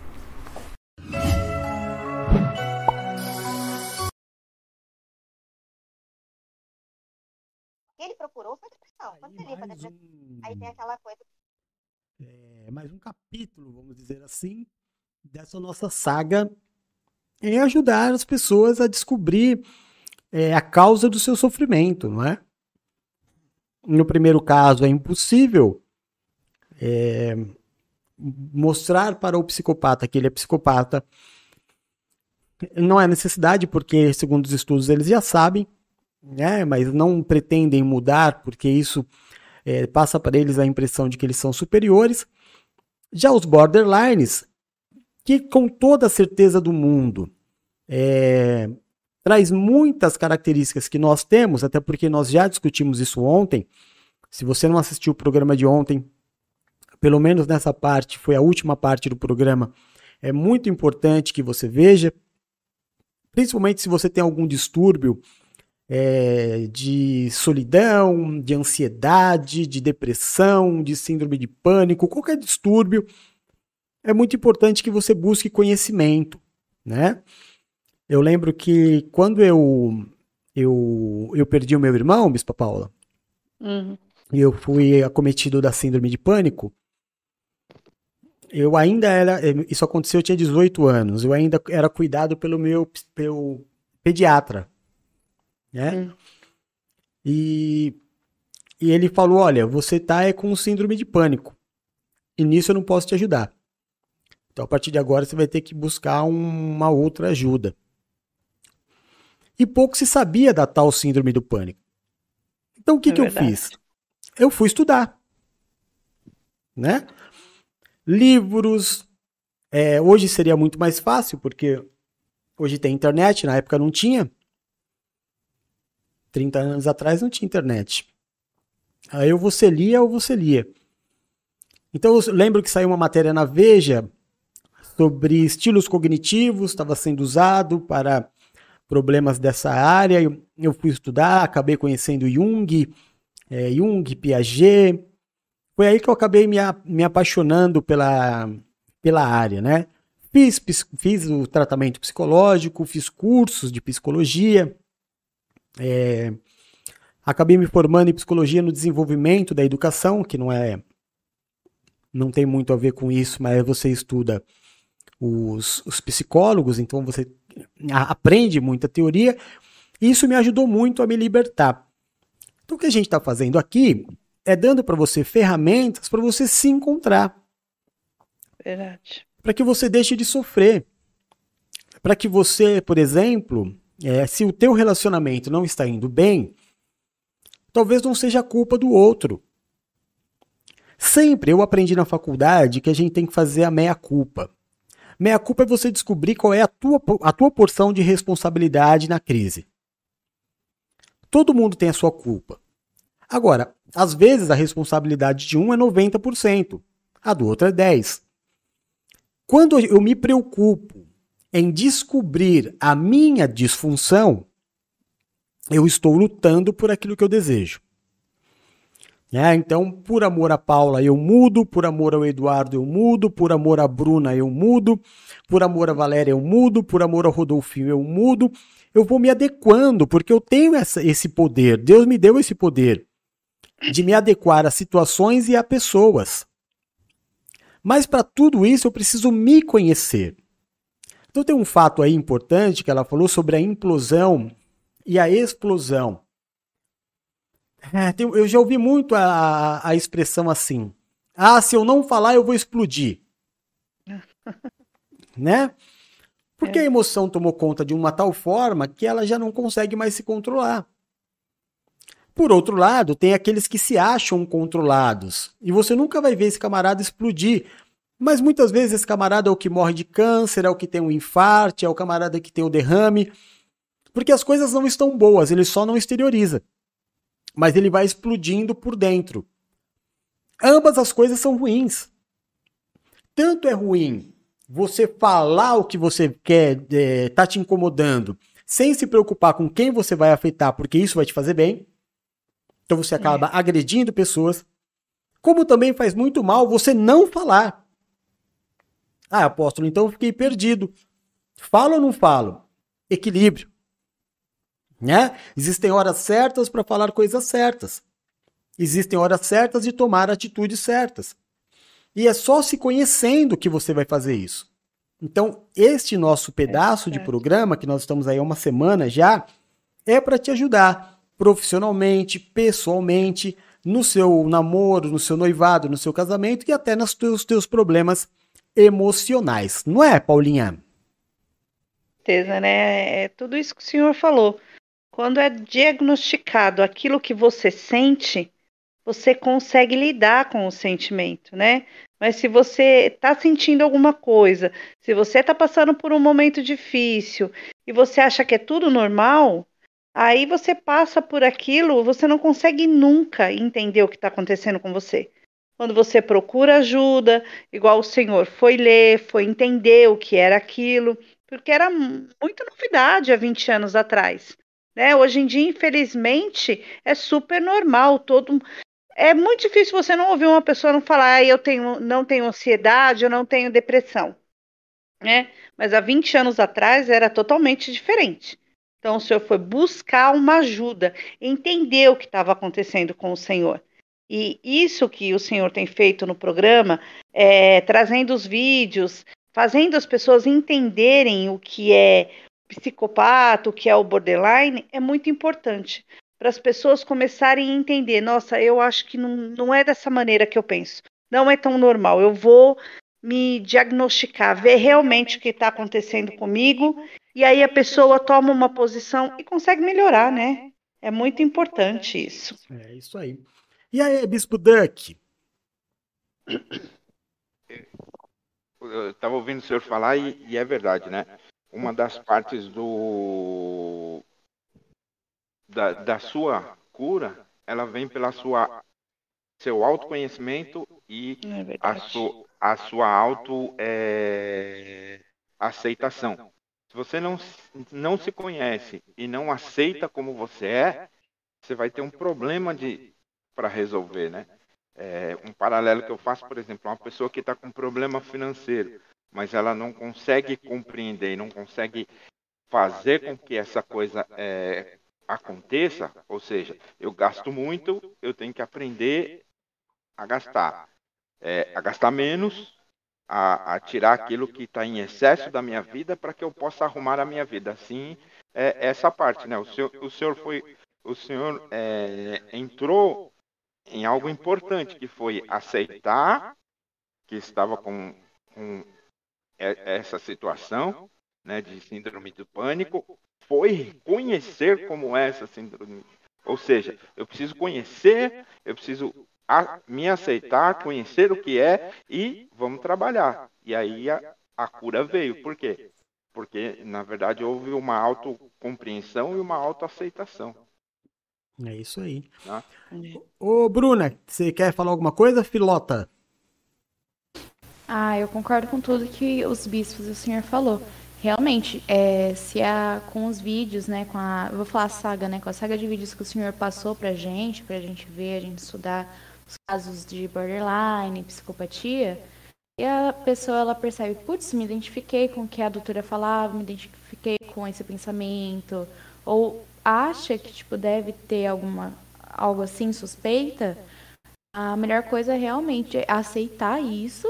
O que ele procurou foi depressão. Quando você limpa depressão, aí tem aquela coisa É mais um capítulo, vamos dizer assim, dessa nossa saga em ajudar as pessoas a descobrir é, a causa do seu sofrimento, não é? No primeiro caso, é impossível é, mostrar para o psicopata que ele é psicopata. Não é necessidade, porque, segundo os estudos, eles já sabem, né? mas não pretendem mudar, porque isso é, passa para eles a impressão de que eles são superiores. Já os borderlines, que com toda a certeza do mundo é, traz muitas características que nós temos, até porque nós já discutimos isso ontem. Se você não assistiu o programa de ontem, pelo menos nessa parte, foi a última parte do programa, é muito importante que você veja, principalmente se você tem algum distúrbio é, de solidão, de ansiedade, de depressão, de síndrome de pânico, qualquer distúrbio, é muito importante que você busque conhecimento, né? Eu lembro que quando eu eu, eu perdi o meu irmão, Bispa Paula, Uhum. e eu fui acometido da síndrome de pânico, eu ainda era. Isso aconteceu, eu tinha 18 anos. Eu ainda era cuidado pelo meu pelo pediatra. Né? E, e ele falou: Olha, você tá é, com síndrome de pânico. E nisso eu não posso te ajudar. Então, a partir de agora, você vai ter que buscar um- uma outra ajuda. E pouco se sabia da tal síndrome do pânico. Então, o que, É que eu fiz? Eu fui estudar. Né? Livros. é, hoje seria muito mais fácil, porque hoje tem internet, na época não tinha. 30 anos atrás não tinha internet. Aí ou você lia ou você lia. Então eu lembro que saiu uma matéria na Veja sobre estilos cognitivos, estava sendo usado para problemas dessa área. Eu, eu fui estudar, acabei conhecendo Jung, eh, Jung, Piaget. Foi aí que eu acabei me, a- me apaixonando pela, pela área, né? Fiz, fiz o tratamento psicológico, fiz cursos de psicologia, é, acabei me formando em psicologia no desenvolvimento da educação, que não é não tem muito a ver com isso, mas você estuda os, os psicólogos, então você aprende muita teoria, e isso me ajudou muito a me libertar. Então o que a gente está fazendo aqui é dando para você ferramentas para você se encontrar Verdade. para que você deixe de sofrer. Para que você, por exemplo, é, se o teu relacionamento não está indo bem, talvez não seja culpa do outro. Sempre eu aprendi na faculdade que a gente tem que fazer a meia-culpa. Meia-culpa é você descobrir qual é a tua, a tua porção de responsabilidade na crise. Todo mundo tem a sua culpa. Agora, às vezes a responsabilidade de um é 90%, a do outro é 10%. Quando eu me preocupo em descobrir a minha disfunção, eu estou lutando por aquilo que eu desejo. Né? Então, por amor a Paula, eu mudo, por amor ao Eduardo, eu mudo, por amor a Bruna, eu mudo, por amor a Valéria, eu mudo, por amor ao Rodolfinho, eu mudo. Eu vou me adequando, porque eu tenho essa, esse poder, Deus me deu esse poder de me adequar a situações e a pessoas. Mas para tudo isso eu preciso me conhecer. Então tem um fato aí importante que ela falou sobre a implosão e a explosão. É, tem- eu já ouvi muito a, a- a expressão assim: ah, se eu não falar, eu vou explodir. né? Porque a emoção tomou conta de uma tal forma que ela já não consegue mais se controlar. Por outro lado, tem aqueles que se acham controlados. E você nunca vai ver esse camarada explodir. Mas muitas vezes esse camarada é o que morre de câncer, é o que tem um infarto, é o camarada que tem o derrame. Porque as coisas não estão boas, ele só não exterioriza. Mas ele vai explodindo por dentro. Ambas as coisas são ruins. Tanto é ruim você falar o que você quer, é, tá te incomodando, sem se preocupar com quem você vai afetar, porque isso vai te fazer bem. Então você acaba agredindo pessoas. Como também faz muito mal você não falar. Ah, apóstolo, então eu fiquei perdido. Falo ou não falo? Equilíbrio. Né? Existem horas certas para falar coisas certas. Existem horas certas de tomar atitudes certas. E é só se conhecendo que você vai fazer isso. Então, este nosso pedaço de programa, que nós estamos aí há uma semana já, é para te ajudar profissionalmente, pessoalmente, no seu namoro, no seu noivado, no seu casamento e até nos teus, teus problemas emocionais. Não é, Paulinha? certeza, né? É tudo isso que o senhor falou. Quando é diagnosticado aquilo que você sente, você consegue lidar com o sentimento, né? Mas se você está sentindo alguma coisa, se você está passando por um momento difícil e você acha que é tudo normal, aí você passa por aquilo, você não consegue nunca entender o que está acontecendo com você. Quando você procura ajuda, igual o senhor foi ler, foi entender o que era aquilo, porque era muita novidade há 20 anos atrás. Né? Hoje em dia, infelizmente, é super normal. Todo é muito difícil você não ouvir uma pessoa não falar, ah, eu tenho, não tenho ansiedade, eu não tenho depressão, né? Mas há 20 anos atrás era totalmente diferente. Então o senhor foi buscar uma ajuda, entender o que estava acontecendo com o senhor. E isso que o senhor tem feito no programa, é, trazendo os vídeos, fazendo as pessoas entenderem o que é psicopata, o que é o borderline, é muito importante para as pessoas começarem a entender: nossa, eu acho que não, não é dessa maneira que eu penso, não é tão normal. Eu vou me diagnosticar, ver realmente o que está acontecendo comigo, e aí a pessoa toma uma posição e consegue melhorar, né? É muito importante isso. É isso aí. E aí, Bispo Duck? Eu estava ouvindo o senhor falar e, e, é verdade, né? Uma das partes do da, da sua cura, ela vem pela sua seu autoconhecimento e é a, su, a sua auto é, aceitação. Se você não, não se conhece e não aceita como você é, você vai ter um problema de para resolver, né? É, um paralelo que eu faço, por exemplo, uma pessoa que está com problema financeiro, mas ela não consegue compreender, não consegue fazer com que essa coisa é, aconteça, ou seja, eu gasto muito, eu tenho que aprender a gastar, é, a gastar menos, a, a tirar aquilo que está em excesso da minha vida para que eu possa arrumar a minha vida. Assim, é essa parte, né? O senhor, o senhor foi, o senhor é, entrou em algo importante, que foi aceitar que estava com, com essa situação né, de síndrome do pânico, foi conhecer como é essa síndrome. Ou seja, eu preciso conhecer, eu preciso a, me aceitar, conhecer o que é e vamos trabalhar. E aí a, a cura veio. Por quê? Porque, na verdade, houve uma autocompreensão e uma autoaceitação. É isso aí. Tá? Ô, Bruna, você quer falar alguma coisa, filota? Ah, eu concordo com tudo que os bispos e o senhor falou. Realmente, é, se a, com os vídeos, né, com a, eu vou falar a saga, né, com a saga de vídeos que o senhor passou pra gente, pra gente ver, a gente estudar os casos de borderline, psicopatia, e a pessoa ela percebe, putz, me identifiquei com o que a doutora falava, me identifiquei com esse pensamento, ou acha que tipo deve ter alguma algo assim suspeita, a melhor coisa é realmente aceitar isso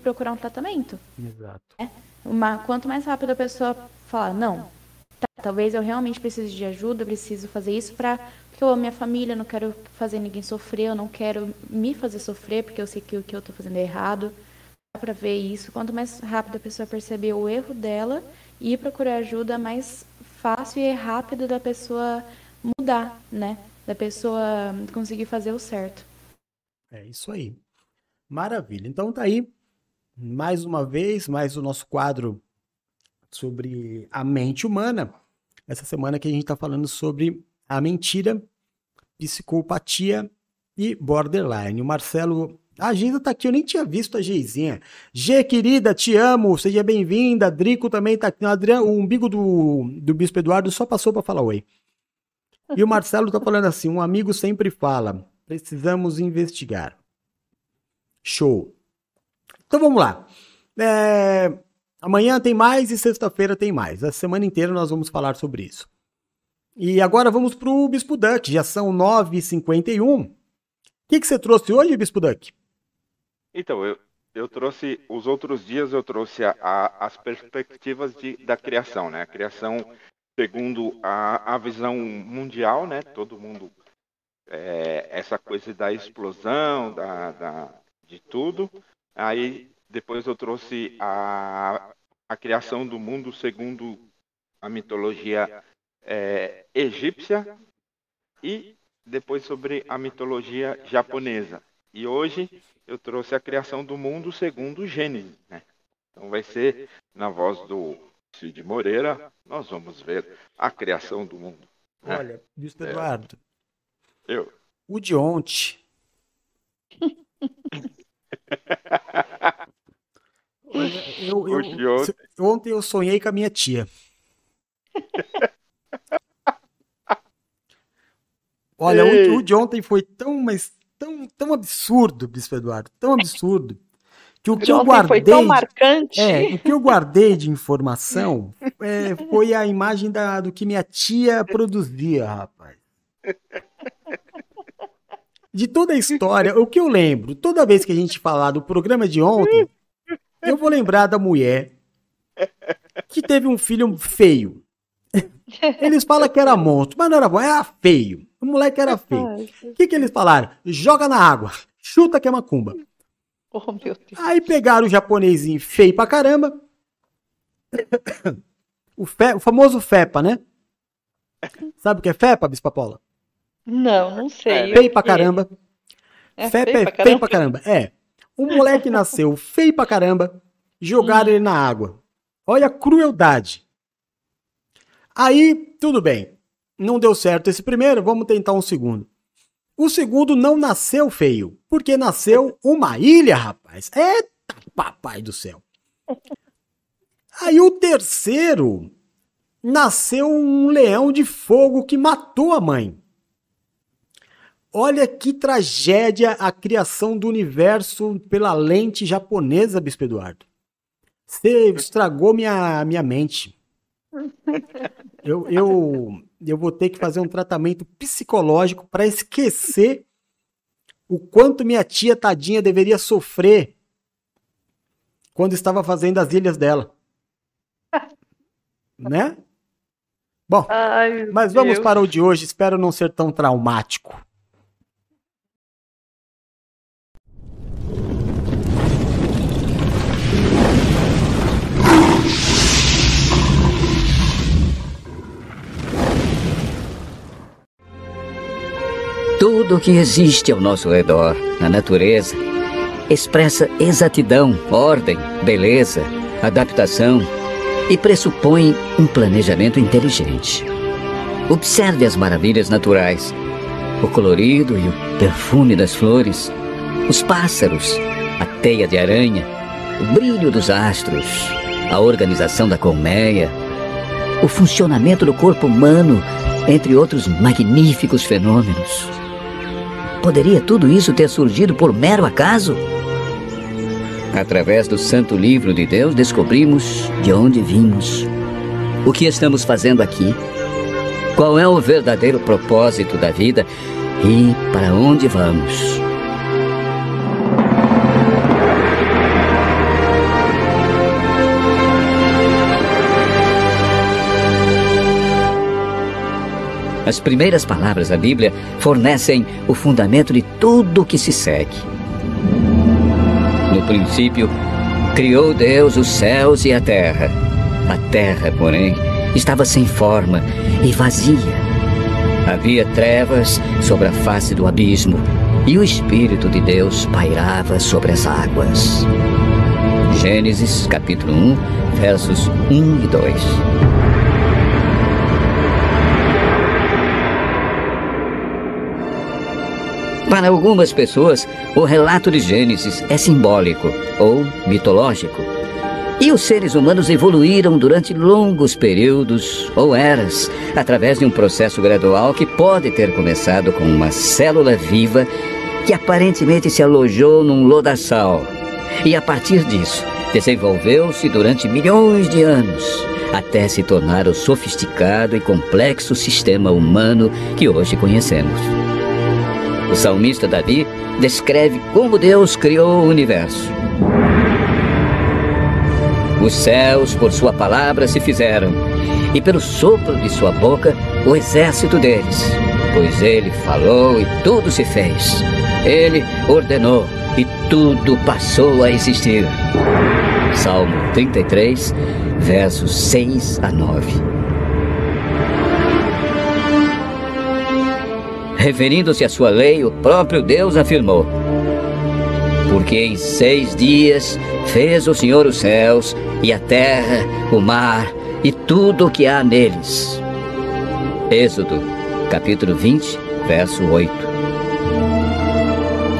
procurar um tratamento. Exato. Né? Uma, quanto mais rápido a pessoa falar, não, tá, talvez eu realmente precise de ajuda, preciso fazer isso para porque eu amo minha família, não quero fazer ninguém sofrer, eu não quero me fazer sofrer porque eu sei que o que eu estou fazendo é errado. Dá para ver isso. Quanto mais rápido a pessoa perceber o erro dela e procurar ajuda, mais fácil e rápido da pessoa mudar, né? Da pessoa conseguir fazer o certo. É isso aí. Maravilha. Então tá aí mais uma vez, mais o nosso quadro sobre a mente humana. Essa semana que a gente está falando sobre a mentira, psicopatia e borderline. O Marcelo a Giza tá aqui, eu nem tinha visto a Geizinha. G, querida, te amo, seja bem-vinda. Drico também tá aqui. O, Adriano, o umbigo do, do Bispo Eduardo só passou para falar oi. E o Marcelo tá falando assim: um amigo sempre fala, precisamos investigar. Show. Então vamos lá. É, amanhã tem mais e sexta-feira tem mais. A semana inteira nós vamos falar sobre isso. E agora vamos pro Bispo Duck, já são 9h51. O que, que você trouxe hoje, Bispo Duck? Então, eu, eu trouxe, os outros dias eu trouxe a, a, as perspectivas de, da criação, né? A criação segundo a, a visão mundial, né? Todo mundo, é, essa coisa da explosão, da, da, de tudo. Aí depois eu trouxe a, a criação do mundo segundo a mitologia é, egípcia e depois sobre a mitologia japonesa. E hoje eu trouxe a criação do mundo segundo Gênesis. Né? Então vai ser na voz do Cid Moreira, nós vamos ver a criação do mundo. Né? Olha, Bispo é. Eduardo. Eu. O de ontem. Eu, eu, ontem eu sonhei com a minha tia. Olha, Ei. o, o de ontem foi tão, mas tão, tão absurdo, Bispo Eduardo, tão absurdo, que o De que eu guardei, foi tão marcante. é, o que eu guardei de informação é, foi a imagem da, do que minha tia produzia, rapaz. De toda a história, o que eu lembro, toda vez que a gente falar do programa de ontem, eu vou lembrar da mulher que teve um filho feio. Eles falam que era monstro, mas não era bom, era feio. O moleque era feio. O que, que eles falaram? Joga na água, chuta que é macumba. Oh. Aí pegaram o japonesinho feio pra caramba. O, fe- o famoso FEPA, né? Sabe o que é FEPA, Bispa Paula? Não, não sei. Feio pra caramba. É feio é pra feio pra caramba? caramba. É. O moleque nasceu feio pra caramba, jogaram ele na água. Olha a crueldade. Aí, tudo bem. Não deu certo esse primeiro, vamos tentar um segundo. O segundo não nasceu feio, porque nasceu uma ilha, rapaz. Eita, papai do céu. Aí o terceiro nasceu um leão de fogo que matou a mãe. Olha que tragédia a criação do universo pela lente japonesa, Bispo Eduardo. Você estragou minha, minha mente. Eu, eu, eu vou ter que fazer um tratamento psicológico para esquecer o quanto minha tia tadinha deveria sofrer quando estava fazendo as ilhas dela. Né? Bom, mas vamos Deus. para o de hoje. Espero não ser tão traumático. Tudo o que existe ao nosso redor, na natureza, expressa exatidão, ordem, beleza, adaptação e pressupõe um planejamento inteligente. Observe as maravilhas naturais, o colorido e o perfume das flores, os pássaros, a teia de aranha, o brilho dos astros, a organização da colmeia, o funcionamento do corpo humano, entre outros magníficos fenômenos. Poderia tudo isso ter surgido por mero acaso? Através do Santo Livro de Deus, descobrimos de onde vimos, o que estamos fazendo aqui, qual é o verdadeiro propósito da vida e para onde vamos. As primeiras palavras da Bíblia fornecem o fundamento de tudo o que se segue. No princípio, criou Deus os céus e a terra. A terra, porém, estava sem forma e vazia. Havia trevas sobre a face do abismo e o Espírito de Deus pairava sobre as águas. Gênesis capítulo 1, versos 1 e 2. Para algumas pessoas, o relato de Gênesis é simbólico ou mitológico. E os seres humanos evoluíram durante longos períodos ou eras, através de um processo gradual que pode ter começado com uma célula viva que aparentemente se alojou num lodaçal. E a partir disso, desenvolveu-se durante milhões de anos, até se tornar o sofisticado e complexo sistema humano que hoje conhecemos. O salmista Davi descreve como Deus criou o universo. Os céus, por sua palavra, se fizeram, e pelo sopro de sua boca, o exército deles. Pois ele falou e tudo se fez. Ele ordenou e tudo passou a existir. Salmo 33, versos 6 a 9. Referindo-se à sua lei, o próprio Deus afirmou: Porque em seis dias fez o Senhor os céus e a terra, o mar e tudo o que há neles. Êxodo, capítulo 20, verso 8.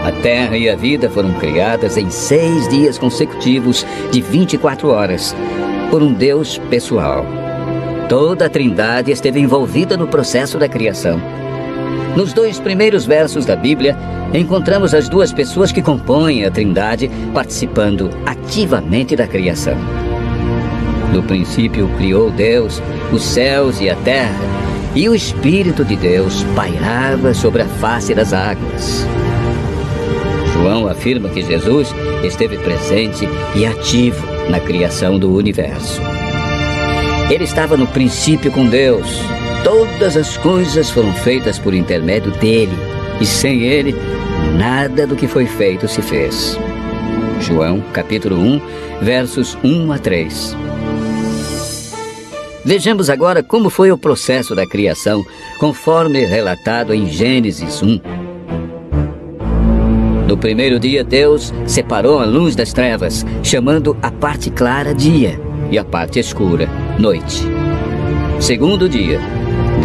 A terra e a vida foram criadas em seis dias consecutivos de 24 horas, por um Deus pessoal. Toda a Trindade esteve envolvida no processo da criação. Nos dois primeiros versos da Bíblia, encontramos as duas pessoas que compõem a Trindade participando ativamente da criação. No princípio criou Deus os céus e a terra, e o Espírito de Deus pairava sobre a face das águas. João afirma que Jesus esteve presente e ativo na criação do universo. Ele estava no princípio com Deus. Todas as coisas foram feitas por intermédio dele, e sem ele, nada do que foi feito se fez. João, capítulo 1, versos 1 a 3. Vejamos agora como foi o processo da criação, conforme relatado em Gênesis 1. No primeiro dia, Deus separou a luz das trevas, chamando a parte clara dia e a parte escura noite. Segundo dia,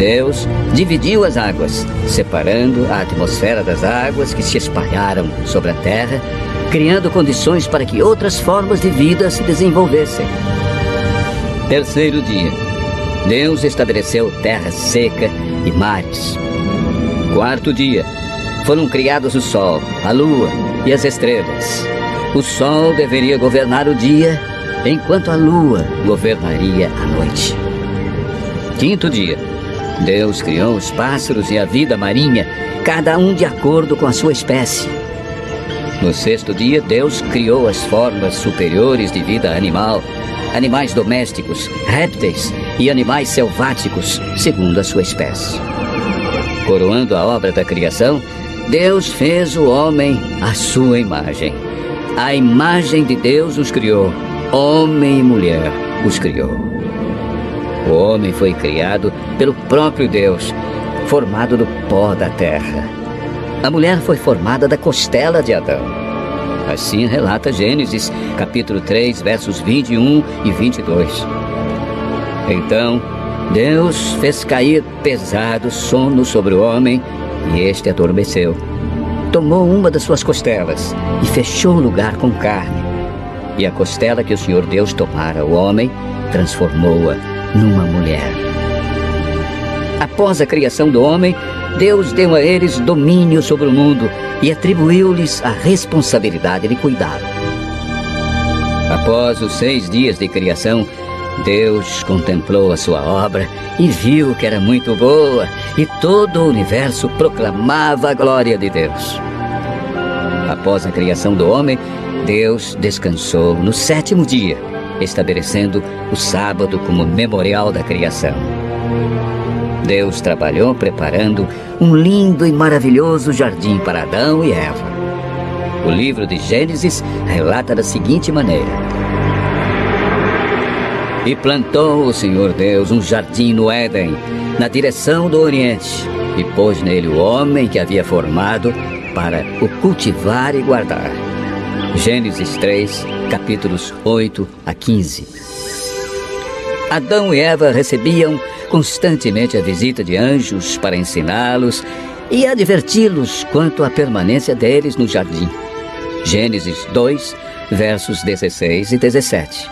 Deus dividiu as águas, separando a atmosfera das águas que se espalharam sobre a terra, criando condições para que outras formas de vida se desenvolvessem. Terceiro dia, Deus estabeleceu terra seca e mares. Quarto dia, foram criados o Sol, a Lua e as estrelas. O Sol deveria governar o dia, enquanto a Lua governaria a noite. Quinto dia, Deus criou os pássaros e a vida marinha, cada um de acordo com a sua espécie. No sexto dia, Deus criou as formas superiores de vida animal, animais domésticos, répteis e animais selváticos, segundo a sua espécie. Coroando a obra da criação, Deus fez o homem à sua imagem. A imagem de Deus os criou, homem e mulher os criou. O homem foi criado pelo próprio Deus, formado do pó da terra. A mulher foi formada da costela de Adão. Assim relata Gênesis, capítulo 3, versos 21 e 22. Então, Deus fez cair pesado sono sobre o homem e este adormeceu. Tomou uma das suas costelas e fechou o lugar com carne. E a costela que o Senhor Deus tomara o homem, transformou-a numa mulher. Após a criação do homem, Deus deu a eles domínio sobre o mundo e atribuiu-lhes a responsabilidade de cuidá-lo. Após os seis dias de criação, Deus contemplou a sua obra e viu que era muito boa, e todo o universo proclamava a glória de Deus. Após a criação do homem, Deus descansou no sétimo dia, estabelecendo o sábado como memorial da criação. Deus trabalhou preparando um lindo e maravilhoso jardim para Adão e Eva. O livro de Gênesis relata da seguinte maneira: e plantou o Senhor Deus um jardim no Éden, na direção do Oriente, e pôs nele o homem que havia formado para o cultivar e guardar. Gênesis 3, capítulos 8 a 15. Adão e Eva recebiam constantemente a visita de anjos para ensiná-los e adverti-los quanto à permanência deles no jardim. Gênesis 2, versos 16 e 17.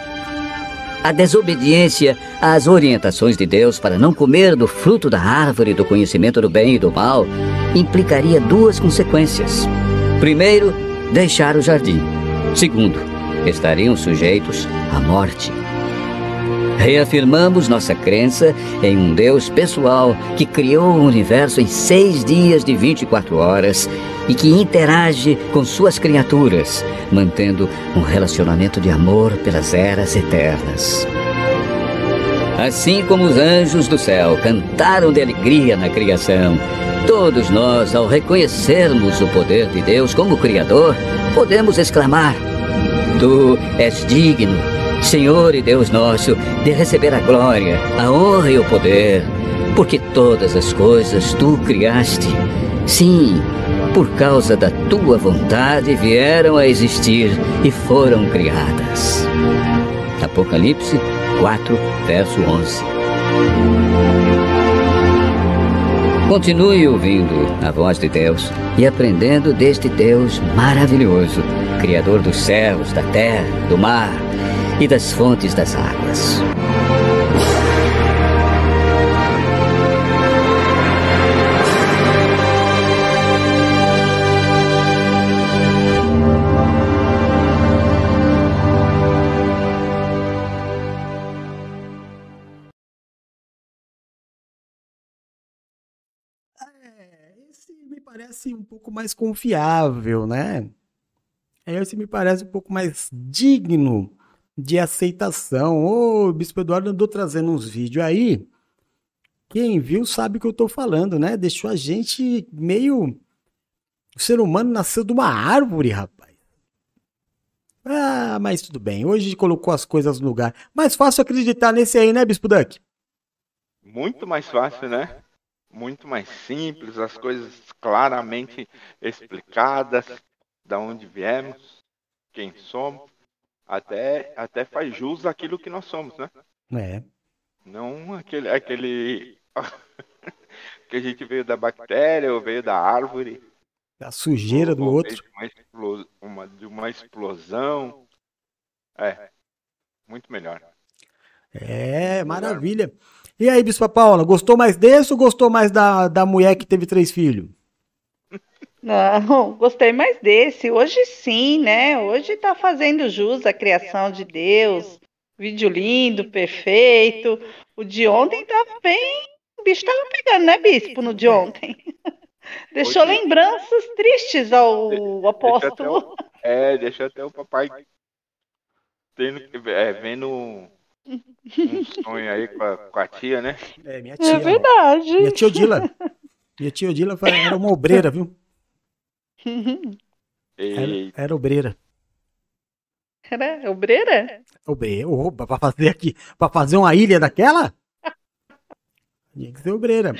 A desobediência às orientações de Deus para não comer do fruto da árvore do conhecimento do bem e do mal implicaria duas consequências. Primeiro, deixar o jardim. Segundo, estariam sujeitos à morte. Reafirmamos nossa crença em um Deus pessoal que criou o universo em seis dias de 24 horas e que interage com suas criaturas, mantendo um relacionamento de amor pelas eras eternas. Assim como os anjos do céu cantaram de alegria na criação, todos nós, ao reconhecermos o poder de Deus como Criador, podemos exclamar: Tu és digno, Senhor e Deus nosso, de receber a glória, a honra e o poder, porque todas as coisas tu criaste. Sim, por causa da tua vontade vieram a existir e foram criadas. Apocalipse 4, verso 11. Continue ouvindo a voz de Deus e aprendendo deste Deus maravilhoso, Criador dos céus, da terra, do mar, e das fontes das águas. Parece um pouco mais confiável, né? Esse me parece um pouco mais digno de aceitação. Ô, Bispo Eduardo andou trazendo uns vídeos aí. Quem viu sabe o que eu tô falando, né? Deixou a gente meio. O ser humano nasceu de uma árvore, rapaz. Ah, mas tudo bem. Hoje colocou as coisas no lugar. Mais fácil acreditar nesse aí, né, Bispo Duck? Muito mais fácil, né? Muito mais simples, as coisas claramente explicadas, da onde viemos, quem somos, até, até faz jus àquilo que nós somos, né? É. Não aquele, aquele que a gente veio da bactéria ou veio da árvore. Da sujeira do outro. De uma, explosão, uma, de uma explosão. É, muito melhor. É, maravilha. E aí, Bispa Paula, gostou mais desse ou gostou mais da, da mulher que teve três filhos? Não, gostei mais desse. Hoje sim, né? Hoje tá fazendo jus à criação de Deus. Vídeo lindo, perfeito. O de ontem tava bem. O bicho tava pegando, né, bispo, no de ontem? Deixou Hoje- lembranças tristes ao apóstolo. É, deixa até o papai tendo, que- é, vendo um um sonho aí com a, com a tia, né? É, minha É verdade. Minha tia Odila. Minha tia Odila era uma obreira, viu? Era, era obreira. Era obreira? Obreira. Opa, pra fazer aqui. Pra fazer uma ilha daquela? Tinha que ser obreira.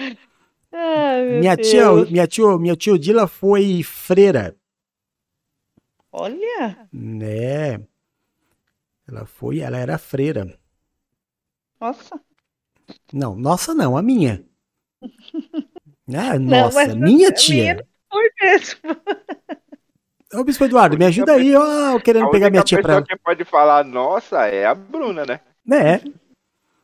Ai, meu Minha tia, minha, tia, minha tia Odila foi freira. Olha, Né? Ela foi, ela era freira. nossa. Não, nossa não, a minha. Ah, Não, nossa, mas minha tia. Foi mesmo. Ô, Bispo Eduardo, me ajuda aí, ó, querendo a pegar minha tia pra. pessoa que pode falar nossa é a Bruna, né? Né?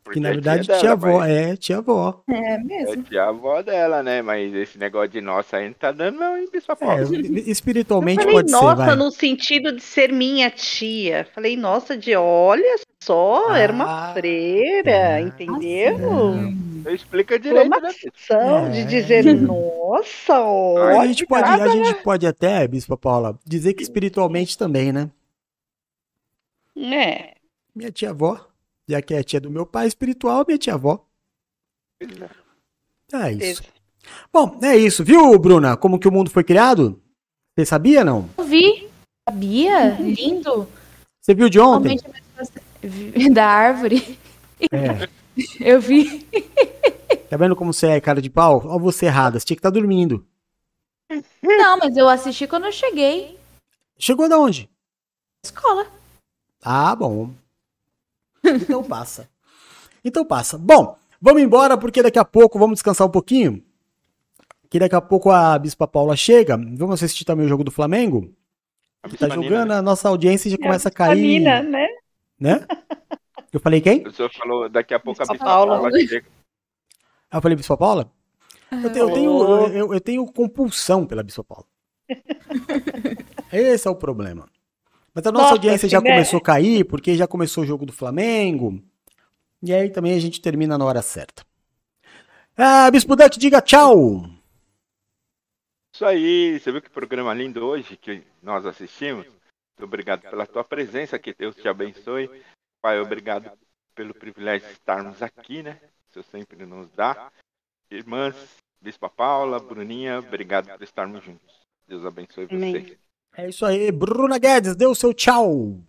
Porque Que na é verdade tia avó, mas- é, tia avó. É É tia avó dela, né? Mas esse negócio de nossa aí não tá dando não, hein, Bispo É, espiritualmente Falei pode ser, nossa vai. no sentido de ser minha tia. Falei, nossa, de olha só, era uma freira, entendeu? Explica direito, né? Exclamação de dizer, nossa, a olha. gente, pode, a gente pode até, Bispo Paula, dizer que espiritualmente também, né? É. Minha tia avó, já que é a tia do meu pai espiritual, minha tia avó. É isso. Bom, é isso, viu, Bruna? Como que o mundo foi criado? Você sabia, não? Eu vi. Sabia? Lindo. Você viu de ontem? É Da árvore. É. Eu vi. Tá vendo como você é cara de pau? Ó, você errada, você tinha que estar dormindo. Não, mas eu assisti quando eu cheguei. Chegou da onde? Escola. Ah, bom. Então passa. Então passa. Bom, vamos embora porque daqui a pouco vamos descansar um pouquinho. Que daqui a pouco a Bispa Paula chega. Vamos assistir também o jogo do Flamengo. Que tá jogando, a nossa audiência já começa a cair. Bispanina, né? Né? Eu falei quem? O senhor falou, daqui a pouco a Bispa Bispa Paula. Paula chega. Ah, eu falei Bispa Paula? Eu tenho, eu tenho, eu, eu tenho compulsão pela Bispa Paula. Esse é o problema. Mas a nossa Nossa, audiência já né? começou a cair, porque já começou o jogo do Flamengo. E aí também a gente termina na hora certa. Ah, Bispo Dante, diga tchau. Isso aí, você viu que programa lindo hoje que nós assistimos? Muito obrigado pela tua presença, que Deus te abençoe. Pai, obrigado pelo privilégio de estarmos aqui, né? O Senhor sempre nos dá. Irmãs, Bispa Paula, Bruninha, obrigado por estarmos juntos. Deus abençoe vocês. É isso aí, Bruna Guedes, dê o seu tchau.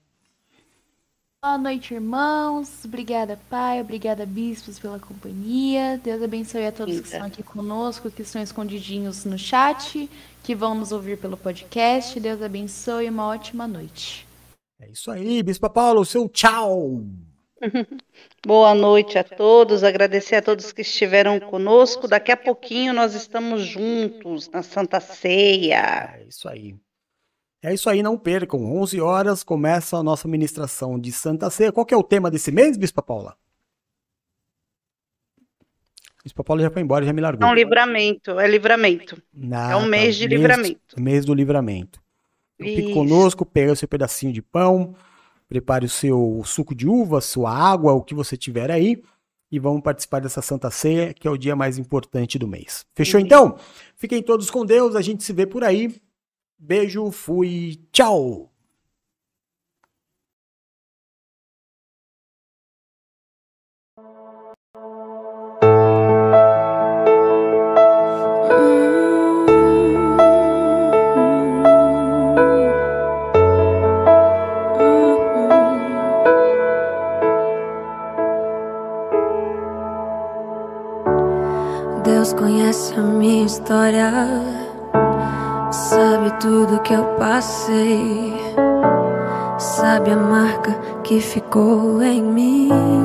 Boa noite, irmãos. Obrigada, Pai. Obrigada, bispos, pela companhia. Deus abençoe a todos que estão aqui conosco, que estão escondidinhos no chat, que vão nos ouvir pelo podcast. Deus abençoe e uma ótima noite. É isso aí, Bispa Paula, o seu tchau. Boa noite a todos, agradecer a todos que estiveram conosco. Daqui a pouquinho nós estamos juntos na Santa Ceia. É isso aí. É isso aí, não percam. 11 horas começa a nossa ministração de Santa Ceia. Qual que é o tema desse mês, Bispa Paula? Bispa Paula já foi embora, já me largou. É um livramento, é livramento. Ah, é um mês tá. de livramento. Mês do livramento. Fique conosco, pega o seu pedacinho de pão, prepare o seu suco de uva, sua água, o que você tiver aí, e vamos participar dessa Santa Ceia, que é o dia mais importante do mês. Fechou então? Fiquem todos com Deus, a gente se vê por aí. Beijo, fui, tchau! Deus conhece a minha história, sabe tudo que eu passei, sabe a marca que ficou em mim.